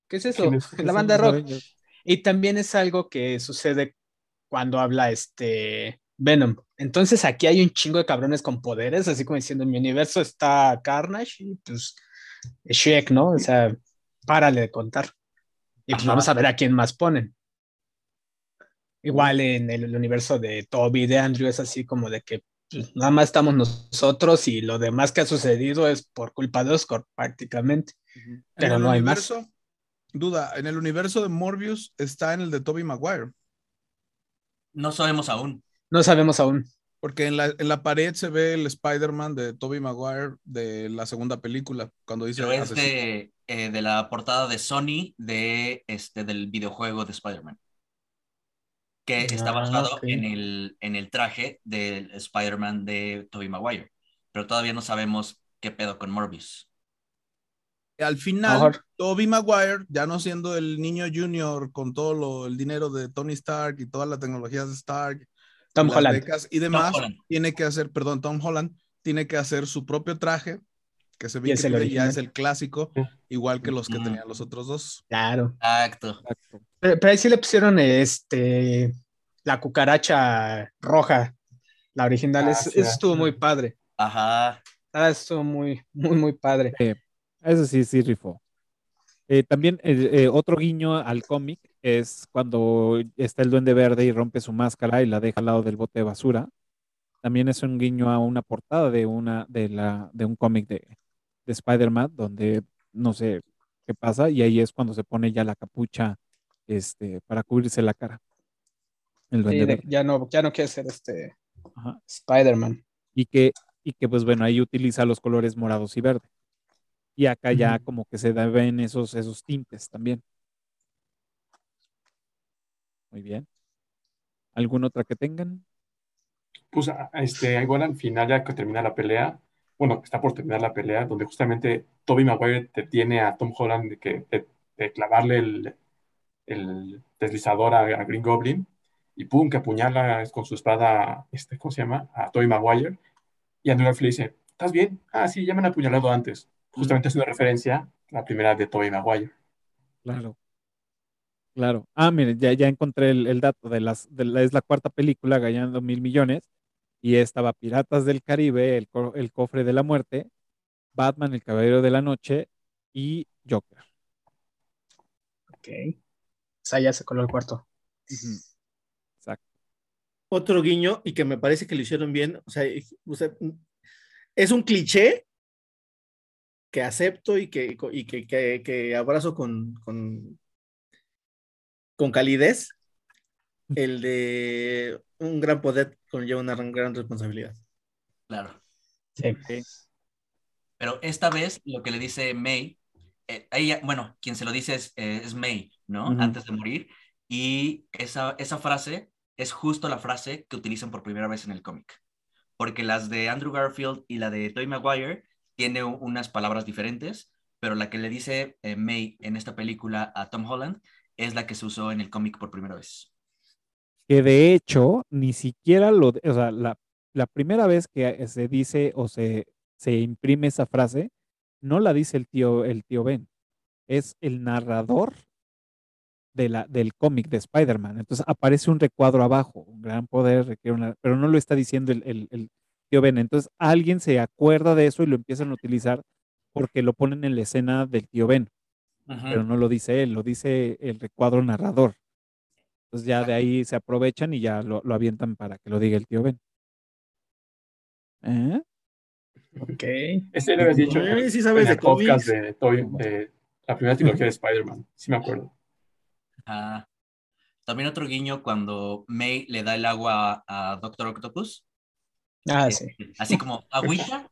Speaker 5: ¿Qué es eso? La banda rock.
Speaker 1: Avengers.
Speaker 5: Y también es algo que sucede cuando habla este Venom. Entonces aquí hay un chingo de cabrones con poderes, así como diciendo, en mi universo está Carnage y pues Shrek, ¿no? O sea, párale de contar. Y pues
Speaker 7: Ajá.
Speaker 5: vamos a ver a quién más ponen. Igual en el, universo de Toby, de Andrew, es así como de que pues, nada más estamos nosotros y lo demás que ha sucedido es por culpa de Oscar, prácticamente.
Speaker 3: En
Speaker 5: Pero no hay más.
Speaker 3: Duda, en el universo de Morbius está en el de Tobey Maguire.
Speaker 7: no sabemos aún.
Speaker 5: No sabemos aún.
Speaker 3: Porque en la, en la pared se ve el Spider-Man de Tobey Maguire de la segunda película, cuando dice
Speaker 7: Pero es de, eh, de la portada de Sony de este, del videojuego de Spider-Man. Que está
Speaker 5: Ah,
Speaker 7: basado en, el, en el traje del Spider-Man de Tobey Maguire. Pero todavía no sabemos qué pedo con Morbius.
Speaker 3: Al final,
Speaker 5: Mejor.
Speaker 3: Tobey Maguire, ya no siendo el niño junior con todo lo- el dinero de Tony Stark y todas las tecnologías de Stark,
Speaker 5: Tom
Speaker 3: las
Speaker 5: Holland.
Speaker 3: becas y demás, tiene que hacer, perdón, Tom Holland, tiene que hacer su propio traje que
Speaker 5: el
Speaker 3: Replay ya es el clásico,
Speaker 4: Sí.
Speaker 3: igual que los que
Speaker 7: Ujú.
Speaker 3: tenían los otros dos.
Speaker 5: Claro.
Speaker 7: Exacto.
Speaker 1: Exacto.
Speaker 5: Pero, pero ahí sí le pusieron este la cucaracha roja. La original.
Speaker 4: Ah,
Speaker 5: es,
Speaker 4: sí,
Speaker 5: eso estuvo muy padre.
Speaker 7: Ajá.
Speaker 5: Ah, estuvo muy, muy, muy padre.
Speaker 1: Eso sí, sí rifó. Eh, también eh, eh, otro guiño al cómic es cuando está el Duende Verde y rompe su máscara y la deja al lado del bote de basura. También es un guiño a una portada de una de la de un cómic de, de Spider-Man donde no sé qué pasa y ahí es cuando se pone ya la capucha este para cubrirse la cara. El
Speaker 5: Sí,
Speaker 1: Duende
Speaker 5: de-
Speaker 1: Verde.
Speaker 5: ya no, ya no quiere ser este. Spider-Man.
Speaker 1: y que, y que pues bueno, ahí utiliza los colores morados y verde. Y acá ya como que se ven esos, esos tintes también. Muy bien. ¿Alguna otra que tengan?
Speaker 4: Pues este, igual al final, ya que termina la pelea, bueno, está por terminar la pelea, donde justamente Tobey Maguire te tiene a Tom Holland de, que, de, de clavarle el, el deslizador a, a Green Goblin y pum, que apuñala con su espada, este, ¿cómo se llama? A Tobey Maguire. Y Andrew Garfield le dice, ¿estás bien? Ah, sí, ya me han apuñalado antes. Justamente es una referencia a la primera de Tobey Maguire.
Speaker 1: Claro. Claro. Ah, miren, ya, ya encontré el, el dato de las, de la, es la cuarta película ganando mil millones y estaba Piratas del Caribe, el, el cofre de la muerte, Batman, el caballero de la noche y Joker.
Speaker 5: Ok. O sea, ya se coló el cuarto.
Speaker 1: Exacto.
Speaker 6: Otro guiño y que me parece que lo hicieron bien, o sea, o sea, es un cliché que acepto y que, y que, que- que abrazo con, con, con calidez, el de un gran poder conlleva una gran, responsabilidad.
Speaker 7: Claro.
Speaker 5: Sí.
Speaker 7: Pero esta vez lo que le dice May, eh, ella, bueno, quien se lo dice es, eh, es May, ¿no? Antes de morir. Y esa, esa frase es justo la frase que utilizan por primera vez en el cómic. Porque las de Andrew Garfield y la de Tobey Maguire tiene unas palabras diferentes, pero la que le dice eh, May en esta película a Tom Holland es la que se usó en el cómic por primera vez.
Speaker 1: que de hecho ni siquiera lo, o sea, la, la primera vez que se dice o se, se imprime esa frase, no la dice el tío, el tío Ben, es el narrador de la, del cómic de Spider-Man. Entonces aparece un recuadro abajo, un gran poder pero no lo está diciendo el tío Ben. Entonces alguien se acuerda de eso y lo empiezan a utilizar porque lo ponen en la escena del tío Ben pero no lo dice él, lo dice el recuadro narrador. Entonces ya de ahí se aprovechan y ya lo, lo avientan para que lo diga el tío Ben. ¿Eh?
Speaker 5: Ok.
Speaker 4: Ese lo habías dicho en,
Speaker 6: Eh, sí sabes
Speaker 4: en el
Speaker 6: de
Speaker 4: podcast
Speaker 6: cómics.
Speaker 4: de, de la primera trilogía de Spider-Man. Sí me acuerdo.
Speaker 7: Ah, también otro guiño cuando May le da el agua a Doctor Octopus.
Speaker 5: Ah, sí.
Speaker 7: Este, Así como agüita,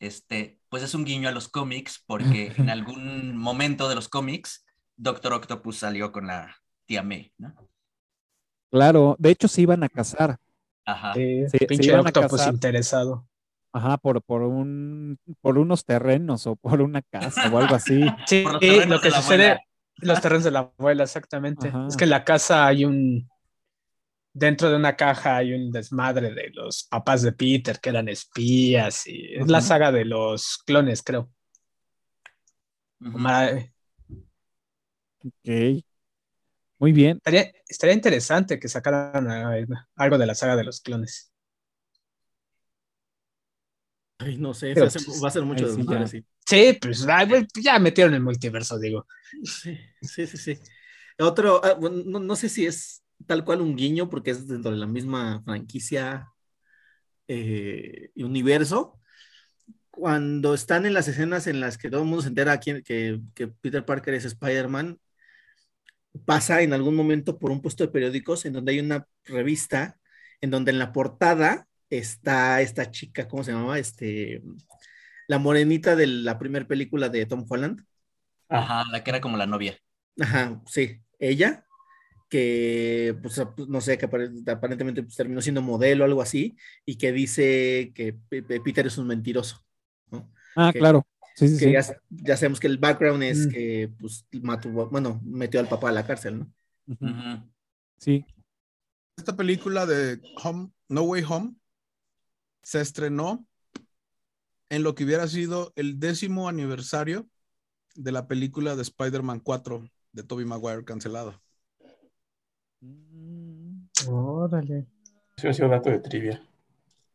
Speaker 7: este, pues es un guiño a los cómics, porque en algún momento de los cómics, Doctor Octopus salió con la tía May, ¿no?
Speaker 1: Claro, de hecho se iban a casar,
Speaker 7: Ajá.
Speaker 5: Sí,
Speaker 1: Se- se
Speaker 5: pinche
Speaker 1: a
Speaker 5: octopus
Speaker 1: casar.
Speaker 5: interesado.
Speaker 1: ajá, por, por un, por unos terrenos o por una casa o algo así.
Speaker 5: Sí,
Speaker 7: Por terrenos
Speaker 5: lo que sucede,
Speaker 7: abuela.
Speaker 5: los terrenos de la abuela, exactamente.
Speaker 1: Ajá.
Speaker 5: Es que en la casa hay un, dentro de una caja hay un desmadre de los papás de Peter que eran espías y es la saga de los clones, creo. Ma-
Speaker 1: Ok. Muy bien.
Speaker 5: Estaría, estaría interesante que sacaran algo de la saga de los clones.
Speaker 6: Ay, no sé,
Speaker 5: Pero,
Speaker 6: se hace-
Speaker 5: pues,
Speaker 6: va a ser mucho
Speaker 1: sí
Speaker 6: desmadre, sí.
Speaker 5: Sí, pues güey, ya metieron el multiverso, digo.
Speaker 6: Sí, sí, sí, sí. Otro, ah, no sé si es tal cual un guiño, porque es dentro de la misma franquicia eh, y universo. Cuando están en las escenas en las que todo el mundo se entera quién- que, que Peter Parker es Spider-Man, pasa en algún momento por un puesto de periódicos en donde hay una revista, en donde en la portada está esta chica, ¿cómo se llamaba? Este, la morenita de la primera película de Tom Holland.
Speaker 7: Ajá, la que era como la novia.
Speaker 6: Ajá, sí, ella, que, pues, no sé, que apare- aparentemente pues, terminó siendo modelo o algo así, y que dice que Pe- Pe- Peter es un mentiroso, ¿no?
Speaker 1: Ah,
Speaker 6: Que-
Speaker 1: claro. Sí, sí,
Speaker 6: Que
Speaker 1: sí.
Speaker 6: ya, ya sabemos que el background es
Speaker 5: Mm.
Speaker 6: que, pues, mató, bueno, metió al papá a la cárcel, ¿no?
Speaker 1: Sí.
Speaker 3: Esta película de Home, No Way Home se estrenó en lo que hubiera sido el décimo aniversario de la película de Spider-Man 4 de Tobey Maguire cancelada.
Speaker 5: Órale.
Speaker 4: Eso ha sido dato de trivia.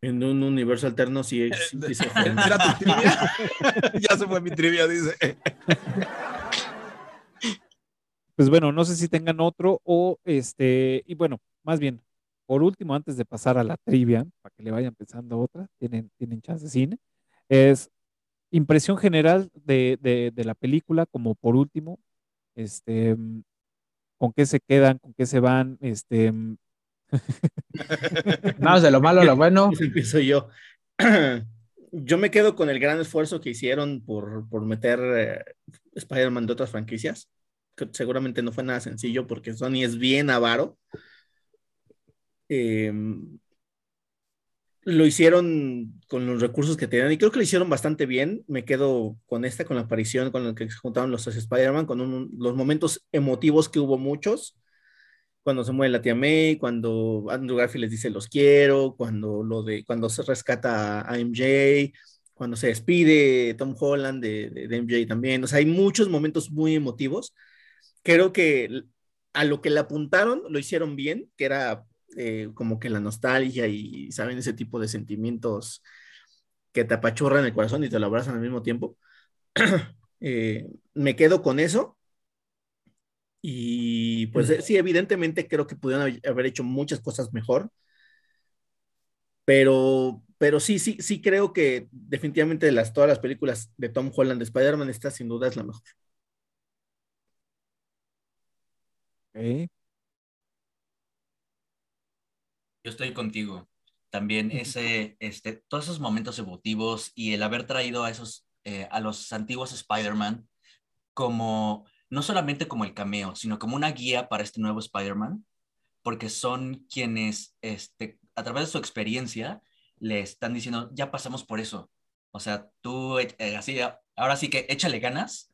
Speaker 6: En un universo alterno sí, sí- sí se fue.
Speaker 3: ¿Era tu trivia? ya se fue mi trivia, dice.
Speaker 1: Pues bueno, no sé si tengan otro o este, y bueno, más bien, por último, antes de pasar a la trivia, para que le vayan pensando otra, tienen, tienen chance de cine, es impresión general de, de- de la película, como por último, este, mm, con qué se quedan, con qué se van, este, mm,
Speaker 5: Vamos de lo malo a lo bueno.
Speaker 6: Empiezo yo. Yo me quedo con el gran esfuerzo que hicieron por, por meter eh, Spider-Man de otras franquicias. que seguramente no fue nada sencillo porque Sony es bien avaro. Eh, lo hicieron con los recursos que tenían y creo que lo hicieron bastante bien. Me quedo con esta, con la aparición, con lo que se juntaron los Spider-Man, con un- los momentos emotivos que hubo muchos cuando se muere la tía May, cuando Andrew Garfield les dice los quiero, cuando lo de cuando se rescata a MJ, cuando se despide Tom Holland de, de- de MJ también. O sea, hay muchos momentos muy emotivos. Creo que a lo que le apuntaron lo hicieron bien, que era eh, como que la nostalgia y, ¿saben? Ese tipo de sentimientos que te apachurran el corazón y te lo abrazan al mismo tiempo. Eh, me quedo con eso. Y pues eh, sí, evidentemente creo que pudieron haber- hecho muchas cosas mejor. Pero, pero sí, sí, sí creo que definitivamente de las, todas las películas de Tom Holland de Spider-Man, esta sin duda es la mejor.
Speaker 1: ok,
Speaker 7: Yo estoy contigo. También ese, este, todos esos momentos emotivos y el haber traído a esos, eh, a los antiguos Spider-Man como, no solamente como el cameo, sino como una guía para este nuevo Spider-Man, porque son quienes, este, a través de su experiencia, le están diciendo, ya pasamos por eso. O sea, tú, eh, así, ahora sí que échale ganas,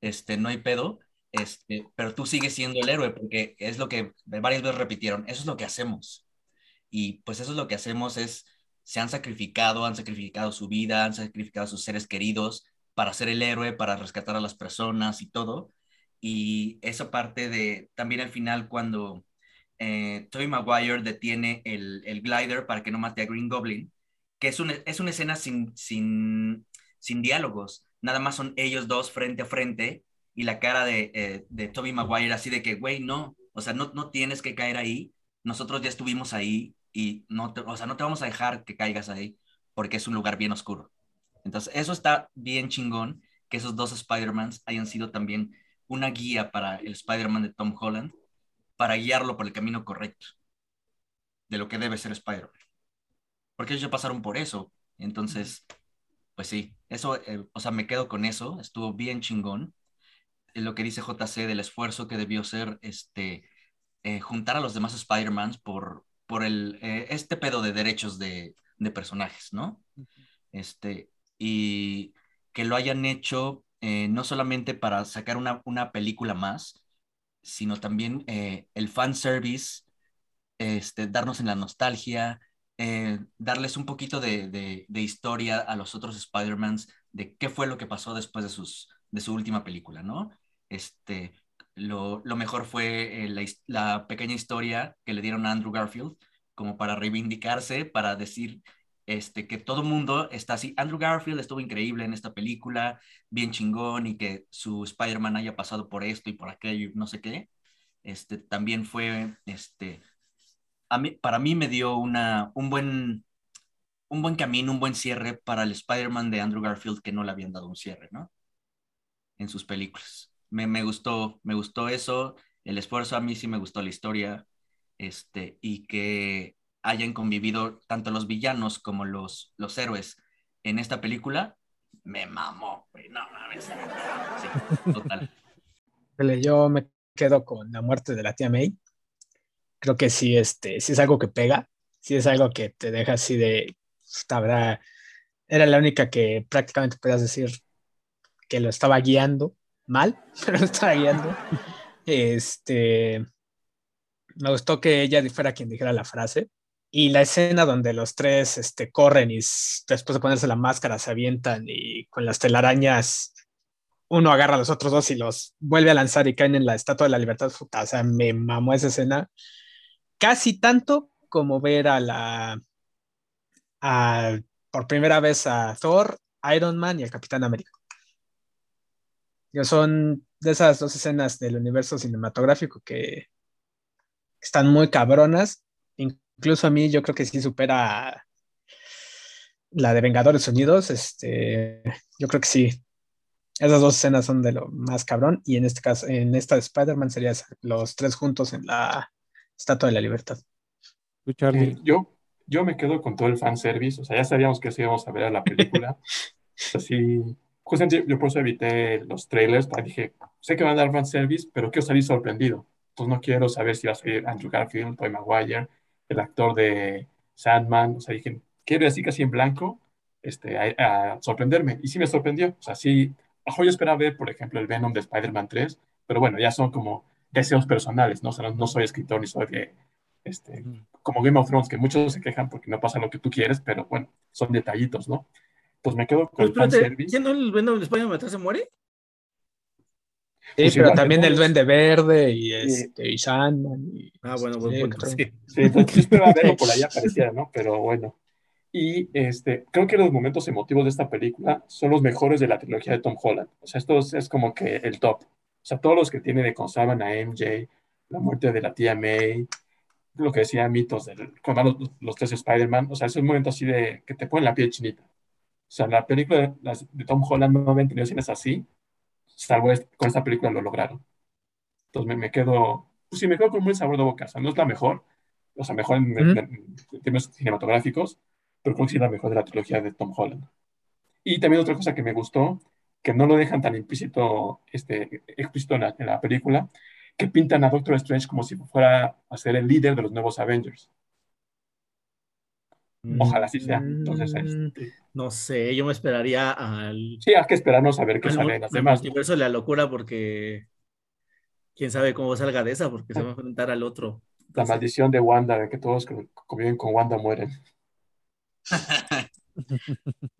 Speaker 7: este, no hay pedo, este, pero tú sigues siendo el héroe, porque es lo que varias veces repitieron, eso es lo que hacemos. Y pues eso es lo que hacemos es, se han sacrificado, han sacrificado su vida, han sacrificado sus seres queridos para ser el héroe, para rescatar a las personas y todo. Y esa parte de, también al final cuando eh, Maguire detiene el, el glider para que no mate a Green Goblin, que es una, es una escena sin, sin, sin diálogos, nada más son ellos dos frente a frente y la cara de, eh, de Tobey Maguire así de que, güey, no, o sea, no, no tienes que caer ahí, nosotros ya estuvimos ahí y no te, o sea, no te vamos a dejar que caigas ahí porque es un lugar bien oscuro. Entonces, eso está bien chingón, que esos dos Spider-Mans hayan sido también una guía para el Spider-Man de Tom Holland, para guiarlo por el camino correcto de lo que debe ser Spider-Man. Porque ellos ya pasaron por eso. Entonces, pues sí, eso, eh, o sea, me quedo con eso, estuvo bien chingón. Eh, Lo que dice JC del esfuerzo que debió ser este, eh, juntar a los demás Spider-Mans por, por el, eh, este pedo de derechos de, de personajes, ¿no? Este, y que lo hayan hecho eh, no solamente para sacar una, una película más, sino también eh, el fan service, este, darnos en la nostalgia, eh, darles un poquito de, de- historia a los otros Spider-Mans de qué fue lo que pasó después de, sus, de su última película, ¿no? Este, lo, lo mejor fue la pequeña historia que le dieron a Andrew Garfield, como para reivindicarse, para decir este, que todo mundo está así. Andrew Garfield estuvo increíble en esta película, bien chingón, y que su Spider-Man haya pasado por esto y por aquello, no sé qué. Este, también fue, este, a mí, para mí me dio una, un, buen, un buen camino, un buen cierre para el Spider-Man de Andrew Garfield que no le habían dado un cierre, ¿no? En sus películas. Me, me gustó, me gustó eso, el esfuerzo a mí sí me gustó la historia, este, y que hayan convivido tanto los villanos como los, los héroes en esta película, me mamó, güey, no mames. Sí, total.
Speaker 5: Yo me quedo con la muerte de la tía May. Creo que sí, este, sí es algo que pega, sí es algo que te deja así de, la verdad, era la única que prácticamente podías decir que lo estaba guiando mal, pero lo estaba guiando. Este, me gustó que ella fuera quien dijera la frase Y la escena donde los tres este, corren y después de ponerse la máscara se avientan y con las telarañas uno agarra a los otros dos y los vuelve a lanzar y caen en la Estatua de la Libertad. Puta, o sea, me mamó esa escena. Casi tanto como ver a la... a- por primera vez a Thor, Iron Man y el Capitán América. Son de esas dos escenas del universo cinematográfico que están muy cabronas. Incluso a mí yo creo que sí supera la de Vengadores Unidos. Este, yo creo que sí. Esas dos escenas son de lo más cabrón. Y en este caso, en esta de Spider-Man sería los tres juntos en la Estatua de la Libertad.
Speaker 1: Tú, Charlie.
Speaker 4: Eh, yo, yo me quedo con todo el fanservice, o sea, ya sabíamos que sí íbamos a ver a la película. Así, justamente yo por eso evité los trailers, porque dije, sé que van a dar fanservice, pero quiero salir sorprendido. Entonces no quiero saber si va a salir Andrew Garfield, Tobey Maguire, el actor de Sandman, o sea, dije, quiero ir así casi en blanco, este, a, a sorprenderme. Y sí me sorprendió, o sea, sí, ojo, yo esperaba ver, por ejemplo, el Venom de Spider-Man 3, pero bueno, ya son como deseos personales, ¿no? O sea, no, no soy escritor ni soy de, este, como Game of Thrones, que muchos se quejan porque no pasa lo que tú quieres, pero bueno, son detallitos, ¿no? Pues me quedo con
Speaker 6: Pero
Speaker 4: el
Speaker 6: espérate. ¿ya no el Venom de Spider-Man 3 se muere?
Speaker 5: Sí,
Speaker 4: Pues
Speaker 5: pero también el. Duende Verde y, este, y Sandman. y-
Speaker 6: Ah, bueno, buen
Speaker 5: Sí,
Speaker 6: punto,
Speaker 5: creo.
Speaker 6: sí.
Speaker 4: Sí, entonces yo verlo por ahí apareciera, ¿no? Pero bueno. Y este, creo que los momentos emotivos de esta película son los mejores de la trilogía de Tom Holland. O sea, esto es, es como que el top. O sea, todos los que tiene de consaban a MJ, la muerte de la tía May, lo que decía mitos del, con los, los tres Spider-Man. O sea, es un momento así de que te ponen la piel chinita. O sea, la película de, de Tom Holland no habían tenido escenas así, salvo est- con esta película lo lograron. Entonces me, me quedo, pues sí, me quedo con un buen sabor de boca. O sea, no es la mejor, o sea, mejor en, en- en términos cinematográficos, pero creo que sí es la mejor de la trilogía de Tom Holland. Y también otra cosa que me gustó, que no lo dejan tan implícito, este, explícito en la, en la película, que pintan a Doctor Strange como si fuera a ser el líder de los nuevos Avengers. Ojalá así sea. Entonces,
Speaker 6: Mm,
Speaker 4: este,
Speaker 6: No sé, yo me esperaría al,
Speaker 4: sí, hay que esperarnos a ver qué
Speaker 6: al,
Speaker 4: sale en las demás.
Speaker 6: de la locura porque quién sabe cómo salga de esa porque se va a enfrentar al otro.
Speaker 4: La maldición de Wanda, de que todos que conviven con Wanda mueren.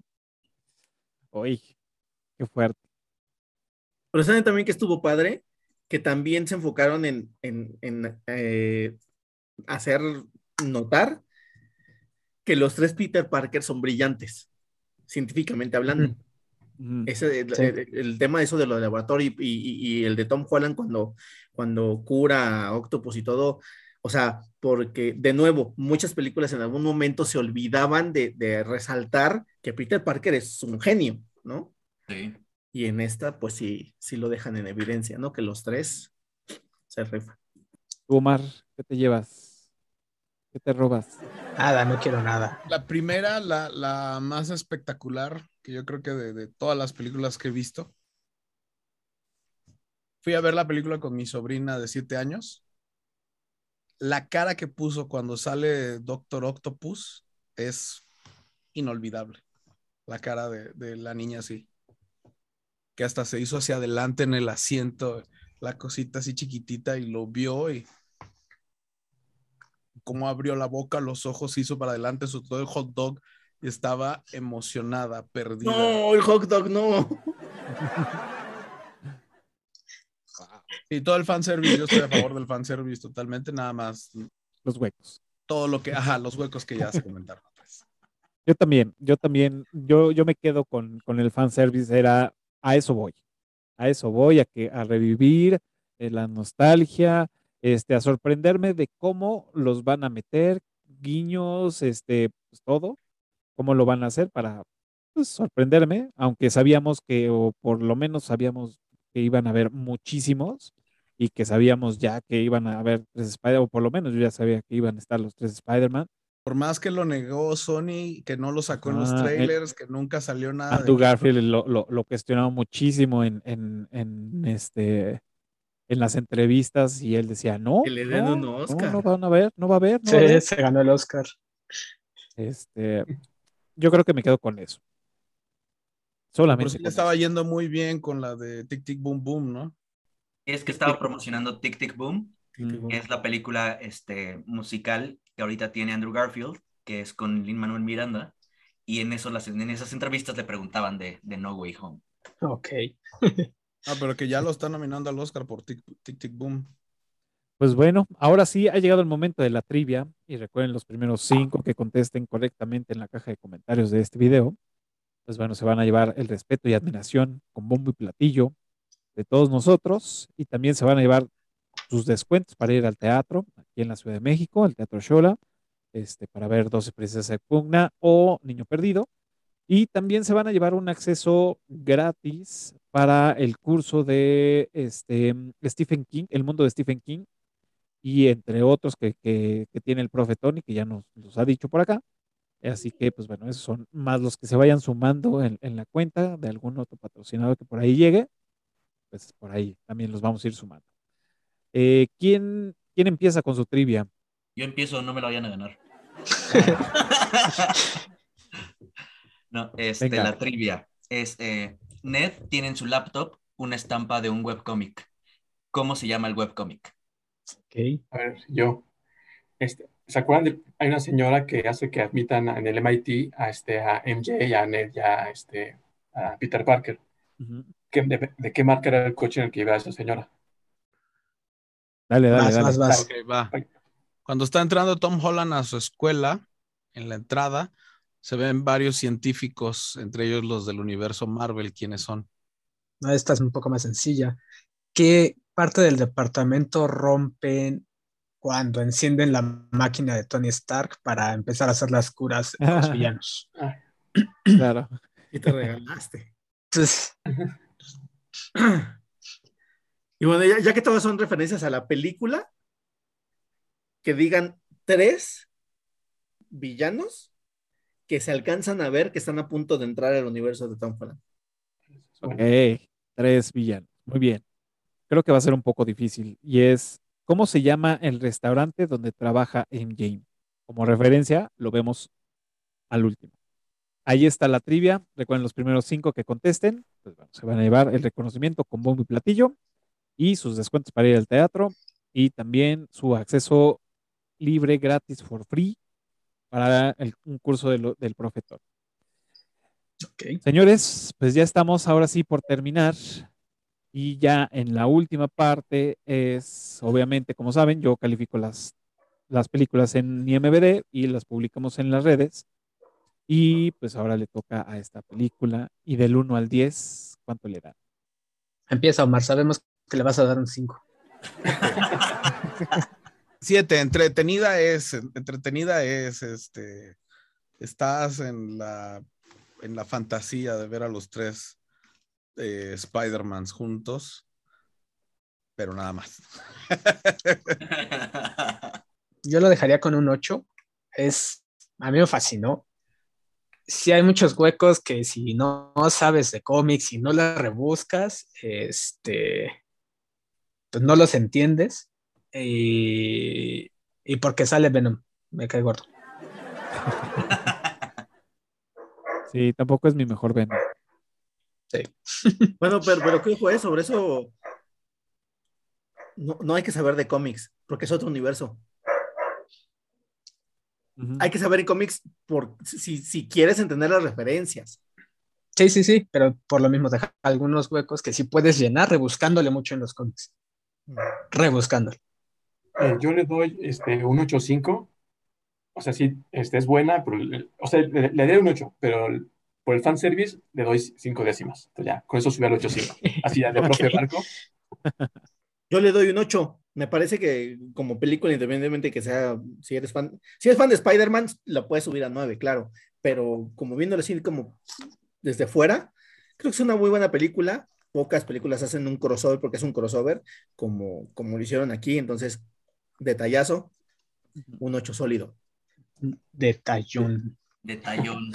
Speaker 1: Uy, qué fuerte.
Speaker 6: Pero saben también que estuvo padre, que también se enfocaron en, en, en, eh, hacer notar que los tres Peter Parker son brillantes, científicamente hablando. Ese, el,
Speaker 5: Sí.
Speaker 6: el- el tema de eso de lo de laboratorio y, y- y el de Tom Holland cuando, cuando cura a Octopus y todo, o sea, porque de nuevo, muchas películas en algún momento se olvidaban de, de resaltar que Peter Parker es un genio, ¿no?
Speaker 7: Sí.
Speaker 6: Y en esta, pues sí, sí lo dejan en evidencia, ¿no? Que los tres se rifan.
Speaker 1: Omar, ¿qué te llevas? ¿Qué te robas?
Speaker 5: Nada, no quiero nada.
Speaker 3: La primera, la, la más espectacular, que yo creo que de, de todas las películas que he visto. Fui a ver la película con mi sobrina de siete años. La cara que puso cuando sale Doctor Octopus es inolvidable. La cara de, de la niña así. Que hasta se hizo hacia adelante en el asiento, la cosita así chiquitita y lo vio y cómo abrió la boca, los ojos, hizo para adelante, soltó el hot dog y estaba emocionada, perdida.
Speaker 6: No, el hot dog, no.
Speaker 3: Y todo el fanservice, yo estoy a favor del fanservice totalmente, nada más
Speaker 1: Los huecos.
Speaker 3: todo lo que, ajá, los huecos que ya se comentaron. pues.
Speaker 1: Yo también, yo también, yo, yo me quedo con, con el fanservice, era a eso voy, a eso voy, a que a revivir eh, la nostalgia, este, a sorprenderme de cómo los van a meter, guiños, este, pues todo, cómo lo van a hacer para pues, sorprenderme, aunque sabíamos que, o por lo menos sabíamos que iban a haber muchísimos y que sabíamos ya que iban a haber tres Spider, o por lo menos yo ya sabía que iban a estar los tres Spider-Man.
Speaker 3: Por más que lo negó Sony, que no lo sacó en los
Speaker 1: Ah, el-
Speaker 3: trailers, que nunca salió nada. de
Speaker 1: Andrew
Speaker 3: que-
Speaker 1: Garfield lo, lo, lo cuestionaba muchísimo en, en, en, este en las entrevistas y él decía no
Speaker 6: Que le den
Speaker 1: no,
Speaker 6: un
Speaker 1: no,
Speaker 6: Oscar".
Speaker 1: no van a ver no va a haber no va a
Speaker 5: Sí,
Speaker 1: haber".
Speaker 5: se ganó el Oscar.
Speaker 1: este yo creo que me quedo con eso solamente
Speaker 3: le estaba
Speaker 1: eso.
Speaker 3: yendo muy bien con la de Tic Tic Boom Boom, ¿no?
Speaker 7: Es que estaba promocionando Tic Tic Boom,
Speaker 1: Mm.
Speaker 7: que es la película este, musical que ahorita tiene Andrew Garfield, que es con Lin Manuel Miranda, y en, eso, las, en esas entrevistas le preguntaban de, de No Way Home.
Speaker 5: Ok.
Speaker 3: Ah, pero que ya lo están nominando al Oscar por Tic Tic, tic Boom.
Speaker 1: Pues bueno, ahora sí ha llegado el momento de la trivia y recuerden los primeros cinco que contesten correctamente en la caja de comentarios de este video. Pues bueno, se van a llevar el respeto y admiración con bombo y platillo de todos nosotros y también se van a llevar sus descuentos para ir al teatro aquí en la Ciudad de México, al Teatro Shola, este, para ver 12 Princesas de Pugna o Niño Perdido. Y también se van a llevar un acceso gratis para el curso de este, Stephen King, el mundo de Stephen King, y entre otros que, que, que tiene el profe Tony, que ya nos los ha dicho por acá. Así que, pues bueno, esos son más los que se vayan sumando en, en la cuenta de algún otro patrocinador que por ahí llegue. Pues por ahí también los vamos a ir sumando. Eh, ¿quién, ¿Quién empieza con su trivia?
Speaker 7: Yo empiezo, no me lo vayan a ganar. no, este,
Speaker 1: Venga.
Speaker 7: la trivia es, eh, Ned tiene en su laptop una estampa de un webcómic. ¿Cómo se llama el webcómic?
Speaker 5: Ok.
Speaker 4: A ver, yo. Este, ¿Se acuerdan de, hay una señora que hace que admitan en el MIT a, este, a MJ, a Ned, y a, este, a Peter Parker?
Speaker 1: Ujú.
Speaker 4: ¿Qué- de, de qué marca era el coche en el que iba esa señora?
Speaker 1: Dale, dale,
Speaker 5: Vas,
Speaker 1: dale.
Speaker 5: vas, vas.
Speaker 3: Va. Cuando está entrando Tom Holland a su escuela, en la entrada, se ven varios científicos, entre ellos los del universo Marvel, quienes son.
Speaker 5: No, esta es un poco más sencilla. ¿Qué parte del departamento rompen cuando encienden la máquina de Tony Stark para empezar a hacer las curas de los villanos?
Speaker 1: Claro.
Speaker 6: Y te regalaste.
Speaker 5: Entonces,
Speaker 6: Y bueno, ya, ya que todas son referencias a la película, que digan tres villanos que se alcanzan a ver que están a punto de entrar al universo de Tom Holland.
Speaker 1: Ok, tres villanos. Muy bien. Creo que va a ser un poco difícil. Y es, ¿cómo se llama el restaurante donde trabaja MJ? Como referencia, lo vemos al último. Ahí está la trivia. Recuerden los primeros cinco que contesten. Pues bueno, se van a llevar el reconocimiento con bombo y platillo y sus descuentos para ir al teatro y también su acceso libre, gratis, for free para el- un curso de lo- del profesor.
Speaker 5: ok.
Speaker 1: Señores, pues ya estamos ahora sí por terminar. Y ya en la última parte es, obviamente, como saben, yo califico las, las películas en IMBD y las publicamos en las redes. Y pues ahora le toca a esta película. Y del 1 al 10, ¿cuánto le dan?
Speaker 5: Empieza, Omar. Sabemos que le vas a dar un 5.
Speaker 3: Siete, entretenida es, entretenida es, este, estás en la, en la fantasía de ver a los tres eh, Spider-Mans juntos, pero nada más.
Speaker 5: Yo lo dejaría con un 8. Es, a mí me fascinó. Sí hay muchos huecos que si no, sabes de cómics y no los rebuscas, este, pues no los entiendes. Y, y porque sale Venom, me cae gordo.
Speaker 1: Sí, tampoco es mi mejor Venom.
Speaker 6: Bueno, pero, pero ¿qué fue sobre eso? No, no hay que saber de cómics, porque es otro universo. Hay que saber de cómics por, si, si quieres entender las referencias.
Speaker 5: Sí, sí, sí, pero por lo mismo deja algunos huecos que sí puedes llenar rebuscándole mucho en los cómics. Rebuscándole.
Speaker 4: Eh, yo le doy este, un 8.5. O sea, sí, este, es buena, pero, le- o sea, le, le doy un 8, pero el- por el fanservice le doy 5 décimas. Entonces ya, con eso subí al 8.5. Así ya, de profe
Speaker 5: Ok.
Speaker 4: Barco.
Speaker 6: Yo le doy un 8. Me parece que como película, independientemente que sea, si eres fan, si eres fan de Spider-Man, la puedes subir a 9, claro. Pero como viéndolo así como desde fuera, creo que es una muy buena película. Pocas películas hacen un crossover porque es un crossover, como, como lo hicieron aquí. Entonces, detallazo, un 8 sólido.
Speaker 5: Detallón.
Speaker 7: Detallón.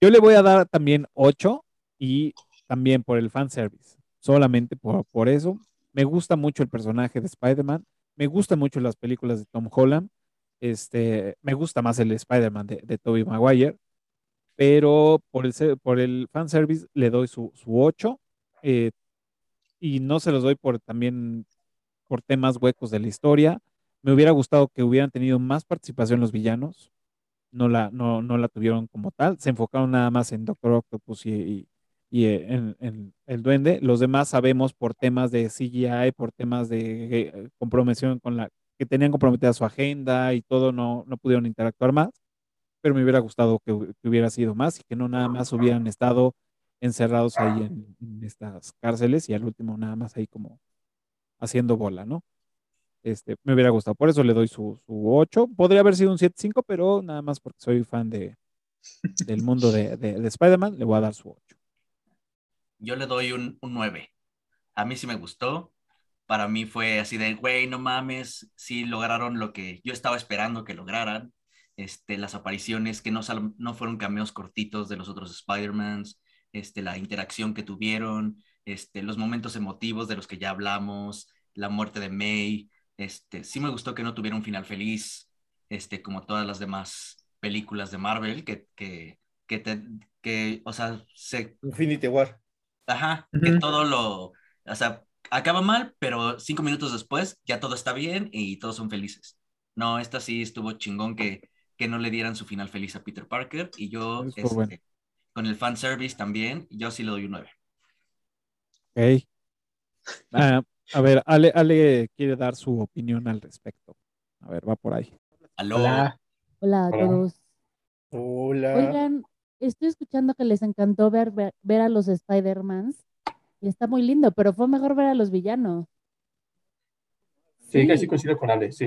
Speaker 1: Yo le voy a dar también 8 y también por el fanservice. Solamente por, por eso. Me gusta mucho el personaje de Spider-Man. Me gustan mucho las películas de Tom Holland. Este, me gusta más el Spider-Man de, de Tobey Maguire. Pero por el, por el fanservice le doy su, su 8. eh, y no se los doy por también por temas huecos de la historia. Me hubiera gustado que hubieran tenido más participación los villanos. No la, no, no la tuvieron como tal. Se enfocaron nada más en Doctor Octopus y, y- y en, en el duende. Los demás sabemos por temas de CGI, por temas de eh, compromisión con la que tenían comprometida su agenda y todo, no, no pudieron interactuar más. Pero me hubiera gustado que, que hubiera sido más y que no nada más hubieran estado encerrados ahí en, estas cárceles y al último nada más ahí como haciendo bola, ¿no? Este, me hubiera gustado. Por eso le doy su, su 8. Podría haber sido un 7.5, pero nada más porque soy fan de, del mundo de, de- de Spider-Man, le voy a dar su 8.
Speaker 7: Yo le doy un, un 9. A mí sí me gustó. Para mí fue así de, güey, no mames, sí lograron lo que yo estaba esperando que lograran. Este, las apariciones que no, no fueron cameos cortitos de los otros Spider-Mans, este, la interacción que tuvieron, este, los momentos emotivos de los que ya hablamos, la muerte de May. Este, sí me gustó que no tuviera un final feliz, este, como todas las demás películas de Marvel, que, que, que, te, que o sea, se
Speaker 6: Infinity War.
Speaker 7: Ajá, que
Speaker 5: Ujú.
Speaker 7: todo lo, o sea, acaba mal, pero cinco minutos después ya todo está bien y todos son felices. No, esta sí estuvo chingón que, que no le dieran su final feliz a Peter Parker y yo, este,
Speaker 1: bueno.
Speaker 7: Con el fanservice también, yo sí le doy un 9.
Speaker 1: Ok. Ah, a ver, Ale, Ale quiere dar su opinión al respecto. A ver, va por ahí.
Speaker 7: Aló,
Speaker 5: Hola.
Speaker 9: Hola a
Speaker 4: Hola.
Speaker 9: todos.
Speaker 6: Hola.
Speaker 9: Oigan, estoy escuchando que les encantó ver, ver, ver a los Spider-Mans y está muy lindo, pero fue mejor ver a los villanos.
Speaker 4: Sí,
Speaker 9: Sí.
Speaker 4: casi coincido con Ale, sí.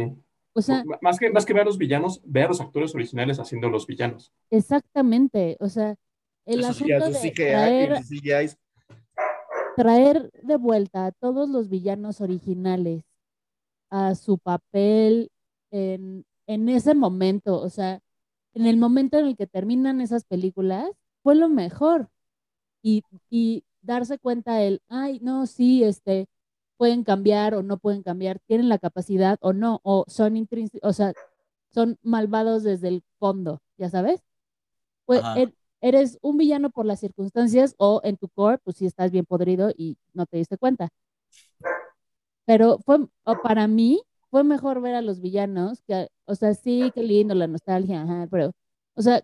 Speaker 9: O sea,
Speaker 4: Más que, más que ver a los villanos, ver a los actores originales haciendo los villanos.
Speaker 9: exactamente. O sea, el
Speaker 7: Eso sí,
Speaker 9: asunto
Speaker 6: sus
Speaker 9: de
Speaker 6: CGI,
Speaker 9: traer,
Speaker 6: sus CGIs.
Speaker 9: traer de vuelta a todos los villanos originales a su papel en, en ese momento, o sea, en el momento en el que terminan esas películas, fue lo mejor. Y, y darse cuenta el, ay, no, sí, este, pueden cambiar o no pueden cambiar, tienen la capacidad o no, o son intrínsecos, o sea, son malvados desde el fondo, ya sabes. Pues er- eres un villano por las circunstancias o en tu core, pues sí estás bien podrido y no te diste cuenta. Pero fue, para mí, fue mejor ver a los villanos, que, o sea, sí, qué lindo la nostalgia, ajá, pero, o sea,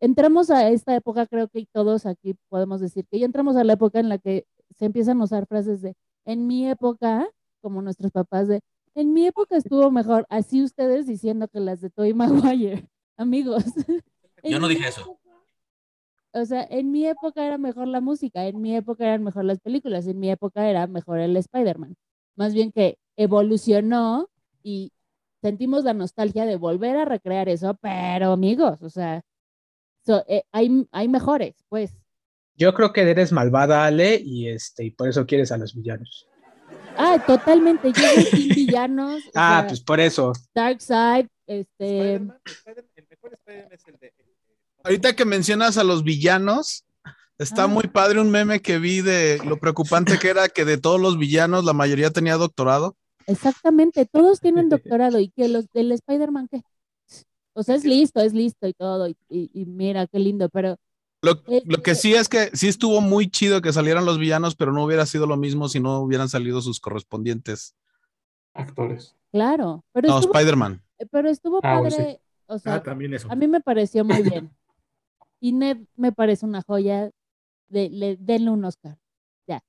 Speaker 9: entramos a esta época, creo que todos aquí podemos decir que ya entramos a la época en la que se empiezan a usar frases de, en mi época, como nuestros papás de, en mi época estuvo mejor, así ustedes diciendo que las de Tobey Maguire, amigos.
Speaker 7: Yo no dije eso.
Speaker 9: O sea, en mi época era mejor la música, en mi época eran mejor las películas, en mi época era mejor el Spider-Man. Más bien que evolucionó y sentimos la nostalgia de volver a recrear eso, pero amigos, o sea, so- eh, hay, hay mejores, pues.
Speaker 5: Yo creo que eres malvada, Ale, y este, y por eso quieres a los villanos.
Speaker 9: Ah, totalmente, yo soy team villanos,
Speaker 5: Ah,
Speaker 9: sea,
Speaker 5: pues por eso.
Speaker 9: Darkseid, este,
Speaker 1: Spider-Man, Spider- el mejor Spider-Man es el de.
Speaker 3: Ahorita que mencionas a los villanos, está
Speaker 9: Ah.
Speaker 3: muy padre un meme que vi de lo preocupante que era que de todos los villanos la mayoría tenía doctorado.
Speaker 9: exactamente, todos tienen doctorado y que los del Spider-Man, ¿qué? O sea, es listo, es listo y todo, y, y- y mira, qué lindo, pero
Speaker 3: Lo,
Speaker 9: Es
Speaker 3: lo que
Speaker 9: que-
Speaker 3: sí es que sí estuvo muy chido que salieran los villanos, pero no hubiera sido lo mismo si no hubieran salido sus correspondientes.
Speaker 4: Actores.
Speaker 9: claro, pero
Speaker 3: No,
Speaker 9: estuvo,
Speaker 3: Spider-Man.
Speaker 9: pero estuvo
Speaker 4: Ah,
Speaker 9: padre, o sea,
Speaker 6: Ah, también eso.
Speaker 9: a mí me pareció muy bien. Y Ned me parece una joya, de, le, denle un Oscar. Ya,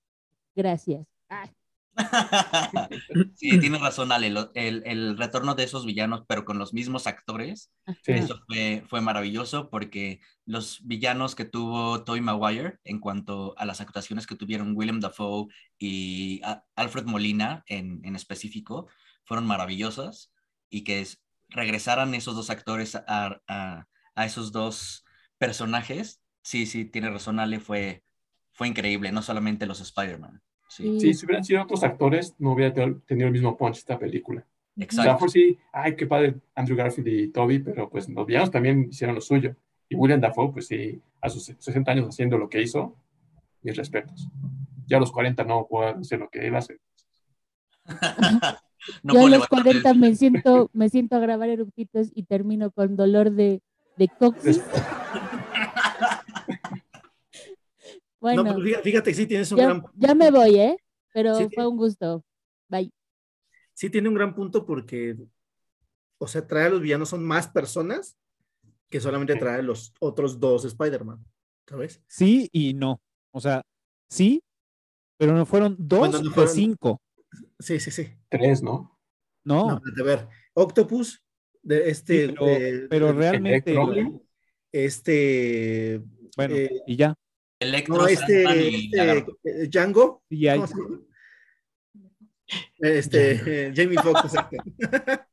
Speaker 9: gracias. Ah,
Speaker 7: Sí, tienes razón, Ale. lo- el, el retorno de esos villanos, pero con los mismos actores,
Speaker 4: Sí.
Speaker 7: eso fue, fue maravilloso porque los villanos que tuvo Tobey Maguire en cuanto a las actuaciones que tuvieron Willem Dafoe y a- Alfred Molina en, en específico fueron maravillosas y que es- regresaran esos dos actores a, a- a esos dos personajes. Sí, sí, tiene razón, Ale, fue, fue increíble, no solamente los Spider-Man. Sí,
Speaker 4: Sí, si hubieran sido otros actores, no hubiera tenido el mismo punch esta película.
Speaker 7: Exacto.
Speaker 4: mejor sí, ay, qué padre Andrew Garfield y Toby, pero pues los villanos también hicieron lo suyo. Y William Dafoe, pues sí, a sus 60 años haciendo lo que hizo, mis respetos. Ya a los 40 no puedo hacer lo que él hace.
Speaker 7: No
Speaker 9: Yo a los
Speaker 7: levantar
Speaker 9: 40
Speaker 7: el-
Speaker 9: me siento, me siento a grabar eructitos y termino con dolor de, de coxis.
Speaker 6: No,
Speaker 9: Bueno,
Speaker 6: pero fíjate, sí tienes un
Speaker 9: ya,
Speaker 6: gran.
Speaker 9: ya me voy, ¿eh? Pero
Speaker 6: Sí,
Speaker 9: fue un gusto. Bye.
Speaker 6: sí tiene un gran punto porque, o sea, trae a los villanos son más personas que solamente trae a los otros dos Spider-Man, ¿sabes?
Speaker 1: Sí y no. O sea, sí, pero no fueron dos
Speaker 6: Bueno, no fueron-
Speaker 1: cinco,
Speaker 6: Sí, sí, sí.
Speaker 4: Tres, ¿no?
Speaker 1: ¿no?
Speaker 6: No, de ver, Octopus, de este,
Speaker 1: Sí, pero,
Speaker 6: de-
Speaker 1: pero
Speaker 6: de-
Speaker 1: realmente,
Speaker 4: Electro.
Speaker 6: este,
Speaker 1: bueno,
Speaker 6: eh,
Speaker 1: y ya.
Speaker 7: Electro,
Speaker 6: no, este,
Speaker 7: y
Speaker 6: este,
Speaker 7: Lagarto.
Speaker 6: eh, Django,
Speaker 1: Y hay.
Speaker 6: Este, eh, Jamie Foxx, exacto.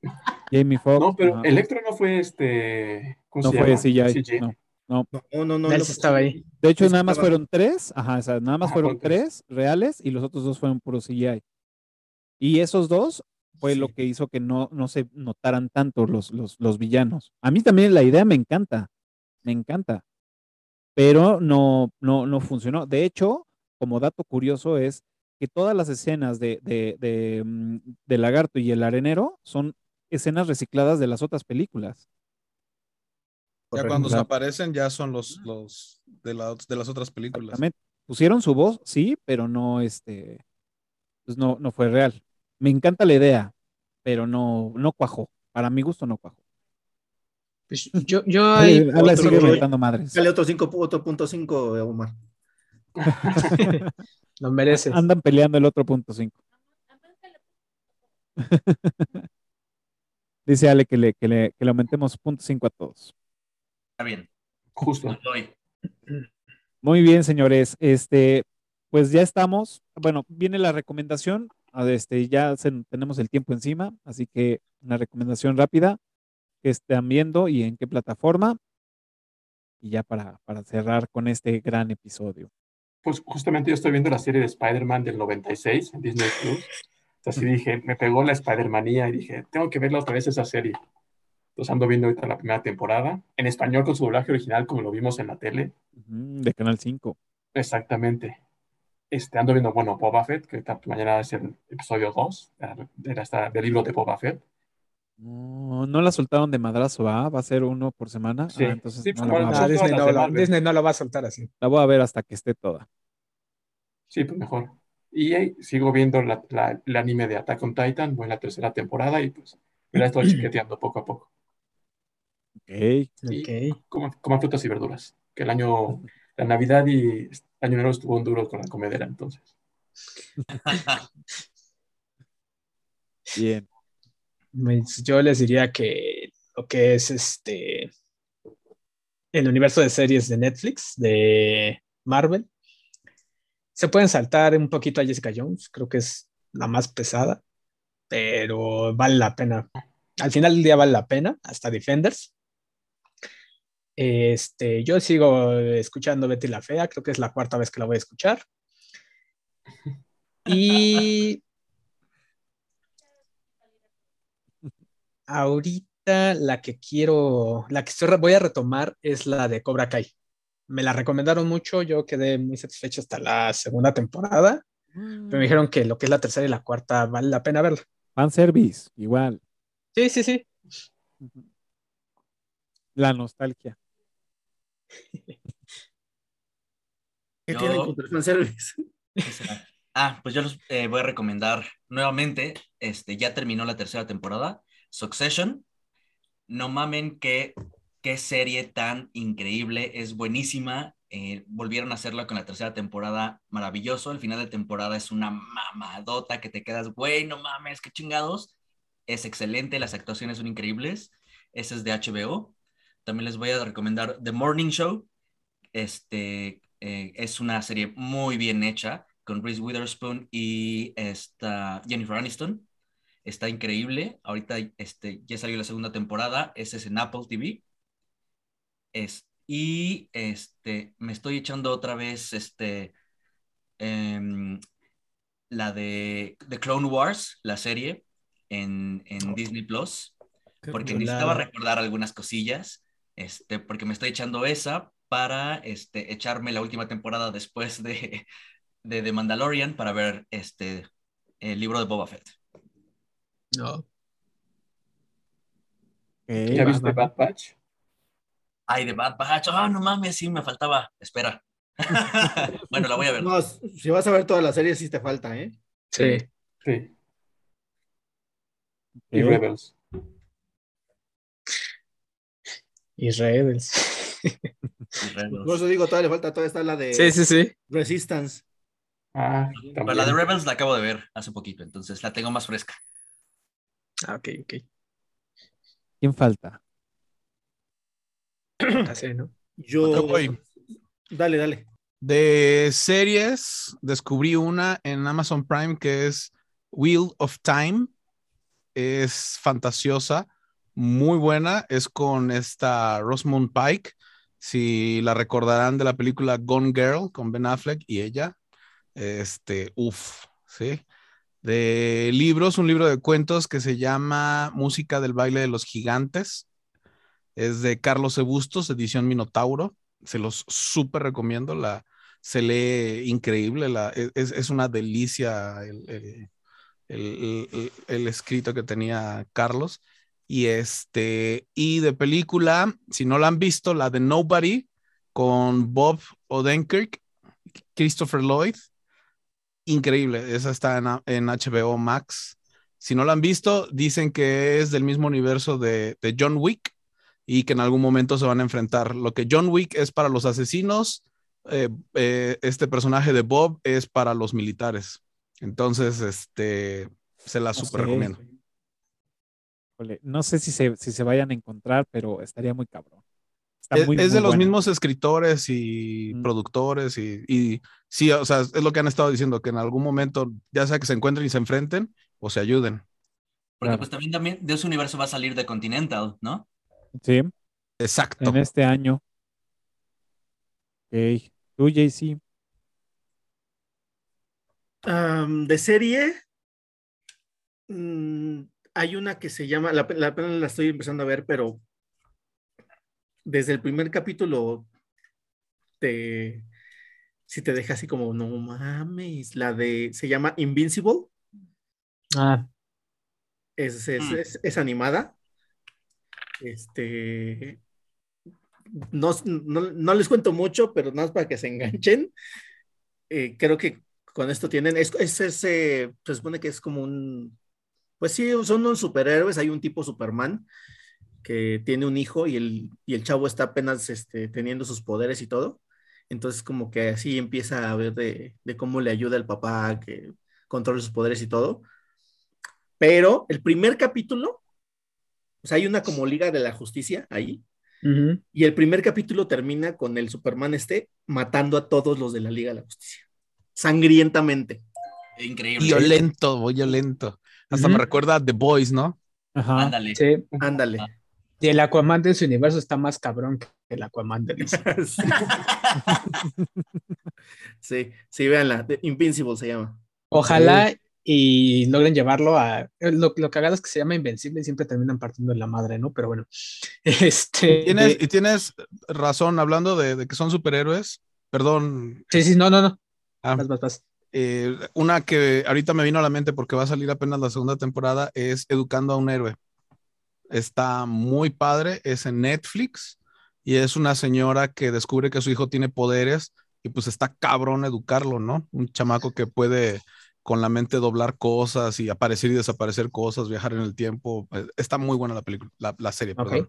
Speaker 1: Jamie Foxx.
Speaker 4: No, pero
Speaker 1: ajá.
Speaker 4: Electro no fue este. ¿Cómo
Speaker 1: no
Speaker 4: se
Speaker 1: fue
Speaker 4: llama?
Speaker 1: CGI,
Speaker 4: CGI.
Speaker 1: no.
Speaker 6: No, no, no.
Speaker 5: Él
Speaker 6: no,
Speaker 5: sí estaba ahí.
Speaker 1: De hecho, nada más
Speaker 6: estaba-
Speaker 1: fueron tres, ajá, o sea, nada más
Speaker 4: Ajá,
Speaker 1: fueron
Speaker 4: fueron
Speaker 1: tres reales y los otros dos fueron puro CGI. Y esos dos fue lo que hizo que no, no se notaran tanto los, los, los villanos. A mí también la idea me encanta, me encanta, pero no, no, no funcionó. De hecho, como dato curioso es que todas las escenas de, de, de, mm, de Lagarto y el Arenero son escenas recicladas de las otras películas.
Speaker 3: Ya cuando se aparecen ya son los, los de, la- de las otras películas.
Speaker 1: Pusieron su voz, sí, pero no, este, pues no, no fue real. Me encanta la idea, pero no, no cuajó. Para mi gusto no cuajó.
Speaker 5: Pues yo, yo ahí
Speaker 1: sigue inventando madres.
Speaker 6: Sale otro 5, otro punto 5, Omar.
Speaker 5: lo mereces.
Speaker 1: Andan peleando el otro punto 5. Dice Ale que le, que le, que le aumentemos punto 5 a todos.
Speaker 7: Está bien.
Speaker 4: Justo.
Speaker 1: Muy bien, señores. Este, pues ya estamos. Bueno, viene la recomendación. Este, ya se- tenemos el tiempo encima, así que una recomendación rápida que están viendo y en qué plataforma. Y ya para, para cerrar con este gran episodio.
Speaker 4: Pues justamente yo estoy viendo la serie de Spider-Man del 96 en Disney Plus. Así dije, me pegó la Spider-Manía y dije, tengo que verla otra vez esa serie. Entonces ando viendo ahorita la primera temporada, en español con su doblaje original, como lo vimos en la tele.
Speaker 1: De Canal 5.
Speaker 4: Exactamente. Este, ando viendo, bueno, Boba Fett, que mañana es el episodio 2 de la- esta- del libro de Boba Fett.
Speaker 1: No, no la soltaron de madrazo, ¿va? Va a ser uno por semana.
Speaker 4: Sí,
Speaker 1: Ah, entonces
Speaker 4: sí,
Speaker 1: no
Speaker 4: pues,
Speaker 1: la,
Speaker 5: Ah, Disney, no, lo-
Speaker 4: Marvel.
Speaker 5: Disney no lo va a soltar así.
Speaker 1: La voy a ver hasta que esté toda.
Speaker 4: Sí, pues mejor. Y ahí sigo viendo la- la- el anime de Attack on Titan, voy en la tercera temporada y pues me la estoy chiqueteando poco a poco.
Speaker 1: Ok.
Speaker 4: Y-
Speaker 5: Ok.
Speaker 4: Coman frutas y verduras. Que el año, la Navidad y año nuevo estuvo un duro con la comedera, entonces.
Speaker 1: Bien.
Speaker 5: Pues yo les diría que lo que es este el universo de series de Netflix, de Marvel, se pueden saltar un poquito a Jessica Jones, creo que es la más pesada, pero vale la pena. Al final del día vale la pena, hasta Defenders. Este, yo sigo escuchando Betty la Fea, creo que es la cuarta vez que la voy a escuchar. Y ahorita la que quiero, la que estoy voy a retomar es la de Cobra Kai. Me la recomendaron mucho, yo quedé muy satisfecho hasta la segunda temporada, pero me dijeron que lo que es la tercera y la cuarta vale la pena verla.
Speaker 1: Fan service, igual.
Speaker 5: Sí, sí, sí.
Speaker 1: La nostalgia.
Speaker 6: ¿Qué
Speaker 7: Yo-
Speaker 6: tienen contra el fanservice?
Speaker 7: Ah, pues yo los eh, voy a recomendar nuevamente. Este, ya terminó la tercera temporada. Succession. No mamen qué, qué serie tan increíble. Es buenísima. Eh, volvieron a hacerla con la tercera temporada. Maravilloso. El final de temporada es una mamadota que te quedas, güey, no mames, qué chingados. Es excelente. Las actuaciones son increíbles. Ese es de HBO. También les voy a recomendar The Morning Show. Este eh, es una serie muy bien hecha con Reese Witherspoon y esta Jennifer Aniston. Está increíble. Ahorita este, ya salió la segunda temporada. Ese es en Apple TV. Es, y este, me estoy echando otra vez este, em, la de The Clone Wars, la serie en, en Disney Plus porque necesitaba recordar algunas cosillas, este, porque me estoy echando esa para este, echarme la última temporada después de, de The Mandalorian para ver este, el libro de Boba Fett.
Speaker 5: No.
Speaker 1: Ok,
Speaker 4: ¿Ya viste. Bad Batch?
Speaker 7: Ay, de Bad Batch, ah, no mames, sí, me faltaba, espera. bueno, la voy a ver.
Speaker 6: No, si vas a ver toda la serie, sí te falta, ¿eh?
Speaker 5: Sí.
Speaker 4: Sí. Y. Rebels.
Speaker 5: Y Rebels.
Speaker 7: Y Rebels.
Speaker 6: Por eso digo, todavía le falta, todavía está la de
Speaker 5: Sí, sí, sí.
Speaker 6: Resistance.
Speaker 4: Ah,
Speaker 7: Pero la de. Rebels la acabo de ver hace poquito, entonces la tengo más fresca.
Speaker 5: Ah, ok, ok.
Speaker 1: ¿Quién falta?
Speaker 5: Así, ¿no?
Speaker 6: Yo.
Speaker 3: Yo voy.
Speaker 6: Dale, dale.
Speaker 3: De series, descubrí una en Amazon Prime que es Wheel of Time. Es fantasiosa, muy buena. Es con esta Rosamund Pike. Si la recordarán de la película Gone Girl con Ben Affleck y ella. Este, uff, sí. De libros, un libro de cuentos que se llama Música del baile de los gigantes. Es de Carlos E. Bustos, edición Minotauro. Se los súper recomiendo. La, se lee increíble. La, es, es una delicia el, el- el- el- el escrito que tenía Carlos. Y este, y de película, si no la han visto, la de Nobody con Bob Odenkirk, Christopher Lloyd. Increíble. Esa está en, en HBO Max. Si no la han visto, dicen que es del mismo universo de, de John Wick y que en algún momento se van a enfrentar. Lo que John Wick es para los asesinos, eh, eh, este personaje de Bob es para los militares. Entonces, este, se la super recomiendo.
Speaker 1: Híjole, No sé si se, si se vayan a encontrar, pero estaría muy cabrón. Está
Speaker 3: Es,
Speaker 1: muy,
Speaker 3: es
Speaker 1: muy
Speaker 3: de los
Speaker 1: buena.
Speaker 3: mismos escritores y
Speaker 1: Mm.
Speaker 3: productores y, y sí, o sea, es lo que han estado diciendo, que en algún momento, ya sea que se encuentren y se enfrenten o se ayuden.
Speaker 7: Porque
Speaker 1: Claro.
Speaker 7: pues también, también de ese universo va a salir de Continental, ¿no?
Speaker 1: Sí,
Speaker 3: Exacto.
Speaker 1: en este año. Ok. Tú, JC.
Speaker 6: De serie, mm, hay una que se llama, la, la la estoy empezando a ver, pero desde el primer capítulo te, si te deja así como, no mames, la de, se llama Invincible,
Speaker 5: Ah,
Speaker 6: es, es,
Speaker 7: Mm.
Speaker 6: es- es animada. Este, no, no, no les cuento mucho, pero nada más para que se enganchen. Eh, creo que con esto tienen, es, es ese, se supone que es como un, pues sí, son unos superhéroes, hay un tipo Superman que tiene un hijo y el, y el chavo está apenas este, teniendo sus poderes y todo. Entonces como que así empieza a ver de, de cómo le ayuda el papá a que controle sus poderes y todo. Pero el primer capítulo, o sea, hay una como Liga de la Justicia ahí, y el primer capítulo termina con el Superman este matando a todos los de la Liga de la Justicia, sangrientamente.
Speaker 7: Increíble.
Speaker 3: Violento, violento. Hasta me recuerda a The Boys, ¿no?
Speaker 1: Ajá.
Speaker 7: Ándale.
Speaker 5: Sí.
Speaker 6: Ándale.
Speaker 5: Y el Aquaman de su universo está más cabrón que el Aquaman de DC.
Speaker 6: sí, sí, sí, véanla, The Invincible se llama.
Speaker 5: Ojalá y logren llevarlo a. Lo, lo cagado es que se llama Invencible y siempre terminan partiendo de la madre, ¿no? Pero bueno. Este.
Speaker 3: Tienes, y tienes razón, hablando de, de que son superhéroes, perdón,
Speaker 5: Sí, sí, no, no, no.
Speaker 3: ah,
Speaker 5: Vas, vas, vas.
Speaker 3: Eh, una que ahorita me vino a la mente porque va a salir apenas la segunda temporada es Educando a un héroe. Está muy padre, es en Netflix y es una señora que descubre que su hijo tiene poderes y pues está cabrón educarlo, ¿no? Un chamaco que puede con la mente doblar cosas y aparecer y desaparecer cosas, viajar en el tiempo. Eh, Está muy buena la película, la, la serie, perdón.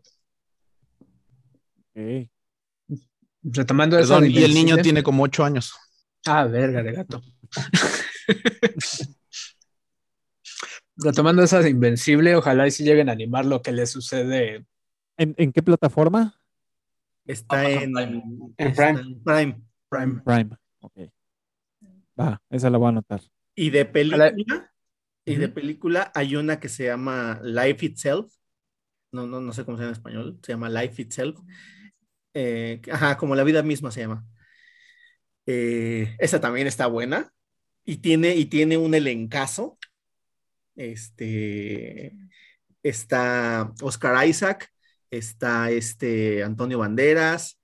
Speaker 1: Ok.
Speaker 5: Retomando eso.
Speaker 3: Perdón, y el niño
Speaker 5: Invencible.
Speaker 3: tiene como ocho años.
Speaker 5: Ah, verga de gato. Retomando esa de Invencible, ojalá y si lleguen a animar lo que le sucede.
Speaker 1: ¿En, en qué plataforma?
Speaker 6: Está
Speaker 7: Amazon
Speaker 6: en,
Speaker 7: Prime.
Speaker 4: En Prime.
Speaker 6: en Prime.
Speaker 5: Prime.
Speaker 1: Prime. Ok. Va, esa la voy a anotar.
Speaker 6: Y de película, y de película hay una que se llama Life Itself. No, no, no sé cómo se llama en español. Se llama Life Itself. Eh, ajá, como la vida misma se llama. Eh, esa también está buena. Y tiene, y tiene un elencazo. Este está Oscar Isaac, está este Antonio Banderas,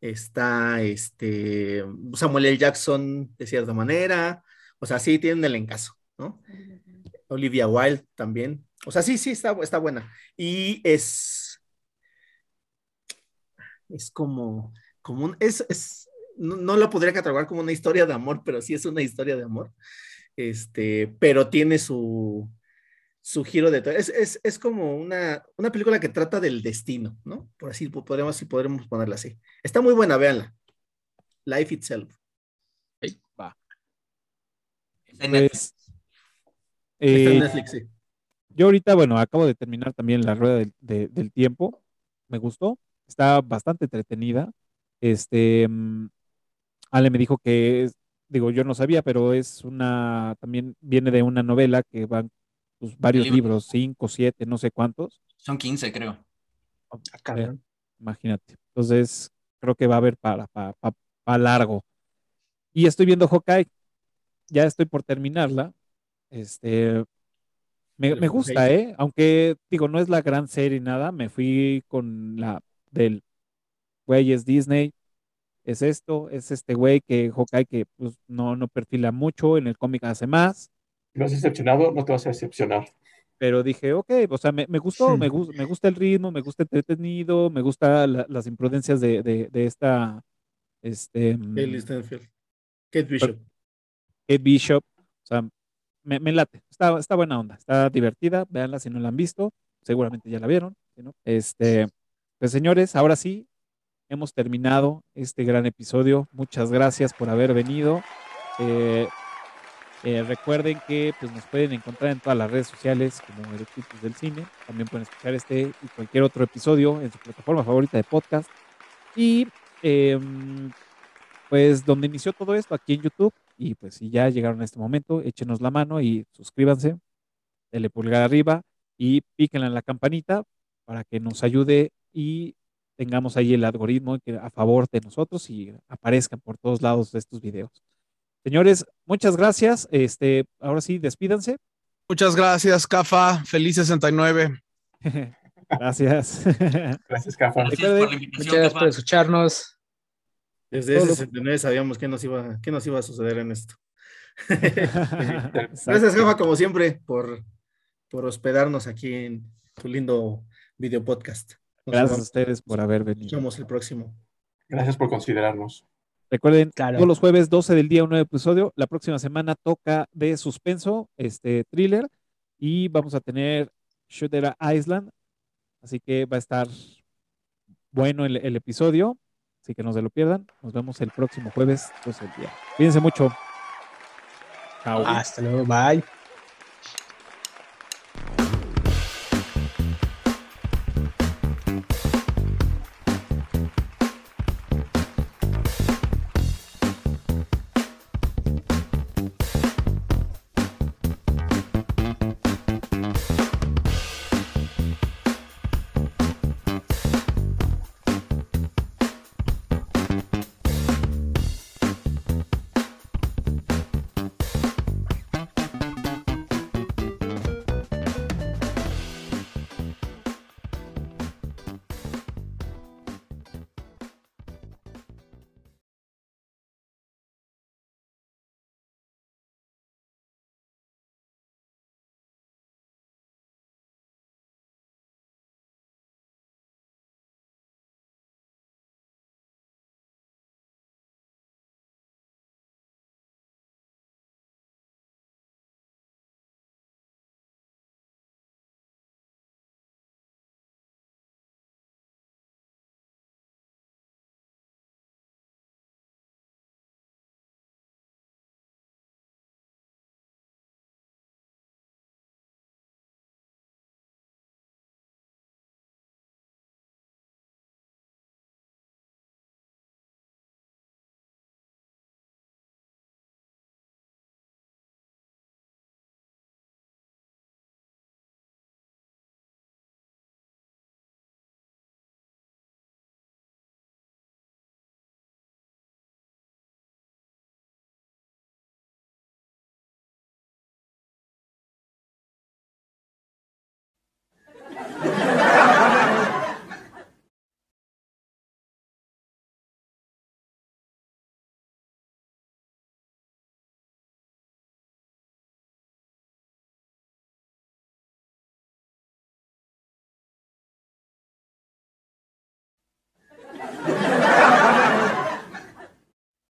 Speaker 6: está este Samuel L. Jackson de cierta manera. O sea, sí tiene un elencazo, ¿no? Olivia Wilde también. O sea, sí, sí, está, está buena. Y es. Es como. como un, es, es, no, no la podría catalogar como una historia de amor, pero sí es una historia de amor. Este, pero tiene su. su giro de todo. Es, es, es como una, una película que trata del destino, ¿no? Por así podremos, si podremos ponerla así. Está muy buena, véanla. Life Itself.
Speaker 1: Va.
Speaker 7: Está en Netflix.
Speaker 1: Pues,
Speaker 6: Está en
Speaker 1: eh,
Speaker 6: Netflix, sí.
Speaker 1: yo ahorita, bueno, acabo de terminar también la rueda del, de- del tiempo. Me gustó. Está bastante entretenida. Este, mm, Ale me dijo que, es- digo, yo no sabía, pero es una, también viene de una novela que van pues, varios
Speaker 7: libro.
Speaker 1: libros, cinco, siete, no sé cuántos.
Speaker 7: Son 15, creo.
Speaker 5: Ah, cabrón.
Speaker 1: Imagínate. Entonces, creo que va a haber para, para, para- para largo. Y estoy viendo Hawkeye. Ya estoy por terminarla. Este, me, me gusta. ¿eh? Aunque, digo, no es la gran serie nada. Me fui con la del güey es Disney. Es esto, es este güey que Hawkeye que pues, no, no perfila mucho. En el cómic hace más.
Speaker 4: Si vas decepcionado, no te vas a decepcionar.
Speaker 1: Pero dije, ok, o sea, me, me gustó, me, gus- me gusta el ritmo, me gusta entretenido, me gusta la- las imprudencias de, de, de esta, este, mm.
Speaker 6: Kate Bishop.
Speaker 1: Kate Bishop, o sea, me, me late, está, está buena onda, está divertida, véanla si no la han visto, seguramente ya la vieron, no, este, pues señores, ahora sí, hemos terminado este gran episodio, muchas gracias por haber venido, eh, eh, recuerden que pues, nos pueden encontrar en todas las redes sociales como Eructitos del Cine. También pueden escuchar este y cualquier otro episodio en su plataforma favorita de podcast. Y em, pues donde inició todo esto, aquí en YouTube. Y pues si ya llegaron a este momento, échenos la mano y suscríbanse, denle pulgar arriba y píquenle en la campanita para que nos ayude y tengamos ahí el algoritmo que a favor de nosotros y aparezcan por todos lados de estos videos. Señores, muchas gracias. Este, ahora sí, despídanse.
Speaker 3: Muchas gracias, Cafa. Feliz 69.
Speaker 1: Gracias.
Speaker 4: Gracias, Cafa.
Speaker 7: Gracias por la invitación,
Speaker 5: Muchas gracias
Speaker 7: Cafa.
Speaker 5: por escucharnos.
Speaker 6: Desde ese
Speaker 1: lo-
Speaker 6: 69 sabíamos qué nos iba, qué nos iba a suceder en esto. Gracias. Jefa, como siempre, por, por hospedarnos aquí en tu lindo video podcast.
Speaker 1: Gracias a ustedes por haber venido.
Speaker 6: escuchamos el próximo.
Speaker 4: Gracias por considerarnos.
Speaker 1: Recuerden,
Speaker 5: Claro.
Speaker 1: todos los jueves 12 del día un nuevo episodio. La próxima semana toca de suspenso, este thriller, y vamos a tener Shooter Island. Así que va a estar bueno el, el episodio. Así que no se lo pierdan. Nos vemos el próximo jueves 12 del día. Cuídense mucho. Chao.
Speaker 5: Hasta luego. Bye.